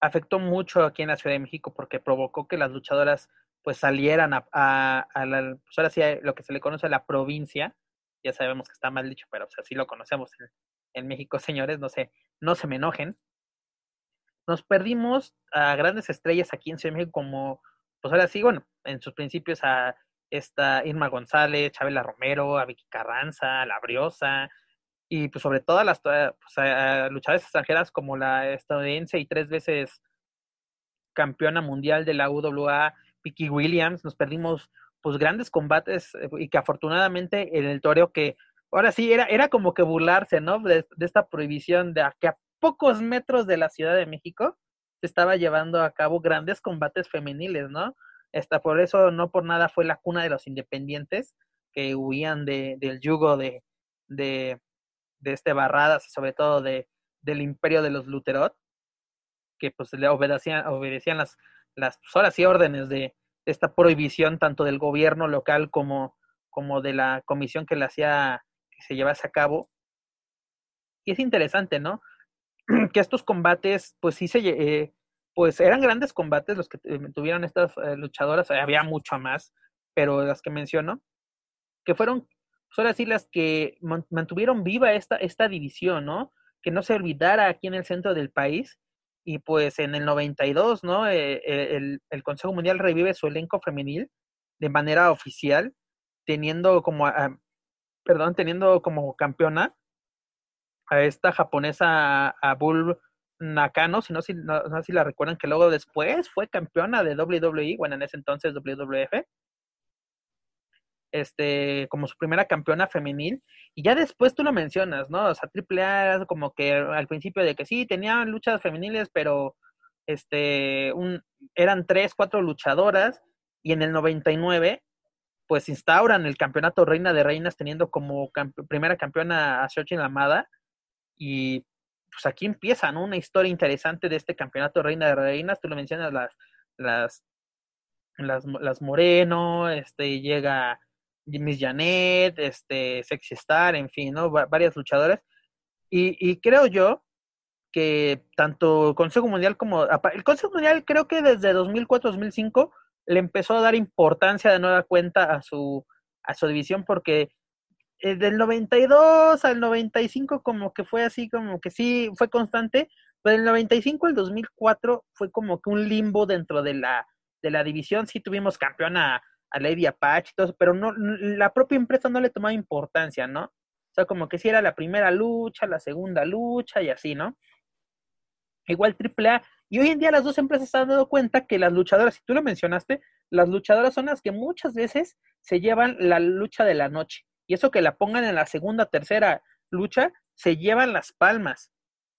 afectó mucho aquí en la Ciudad de México porque provocó que las luchadoras pues salieran a, a, la, pues ahora sí, lo que se le conoce a la provincia, ya sabemos que está mal dicho, pero o sea, sí lo conocemos en, en México, señores, no sé, no se me enojen. Nos perdimos a grandes estrellas aquí en Ciudad de México como, pues ahora sí, bueno, en sus principios a esta Irma González, Chabela Romero, a Vicky Carranza, a La Briosa, y pues sobre todo a las pues, a extranjeras como la estadounidense y tres veces campeona mundial de la UWA, Vicky Williams, nos perdimos pues grandes combates eh, y que afortunadamente en el toreo que ahora sí era, era como que burlarse, ¿no? De, de esta prohibición de que a pocos metros de la Ciudad de México se estaba llevando a cabo grandes combates femeniles, ¿no? Esta, por eso no por nada fue la cuna de los independientes que huían de, del yugo de, de, de este Barradas y sobre todo de, del imperio de los Luterot, que pues le obedecían, obedecían las, las pues, horas y órdenes de, esta prohibición tanto del gobierno local como, como de la comisión que le hacía que se llevase a cabo. Y es interesante, ¿no? que estos combates, pues sí se, eh, pues eran grandes combates los que tuvieron estas eh, luchadoras, había mucho más, pero las que menciono, que fueron son así las que mantuvieron viva esta, esta división, ¿no? Que no se olvidara aquí en el centro del país. Y pues en el 92, ¿no? Eh, eh, el, el, Consejo Mundial revive su elenco femenil de manera oficial, teniendo como, perdón, teniendo como campeona a esta japonesa, a Bull Nakano, si no, si, no, no si la recuerdan, que luego después fue campeona de WWE, bueno, en ese entonces WWF este, como su primera campeona femenil, y ya después tú lo mencionas, ¿no? O sea, AAA como que al principio de que sí, tenían luchas femeniles, pero este, un, eran tres, cuatro luchadoras, y en el 99, pues instauran el campeonato Reina de Reinas teniendo como primera campeona a Searching Amada, y pues aquí empieza. Una historia interesante de este campeonato Reina de Reinas, tú lo mencionas, las, las, las, las Moreno, este, llega Miss Janet, este, Sexy Star, en fin, ¿no? varias luchadoras. Y, y creo yo que tanto Consejo Mundial como... El Consejo Mundial creo que desde 2004-2005 le empezó a dar importancia de nueva cuenta a su, a su división porque eh, del 92 al 95 como que fue así, como que sí, fue constante, pero del 95 al 2004 fue como que un limbo dentro de la, de la división, sí tuvimos campeona a Lady Apache y todo eso, pero no, la propia empresa no le tomaba importancia, ¿no? O sea, como que si era la primera lucha, la segunda lucha y así, ¿no? Igual AAA. Y hoy en día las dos empresas se han dado cuenta que las luchadoras, si tú lo mencionaste, las luchadoras son las que muchas veces se llevan la lucha de la noche. Y eso que la pongan en la segunda, tercera lucha, se llevan las palmas.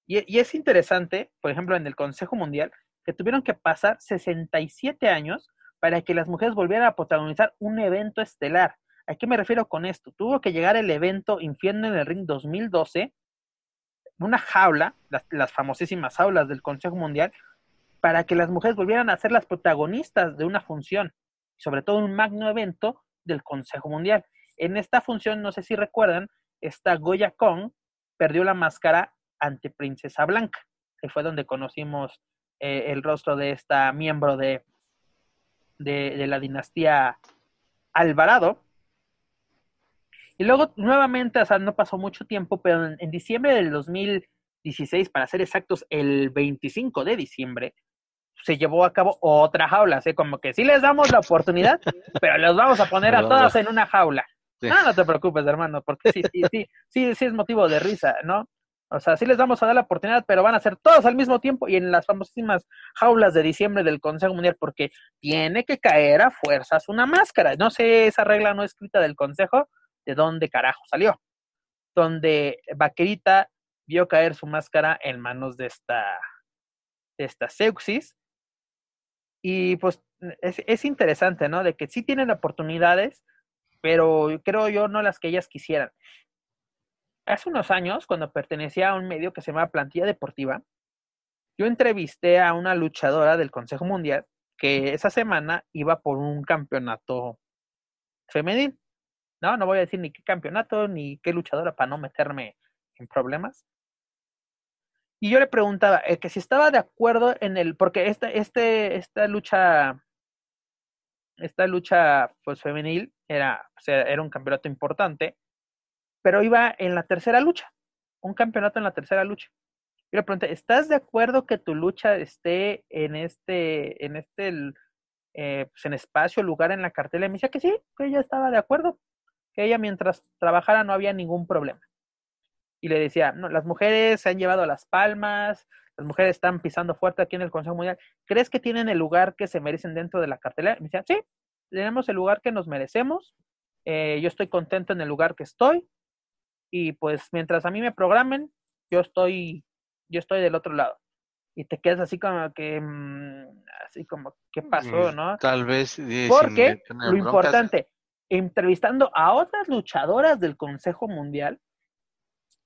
Y, y es interesante, por ejemplo, en el Consejo Mundial, que tuvieron que pasar 67 años para que las mujeres volvieran a protagonizar un evento estelar. ¿A qué me refiero con esto? Tuvo que llegar el evento Infierno en el Ring 2012, una jaula, las, famosísimas jaulas del Consejo Mundial, para que las mujeres volvieran a ser las protagonistas de una función, sobre todo un magno evento del Consejo Mundial. En esta función, no sé si recuerdan, esta Goya Kong perdió la máscara ante Princesa Blanca, que fue donde conocimos eh, el rostro de esta miembro de, de, la dinastía Alvarado. Y luego, nuevamente, o sea, no pasó mucho tiempo, pero en, en diciembre del 2016, para ser exactos, el 25 de diciembre, se llevó a cabo otra jaula, así como que sí les damos la oportunidad, pero los vamos a poner a todas en una jaula. No, no te preocupes, hermano, porque sí, sí, sí, sí, sí es motivo de risa, ¿no? O sea, sí les vamos a dar la oportunidad, pero van a ser todos al mismo tiempo y en las famosísimas jaulas de diciembre del Consejo Mundial, porque tiene que caer a fuerzas una máscara. No sé, esa regla no escrita del Consejo, de dónde carajo salió. Donde Vaquerita vio caer su máscara en manos de esta, de esta Seuxis. Y pues es, es interesante, ¿no? De que sí tienen oportunidades, pero creo yo no las que ellas quisieran. Hace unos años, cuando pertenecía a un medio que se llama Plantilla Deportiva, yo entrevisté a una luchadora del Consejo Mundial que esa semana iba por un campeonato femenil. No, no voy a decir ni qué campeonato ni qué luchadora para no meterme en problemas. Y yo le preguntaba eh, que si estaba de acuerdo en el, porque esta, este, esta lucha, esta lucha pues femenil era, o sea, era un campeonato importante pero iba en la tercera lucha, un campeonato en la tercera lucha. Y le pregunté, ¿estás de acuerdo que tu lucha esté en este, en este, eh, pues en espacio, lugar en la cartela? Y me decía que sí, que ella estaba de acuerdo, que ella mientras trabajara no había ningún problema. Y le decía, no, las mujeres se han llevado las palmas, las mujeres están pisando fuerte aquí en el Consejo Mundial. ¿Crees que tienen el lugar que se merecen dentro de la cartela? Y me decía, sí, tenemos el lugar que nos merecemos. Eh, yo estoy contento en el lugar que estoy y pues mientras a mí me programen, yo estoy, yo estoy del otro lado. Y te quedas así como que, mm, así como, ¿qué pasó, no? Tal vez. Porque lo importante, entrevistando a otras luchadoras del Consejo Mundial,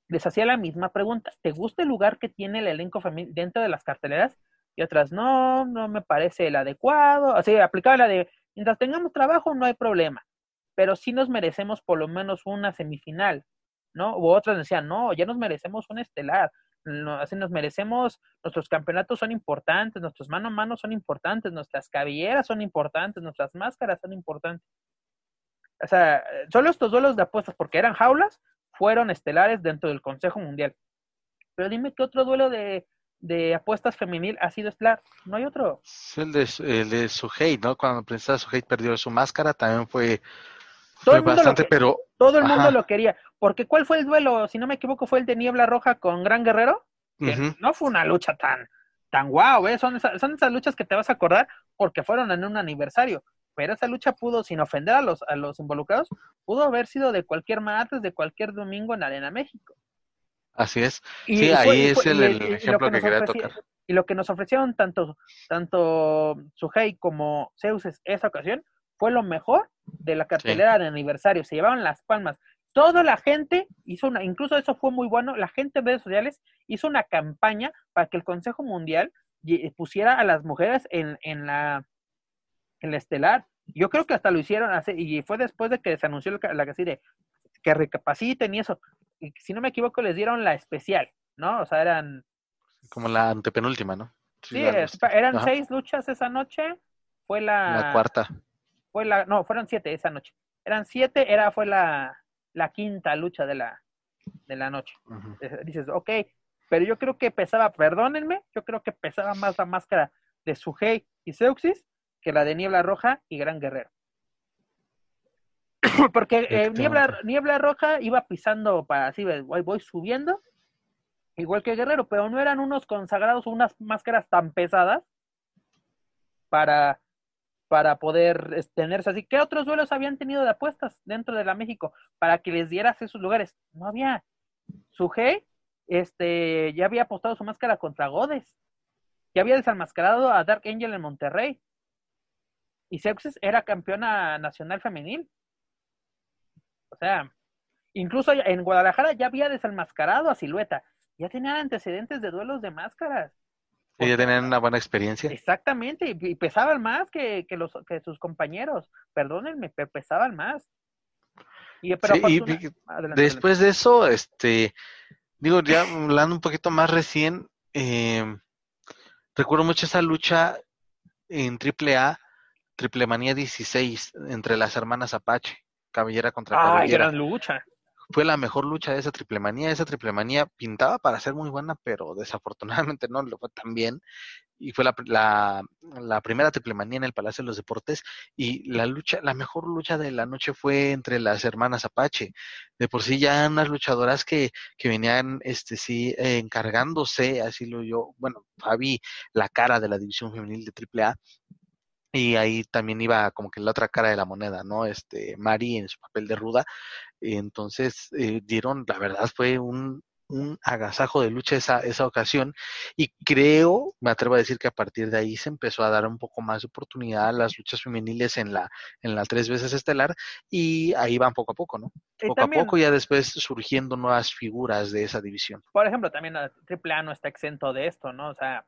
les hacía la misma pregunta. ¿Te gusta el lugar que tiene el elenco dentro de las carteleras? Y otras, no, no me parece el adecuado. Así, aplicaba la de, mientras tengamos trabajo no hay problema, pero sí nos merecemos por lo menos una semifinal. ¿No? U otras decían, no, ya nos merecemos un estelar, no, así nos merecemos, nuestros campeonatos son importantes, nuestros mano a mano son importantes, nuestras cabelleras son importantes, nuestras máscaras son importantes. O sea, solo estos duelos de apuestas, porque eran jaulas, fueron estelares dentro del Consejo Mundial. Pero dime qué otro duelo de, de apuestas femenil ha sido estelar. No hay otro. El de, el de Suhei, ¿no? Cuando Princesa Suhei perdió su máscara, también fue todo el mundo lo pero todo el mundo lo quería. Porque ¿cuál fue el duelo? Si no me equivoco, fue el de Niebla Roja con Gran Guerrero. no fue una lucha tan, tan guau, ¿eh? Son, esas, son esas luchas que te vas a acordar porque fueron en un aniversario. Pero esa lucha pudo, sin ofender a los, a los involucrados, pudo haber sido de cualquier martes, de cualquier domingo en Arena México. Así es. Y sí, ahí es el, ejemplo que, quería tocar. Y lo que nos ofrecieron tanto, tanto Suhei como Zeus esa ocasión fue lo mejor de la cartelera de aniversario. Se llevaban las palmas. Toda la gente hizo una, incluso eso fue muy bueno, la gente en redes sociales hizo una campaña para que el Consejo Mundial pusiera a las mujeres en, en la en la estelar. Yo creo que hasta lo hicieron así, y fue después de que se anunció la, la que de que recapaciten y eso. Y si no me equivoco, les dieron la especial, ¿no? O sea, eran. Como la antepenúltima, ¿no? Sí, eran seis luchas esa noche. Fue la. La cuarta fue la, no, fueron siete esa noche. Eran siete, era, fue la, la quinta lucha de la, de la noche. Dices, ok, pero yo creo que pesaba, perdónenme, yo creo que pesaba más la máscara de Suhei y Seuxis que la de Niebla Roja y Gran Guerrero. Porque eh, niebla, niebla Roja iba pisando para así, voy, voy subiendo, igual que Guerrero, pero no eran unos consagrados unas máscaras tan pesadas para, para poder tenerse así. ¿Qué otros duelos habían tenido de apuestas dentro de la México para que les dieras esos lugares? No había. Suje, este, ya había apostado su máscara contra Godes. Ya había desenmascarado a Dark Angel en Monterrey. Y Seuxes era campeona nacional femenil. O sea, incluso en Guadalajara ya había desenmascarado a Silueta. Ya tenían antecedentes de duelos de máscaras. Ya tenían una buena experiencia. Exactamente, y, pesaban más que, los, que sus compañeros. Perdónenme, pero pesaban más. Y, pero después de eso, este, digo, ya hablando un poquito más recién, eh, recuerdo mucho esa lucha en AAA, Triple Manía 16, entre las hermanas Apache, cabellera contra cabellera. gran lucha fue la mejor lucha de esa triple manía. Esa triple manía pintaba para ser muy buena, pero desafortunadamente no lo fue tan bien. Y fue la, la, la, primera triple manía en el Palacio de los Deportes. Y la lucha, la mejor lucha de la noche fue entre las hermanas Apache. De por sí ya unas luchadoras que, que venían, este sí, encargándose, así lo yo, bueno, Fabi, la cara de la división femenil de triple A, y ahí también iba como que la otra cara de la moneda, ¿no? Este, Mari en su papel de ruda, entonces eh, dieron, la verdad fue un, un agasajo de lucha esa, esa ocasión y creo, me atrevo a decir que a partir de ahí se empezó a dar un poco más de oportunidad a las luchas femeniles en la, en la tres veces estelar y ahí van poco a poco, ¿no? poco a poco ya después surgiendo nuevas figuras de esa división. Por ejemplo, también la AAA no está exento de esto, ¿no? O sea,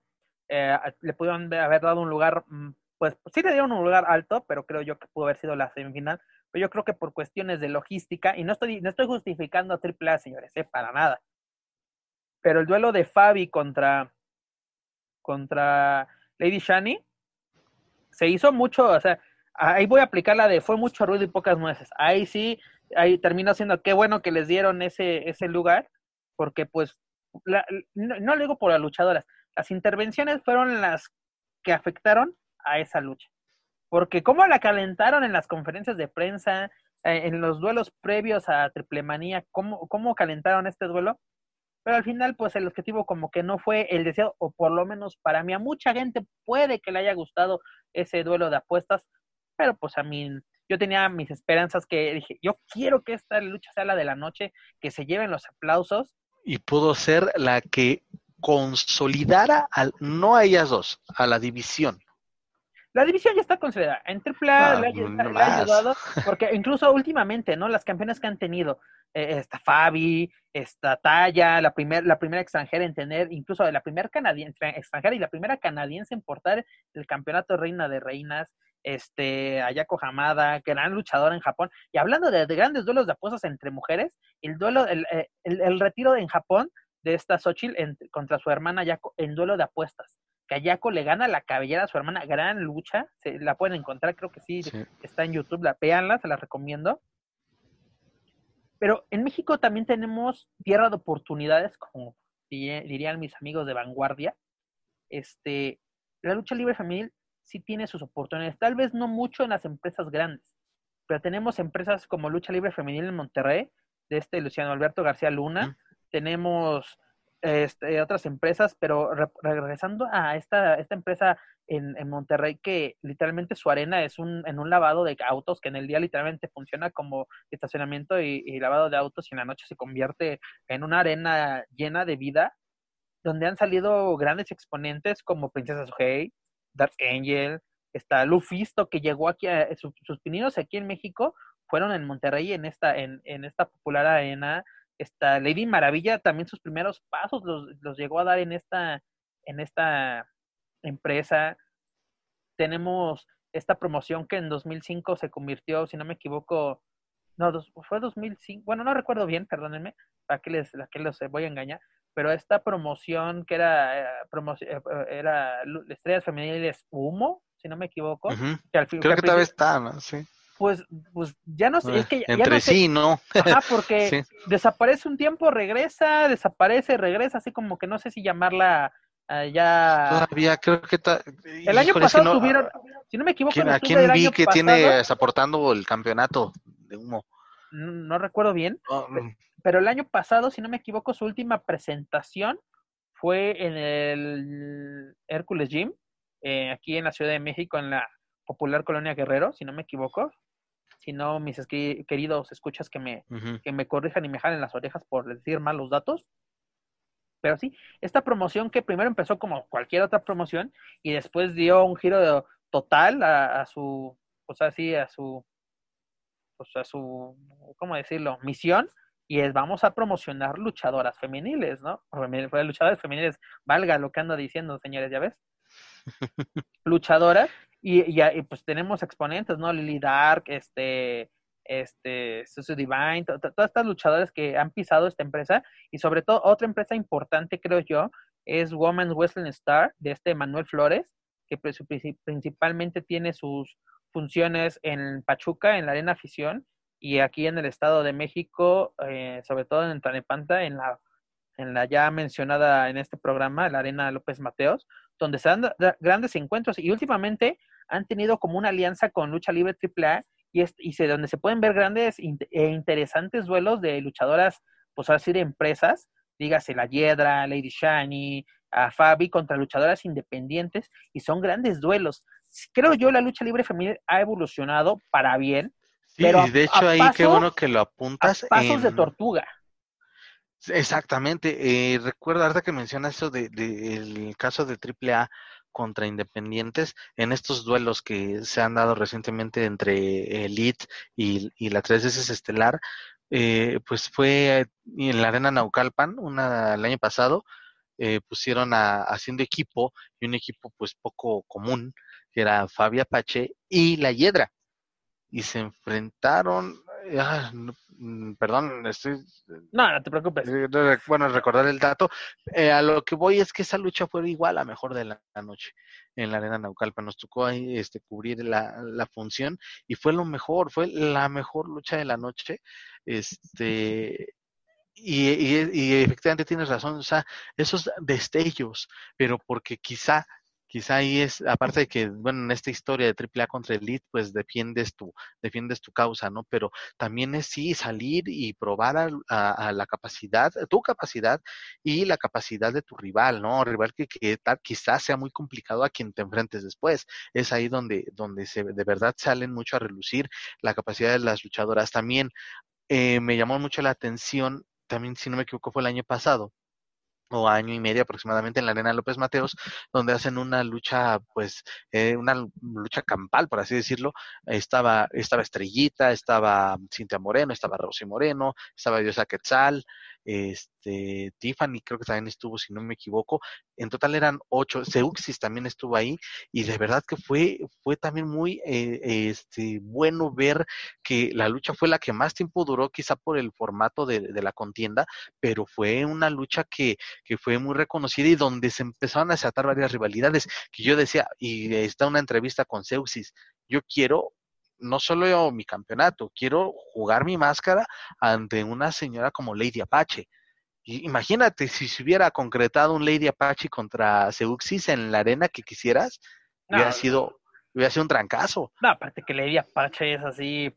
eh, le pudieron haber dado un lugar, mm, pues sí le dieron un lugar alto, pero creo yo que pudo haber sido la semifinal pero yo creo que por cuestiones de logística, y no estoy, no estoy justificando a AAA, señores, eh, para nada. Pero el duelo de Fabi contra, contra Lady Shani se hizo mucho, o sea, ahí voy a aplicar la de fue mucho ruido y pocas nueces. Ahí sí, ahí terminó siendo qué bueno que les dieron ese, ese lugar, porque pues, no, no lo digo por las luchadoras, las intervenciones fueron las que afectaron a esa lucha. Porque cómo la calentaron en las conferencias de prensa, eh, en los duelos previos a Triple Manía, cómo, cómo calentaron este duelo. Pero al final, pues el objetivo como que no fue el deseo, o por lo menos para mí, a mucha gente puede que le haya gustado ese duelo de apuestas, pero pues a mí, yo tenía mis esperanzas que dije, yo quiero que esta lucha sea la de la noche, que se lleven los aplausos. Y pudo ser la que consolidara al, no a ellas dos, a la división. La división ya está considerada. En AAA le, ha ayudado, porque incluso últimamente, ¿no? Las campeonas que han tenido, eh, esta Fabi, esta Taya, la, primer, la primera extranjera en tener, incluso la primera canadiense extranjera y la primera canadiense en portar el campeonato Reina de Reinas, este, Ayako Hamada, gran luchadora en Japón. Y hablando de, grandes duelos de apuestas entre mujeres, el duelo, el, eh, el, retiro en Japón de esta Xochitl contra su hermana Ayako en duelo de apuestas. Kayako le gana la cabellera a su hermana, gran lucha, se, la pueden encontrar, creo que sí, está en YouTube, la veanla, se la recomiendo. Pero en México también tenemos tierra de oportunidades, como dirían mis amigos de vanguardia. Este, la lucha libre femenil sí tiene sus oportunidades, tal vez no mucho en las empresas grandes, pero tenemos empresas como Lucha Libre Femenil en Monterrey, de este Luciano Alberto García Luna, tenemos este, otras empresas, pero regresando a esta, esta empresa en, en, Monterrey, que literalmente su arena es un, en un lavado de autos, que en el día literalmente funciona como estacionamiento y, lavado de autos, y en la noche se convierte en una arena llena de vida, donde han salido grandes exponentes como Princesa Suhei, Dark Angel, está Lufisto, que llegó aquí, a, sus, sus pininos aquí en México fueron en Monterrey, en esta, en, en esta popular arena, esta Lady Maravilla también sus primeros pasos los, los llegó a dar en esta, en esta empresa. Tenemos esta promoción que en 2005 se convirtió, si no me equivoco, no, fue 2005, bueno, no recuerdo bien, perdónenme, para que les, que los voy a engañar, pero esta promoción que era, eh, promoción, eh, eh, era Estrellas Femeniles Humo, si no me equivoco. que al fin, Creo que, todavía está, ¿no? Sí pues, pues ya no sé, es que ya, Entre sí, ¿no? Ajá, porque desaparece un tiempo, regresa, desaparece, regresa, así como que no sé si llamarla uh, ya... Todavía creo que... El año pasado tuvieron, si no me equivoco... ¿A quién vi que tiene aportando el campeonato de humo. No, recuerdo bien, Oh, pero el año pasado, si no me equivoco, su última presentación fue en el Hércules Gym, eh, aquí en la Ciudad de México, en la popular colonia Guerrero, si no me equivoco. Si no, mis queridos escuchas que me, que me corrijan y me jalen las orejas por decir mal los datos. Pero sí, esta promoción que primero empezó como cualquier otra promoción y después dio un giro de- total a, a su, pues así, a su, pues a su, ¿cómo decirlo? Misión. Y es, vamos a promocionar luchadoras femeniles, ¿no? Pues, luchadoras femeniles, valga lo que ando diciendo, señores, ¿ya ves? Luchadoras. Y, y, y, pues tenemos exponentes, ¿no? Lily Dark, este, este, Susu Divine, to- to- todas estas luchadoras que han pisado esta empresa y sobre todo otra empresa importante, creo yo, es Women's Wrestling Star de este Manuel Flores, que pues, princi- principalmente tiene sus funciones en Pachuca, en la Arena Afición, y aquí en el Estado de México, eh, sobre todo en Tlanepanta, en la, en la ya mencionada en este programa, la Arena López Mateos, donde se dan da- da- grandes encuentros y últimamente han tenido como una alianza con Lucha Libre AAA y, es, y se, donde se pueden ver grandes e interesantes duelos de luchadoras, pues así de empresas, dígase la Hiedra, Lady Shani, a Fabi contra luchadoras independientes y son grandes duelos. Creo yo la lucha libre femenil ha evolucionado para bien, Sí, pero a- de hecho ahí qué pasos- bueno que lo a apuntas. pasos de tortuga. Exactamente. Eh, recuerda, ahorita que mencionas eso de, de el caso de AAA contra Independientes, en estos duelos que se han dado recientemente entre Elite y, y la 3 veces Estelar, eh, pues fue en la Arena Naucalpan una, el año pasado, eh, pusieron a, haciendo equipo y un equipo pues poco común, que era Fabi Apache y La Hiedra. Y se enfrentaron, perdón, estoy No, no te preocupes. eh, Bueno, recordar el dato. Eh, a lo que voy es que esa lucha fue igual a mejor de la, noche en la arena Naucalpan. Nos tocó ahí este, cubrir la, la función y fue lo mejor, fue la mejor lucha de la noche. Este, y, y, y efectivamente tienes razón, o sea, esos destellos, pero porque quizá, quizá ahí es, aparte de que, bueno, en esta historia de AAA contra Elite, pues defiendes tu, defiendes tu causa, ¿no? Pero también es sí salir y probar a, la capacidad, tu capacidad y la capacidad de tu rival, ¿no? Rival que, que tal, quizás sea muy complicado a quien te enfrentes después. Es ahí donde, donde se, de verdad salen mucho a relucir la capacidad de las luchadoras. También eh, me llamó mucho la atención, también si no me equivoco fue el año pasado, o año y medio aproximadamente en la Arena López Mateos, donde hacen una lucha, pues, eh, una lu- lucha campal, por así decirlo. Estaba, estaba Estrellita, estaba Cintia Moreno, estaba Rosy Moreno, estaba Diosa Quetzal, este, Tiffany creo que también estuvo, si no me equivoco. En total eran ocho. Seuxis también estuvo ahí, y de verdad que fue, fue también muy eh, este, bueno ver que la lucha fue la que más tiempo duró, quizá por el formato de, la contienda, pero fue una lucha que, que fue muy reconocida y donde se empezaron a desatar varias rivalidades, que yo decía, y está una entrevista con Seuxis, yo quiero no solo yo mi campeonato, quiero jugar mi máscara ante una señora como Lady Apache. Y imagínate si se hubiera concretado un Lady Apache contra Seuxis en la arena que quisieras, No, hubiera sido, hubiera sido un trancazo. No, aparte que Lady Apache es así.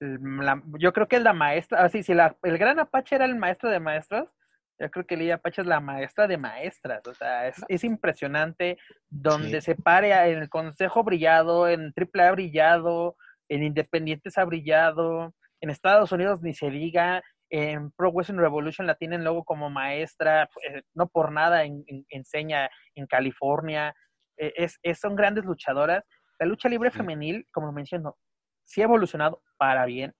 la- yo creo que es la maestra. Así, si la, el gran Apache era el maestro de maestros, yo creo que Lady Apache es la maestra de maestras. O sea, es, es impresionante donde Sí. se pare a- en el Consejo brillado, en AAA ha brillado, en Independientes ha brillado, en Estados Unidos ni se diga, en Pro Wrestling Revolution la tienen luego como maestra, eh, no por nada en- en- enseña en California. Eh, es, es- son grandes luchadoras. La lucha libre Sí. femenil, como menciono, sí ha evolucionado para bien,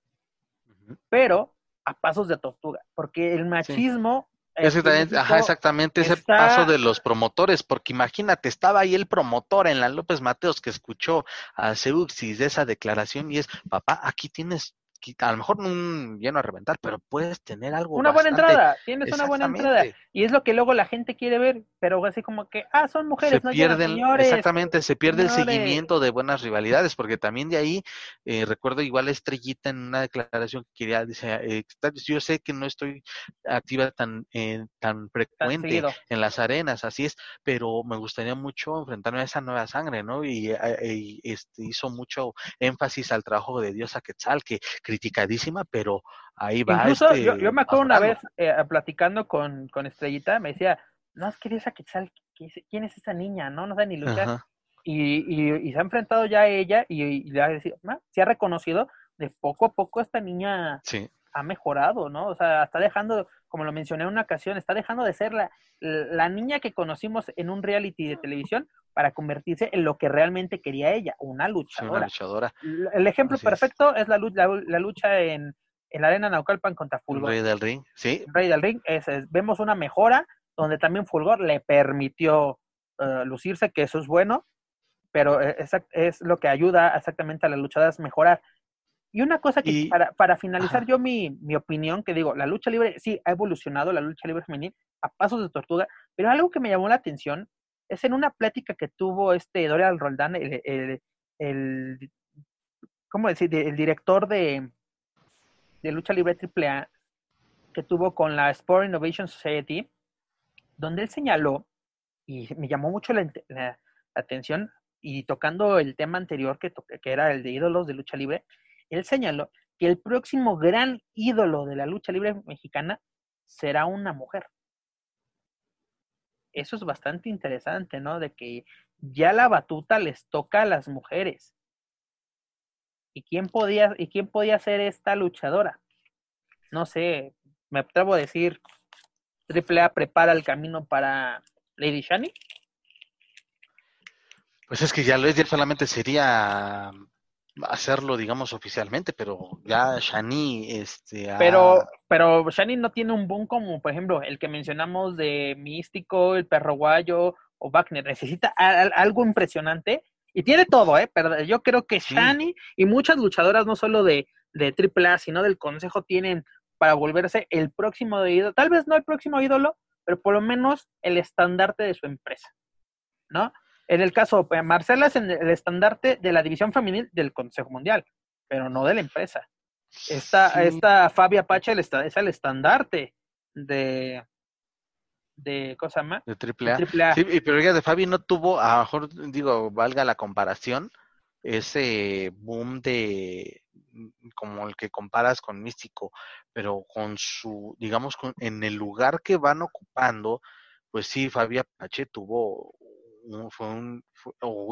pero a pasos de tortuga, porque el machismo... Exactamente, ajá, exactamente ese está- paso de los promotores, porque imagínate, estaba ahí el promotor en la López Mateos que escuchó a Seuxis de esa declaración y es, papá, aquí tienes, a lo mejor un lleno a reventar, pero puedes tener algo Una buena entrada, tienes una buena entrada. Y es lo que luego la gente quiere ver, pero así como que, ah, son mujeres, se no pierden, señores. exactamente, se pierde el seguimiento de buenas rivalidades, porque también de ahí, eh, recuerdo igual Estrellita en una declaración que quería, dice, eh, yo sé que no estoy activa tan, eh, tan frecuente en las arenas, así es, pero me gustaría mucho enfrentarme a esa nueva sangre, ¿no? Y, eh, y, este, hizo mucho énfasis al trabajo de Diosa Quetzal, que criticadísima, pero ahí va. Incluso este, yo, yo me acuerdo una vez eh, platicando con, con Estrellita, me decía, no, es que esa Quetzal, ¿qué es- ¿quién es esa niña? No, no sabe ni luchar. Y, y, y se ha enfrentado ya a ella y, y le ha decir, "Ma", se ha reconocido de poco a poco esta niña Sí, ha mejorado, ¿no? O sea, está dejando, como lo mencioné en una ocasión, está dejando de ser la, la niña que conocimos en un reality de televisión para convertirse en lo que realmente quería ella, una sí, una luchadora. luchadora. El ejemplo Así perfecto es, la, la, la lucha en, en la arena Naucalpan contra Fulgor. rey del ring. Sí, Rey del Ring, es- es- vemos una mejora donde también Fulgor le permitió eh, lucirse, que eso es bueno, pero eh, es lo que ayuda exactamente a las luchadoras a mejorar. Y una cosa que Y- para, para finalizar Ajá. yo mi, mi opinión, que digo, la lucha libre sí ha evolucionado, la lucha libre femenil, a pasos de tortuga, pero algo que me llamó la atención es en una plática que tuvo este Dorian Roldán, el, el, el- ¿cómo decir? El director de, de lucha libre AAA, que tuvo con la Sport Innovation Society, donde él señaló, y me llamó mucho la, la- atención, y tocando el tema anterior que, que era el de ídolos de lucha libre, él señaló que el próximo gran ídolo de la lucha libre mexicana será una mujer. Eso es bastante interesante, ¿no? De que ya la batuta les toca a las mujeres. ¿Y quién podía, y quién podía ser esta luchadora? No sé, me atrevo a decir, AAA prepara el camino para Lady Shani. pues es que ya lo es, solamente sería hacerlo, digamos, oficialmente, pero ya Shani, este, Pero, pero Shani no tiene un boom como, por ejemplo, el que mencionamos de Místico, el Perro Guayo o Wagner. Necesita a- a- algo impresionante y tiene todo, ¿eh? Pero yo creo que Sí. Shani y muchas luchadoras, no solo de, de AAA, sino del Consejo, tienen para volverse el próximo ídolo. Tal vez no el próximo ídolo, pero por lo menos el estandarte de su empresa, ¿no? En el caso, pues, Marcela es en el estandarte de la división femenil del Consejo Mundial, pero no de la empresa. Esta, Sí. esta Fabia Pacha es el estandarte de, de cosa más, de triple A. triple A. Sí, pero fíjate, Fabi no tuvo, a lo mejor digo, valga la comparación, ese boom de como el que comparas con Místico, pero con su, digamos, con, en el lugar que van ocupando, pues sí, Fabi Apache tuvo fue un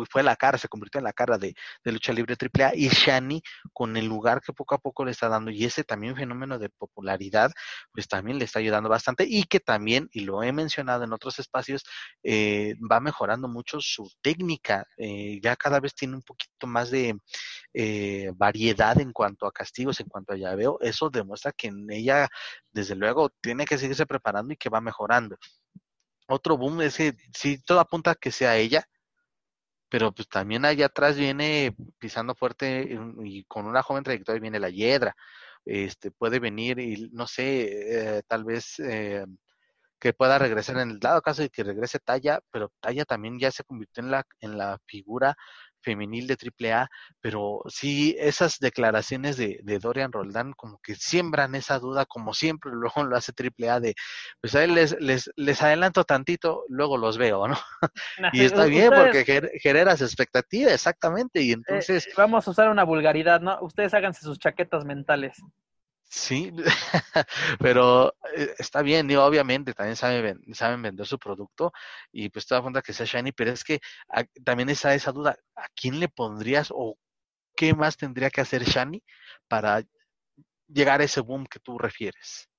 fue, la cara, se convirtió en la cara de, de lucha libre AAA y Shani con el lugar que poco a poco le está dando y ese también fenómeno de popularidad pues también le está ayudando bastante y que también, y lo he mencionado en otros espacios, eh, va mejorando mucho su técnica, eh, ya cada vez tiene un poquito más de eh, variedad en cuanto a castigos, en cuanto a llaveo, eso demuestra que en ella, desde luego, tiene que seguirse preparando y que va mejorando. Otro boom es que sí, todo apunta a que sea ella, pero pues también allá atrás viene pisando fuerte y, con una joven trayectoria viene la Hiedra. Este puede venir y no sé, eh, tal vez eh, que pueda regresar en el dado caso de que regrese Talla, pero Talla también ya se convirtió en la en la figura femenil de AAA, pero sí esas declaraciones de, de Dorian Roldán como que siembran esa duda, como siempre luego lo hace AAA de, pues a él les, les, les adelanto tantito, luego los veo, ¿no? Y está bien porque ger- generas expectativa, exactamente, y eh, entonces, vamos a usar una vulgaridad, ¿no? Ustedes háganse sus chaquetas mentales. Sí, pero eh, está bien, y obviamente también saben, saben vender su producto, y pues te das cuenta que sea shiny, pero es que ah, también está esa duda, ¿a quién le pondrías o qué más tendría que hacer shiny para llegar a ese boom que tú refieres?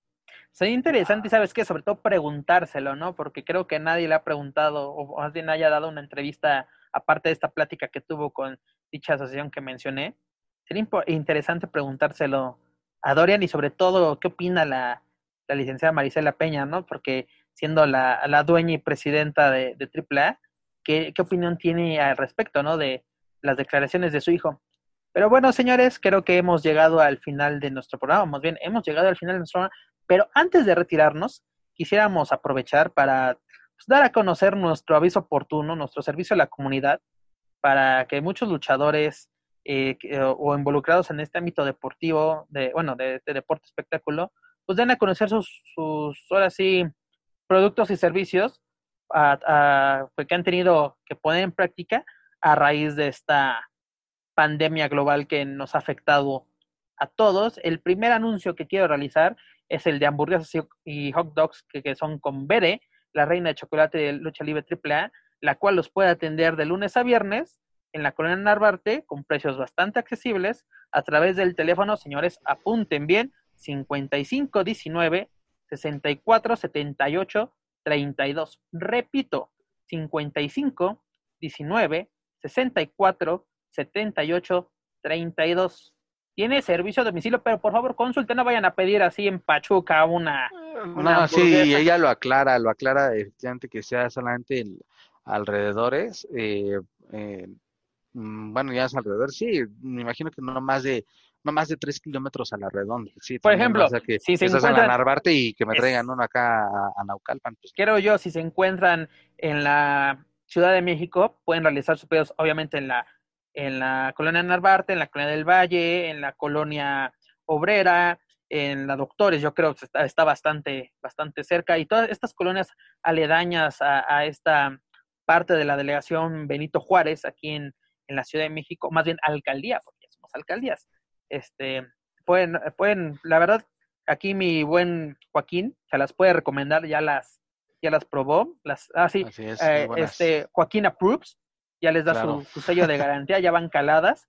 Sería interesante, y ¿sabes qué? Sobre todo preguntárselo, ¿no? Porque creo que nadie le ha preguntado, o más bien haya dado una entrevista, aparte de esta plática que tuvo con dicha asociación que mencioné. Sería interesante preguntárselo a Dorian y sobre todo qué opina la, la licenciada Marisela Peña, ¿no? Porque siendo la, la dueña y presidenta de, de AAA, ¿qué, ¿qué opinión tiene al respecto, ¿no? De las declaraciones de su hijo. Pero bueno, señores, creo que hemos llegado al final de nuestro programa, más bien, hemos llegado al final de nuestro programa. Pero antes de retirarnos, quisiéramos aprovechar para pues, dar a conocer nuestro aviso oportuno, nuestro servicio a la comunidad, para que muchos luchadores eh, que- o, involucrados en este ámbito deportivo, de, bueno, de, de deporte espectáculo, pues den a conocer sus, sus ahora sí, productos y servicios pues, que han tenido que poner en práctica a raíz de esta pandemia global que nos ha afectado a todos. El primer anuncio que quiero realizar es el de hamburguesas y hot dogs que, son con Bere, la reina de chocolate de lucha libre AAA, la cual los puede atender de lunes a viernes en la colonia Narvarte con precios bastante accesibles a través del teléfono, señores, apunten bien, 5519 6478 32. Repito, 55 19 64 78 32. Tiene servicio a domicilio, pero por favor consulten, no vayan a pedir así en Pachuca una. una no, sí, ella lo aclara, lo aclara efectivamente que sea solamente en alrededores. Eh, eh, mm, bueno, ya es alrededor, sí, me imagino que no más de no más de tres kilómetros a la redonda. Sí, Por ejemplo, si se encuentran Narvarte y que me traigan uno acá a, Naucalpan. Pues. Quiero yo, si se encuentran en la Ciudad de México, pueden realizar sus pedidos, obviamente, en la, en la colonia Narvarte, en la colonia del Valle, en la colonia Obrera, en la Doctores, yo creo que está, está bastante, bastante cerca, y todas estas colonias aledañas a, esta parte de la delegación Benito Juárez, aquí en, en la Ciudad de México, más bien alcaldía, porque ya somos alcaldías, este, pueden, pueden, la verdad, aquí mi buen Joaquín se las puede recomendar, ya las, ya las probó, las, ah, sí, eh, este, Joaquín approves, ya les da su, sello de garantía, ya van caladas.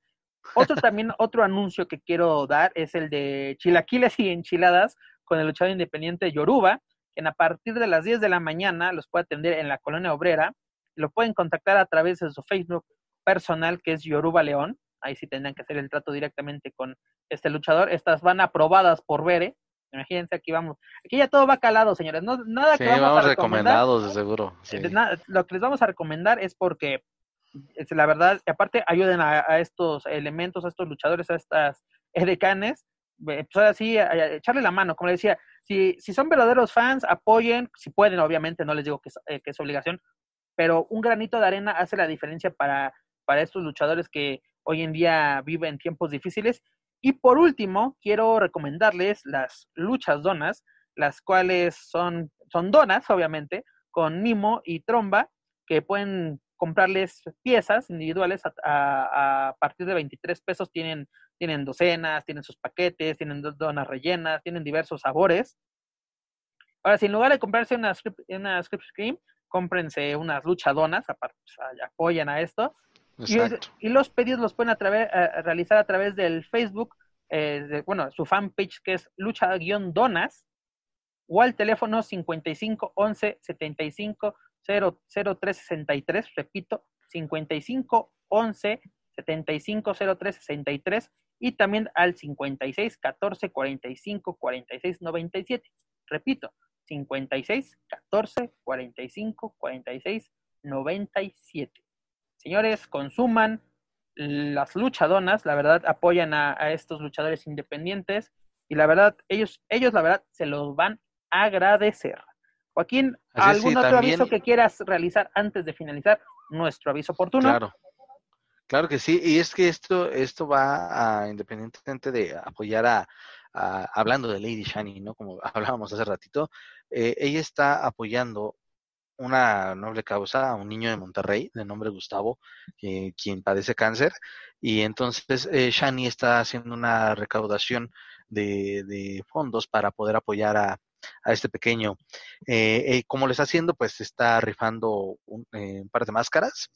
Otro también, otro anuncio que quiero dar es el de chilaquiles y enchiladas con el luchador independiente Yoruba, quien a partir de las 10 de la mañana los puede atender en la colonia obrera. Lo pueden contactar a través de su Facebook personal, que es Yoruba León ahí sí tendrán que hacer el trato directamente con este luchador. Estas van aprobadas por Bere. Imagínense, aquí vamos. Aquí ya todo va calado, señores. No, nada que vamos, a recomendados, de seguro. Eh, lo que les vamos a recomendar es porque, es la verdad, aparte ayuden a, estos elementos, a estos luchadores, a estas edecanes, eh, pues así, echarle la mano, como les decía, si, si son verdaderos fans, apoyen, si pueden, obviamente, no les digo que es, eh, que es obligación, pero un granito de arena hace la diferencia para, para estos luchadores que hoy en día vive en tiempos difíciles. Y por último, quiero recomendarles las luchas donas, las cuales son, son donas, obviamente, con Nimo y Tromba, que pueden comprarles piezas individuales a, partir de 23 pesos. Tienen, tienen docenas, tienen sus paquetes, tienen donas rellenas, tienen diversos sabores. Ahora, si en lugar de comprarse una script, una script cómprense unas luchadonas, aparte, pues, apoyan a esto. Y, los pedidos los pueden realizar a través del Facebook, eh, bueno, su fanpage que es lucha-donas, o al teléfono 55 11 75 03 63, repito, 55 11 75 03 63, y también al 56 14 45 46 97. Repito, 56 14 45 46 97. Señores, consuman las luchadonas, la verdad apoyan a, estos luchadores independientes y la verdad ellos, ellos la verdad se los van a agradecer. Joaquín, ¿algún otro aviso que quieras realizar antes de finalizar nuestro aviso oportuno? Claro. Claro que sí, y es que esto, esto va a, independientemente de apoyar a, hablando de Lady Shani, ¿no? Como hablábamos hace ratito, eh, ella está apoyando una noble causa a un niño de Monterrey de nombre Gustavo, eh, quien padece cáncer. Y entonces eh, Shani está haciendo una recaudación de, fondos para poder apoyar a, este pequeño. Eh, eh, ¿Cómo lo está haciendo? Pues está rifando un, un par de máscaras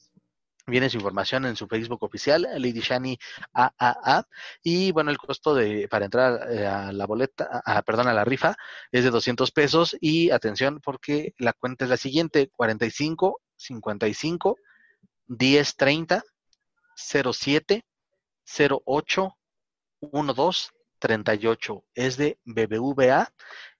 Viene su información en su Facebook oficial, Lady Shani AAA. Y bueno, el costo de para entrar eh, a la boleta, a, perdón, a la rifa es de 200 pesos. Y atención, porque la cuenta es la siguiente: 45 55 10 30 07 08 12 38. Es de BBVA.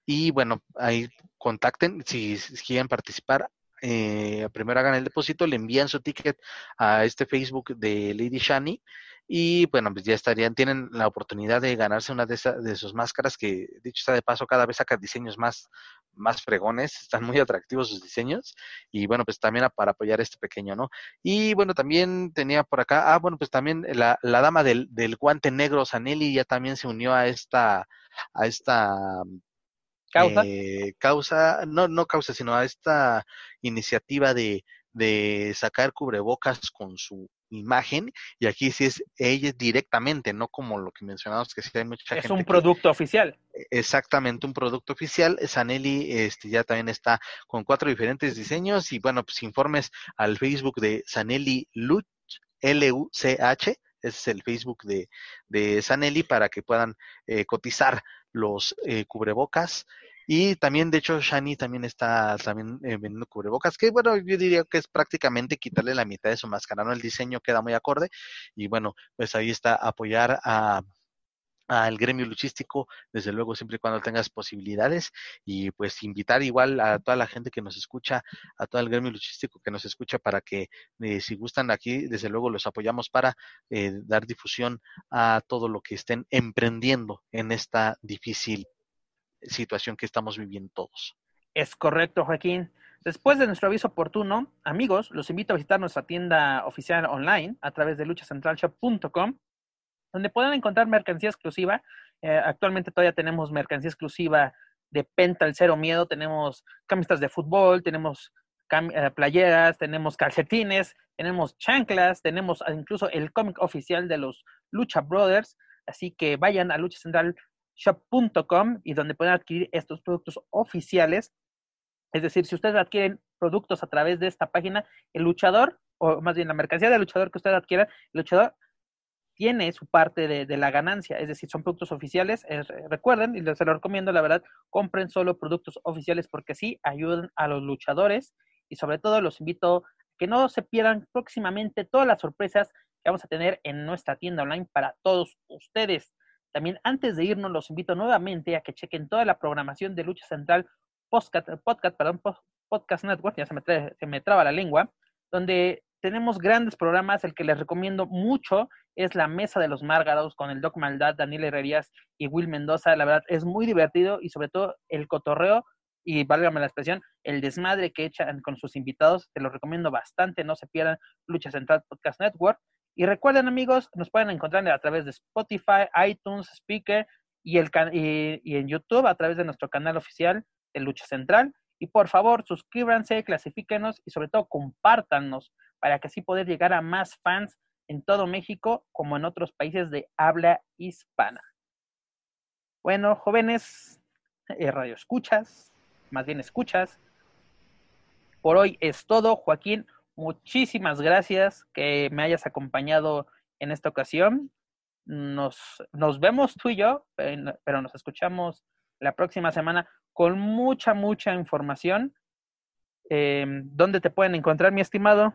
Y bueno, ahí contacten si quieren participar eh, primero hagan el depósito, le envían su ticket a este Facebook de Lady Shani y bueno, pues ya estarían, tienen la oportunidad de ganarse una de, esas, de sus máscaras que, dicho está de paso, cada vez saca diseños más, más fregones, están muy atractivos sus diseños y bueno, pues también para apoyar a este pequeño, ¿no? Y bueno, también tenía por acá, ah, bueno, pues también la, la dama del, del guante negro, Sanelli, ya también se unió a esta, a esta ¿Causa? Eh, causa, no, no causa, sino a esta iniciativa de, de sacar cubrebocas con su imagen y aquí sí es ella directamente, no como lo que mencionamos que sí hay mucha es gente. un producto oficial. Exactamente, un producto oficial. Sanelli este, ya también está con cuatro diferentes diseños y bueno, pues informes al Facebook de Sanelli Luch, L-U-C-H, ese es el Facebook de, de Sanelli para que puedan eh, cotizar los eh, cubrebocas y también, de hecho, Shani también está también eh, vendiendo cubrebocas, que bueno, yo diría que es prácticamente quitarle la mitad de su máscara, ¿no? El diseño queda muy acorde y bueno, pues ahí está apoyar a al gremio luchístico, desde luego siempre y cuando tengas posibilidades y pues invitar igual a toda la gente que nos escucha, a todo el gremio luchístico que nos escucha para que eh, si gustan aquí, desde luego los apoyamos para eh, dar difusión a todo lo que estén emprendiendo en esta difícil situación que estamos viviendo todos. Es correcto, Joaquín. Después de nuestro aviso oportuno, amigos, los invito a visitar nuestra tienda oficial online a través de luchacentralshop.com, donde pueden encontrar mercancía exclusiva. Eh, actualmente todavía tenemos mercancía exclusiva de Penta el Cero Miedo, tenemos camisetas de fútbol, tenemos eh, playeras, tenemos calcetines, tenemos chanclas, tenemos incluso el cómic oficial de los Lucha Brothers. Así que vayan a Lucha Central shop.com y donde pueden adquirir estos productos oficiales. Es decir, si ustedes adquieren productos a través de esta página, el luchador, o más bien la mercancía del luchador que ustedes adquieran, el luchador tiene su parte de, la ganancia, es decir, son productos oficiales. recuerden, y se lo recomiendo, la verdad, compren solo productos oficiales porque sí ayudan a los luchadores y sobre todo los invito a que no se pierdan próximamente todas las sorpresas que vamos a tener en nuestra tienda online para todos ustedes. También antes de irnos, los invito nuevamente a que chequen toda la programación de Lucha Central Podcast, podcast, perdón, podcast Network, ya se me, se me traba la lengua, donde tenemos grandes programas. El que les recomiendo mucho es La Mesa de los Márgaros con el Doc Maldad, Daniel Herrerías y Will Mendoza. La verdad es muy divertido y sobre todo el cotorreo y válgame la expresión, el desmadre que echan con sus invitados. Te lo recomiendo bastante. No se pierdan Lucha Central Podcast Network. Y recuerden, amigos, nos pueden encontrar a través de Spotify, iTunes, Speaker y, el, y, en YouTube a través de nuestro canal oficial de Lucha Central. Y por favor, suscríbanse, clasifíquenos y sobre todo compártanos para que así poder llegar a más fans en todo México como en otros países de habla hispana. Bueno, jóvenes, eh, radio escuchas, más bien escuchas. Por hoy es todo, Joaquín muchísimas gracias que me hayas acompañado en esta ocasión. Nos, nos vemos tú y yo, pero nos escuchamos la próxima semana con mucha, mucha información. Eh, ¿Dónde te pueden encontrar, mi estimado?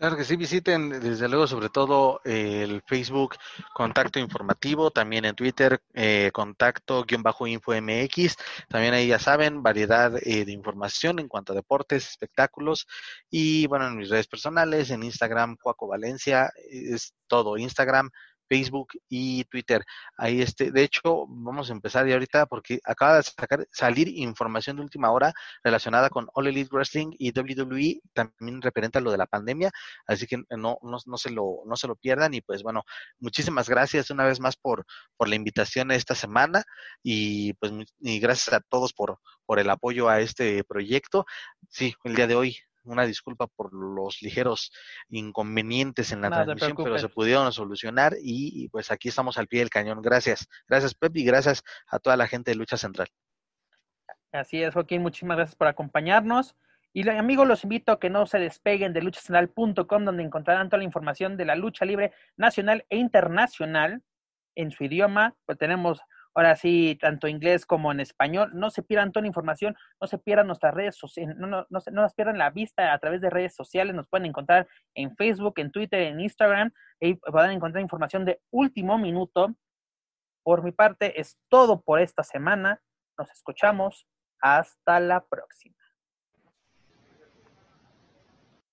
Claro que sí, visiten desde luego sobre todo el Facebook Contacto Informativo, también en Twitter eh, Contacto-Info MX, también ahí ya saben, variedad eh, de información en cuanto a deportes, espectáculos. Y bueno, en mis redes personales, en Instagram, Juaco Valencia, es todo, Instagram, Facebook y Twitter. Ahí este, de hecho, vamos a empezar ya ahorita porque acaba de sacar, salir información de última hora relacionada con All Elite Wrestling y WWE, también referente a lo de la pandemia, así que no, no, no se lo, no se lo pierdan y pues bueno, muchísimas gracias una vez más por, por la invitación esta semana y pues y gracias a todos por, por el apoyo a este proyecto. Sí, el día de hoy una disculpa por los ligeros inconvenientes en la transmisión, pero se pudieron solucionar y, pues aquí estamos al pie del cañón. Gracias, gracias Pep y gracias a toda la gente de Lucha Central. Así es, Joaquín, muchísimas gracias por acompañarnos. Y amigos, los invito a que no se despeguen de luchacentral.com, donde encontrarán toda la información de la lucha libre nacional e internacional en su idioma. Pues tenemos ahora sí, tanto inglés como en español. No se pierdan toda la información, no se pierdan nuestras redes sociales, no, no, no, no nos pierdan la vista a través de redes sociales. Nos pueden encontrar en Facebook, en Twitter, en Instagram. Y pueden encontrar información de último minuto. Por mi parte, es todo por esta semana. Nos escuchamos. Hasta la próxima.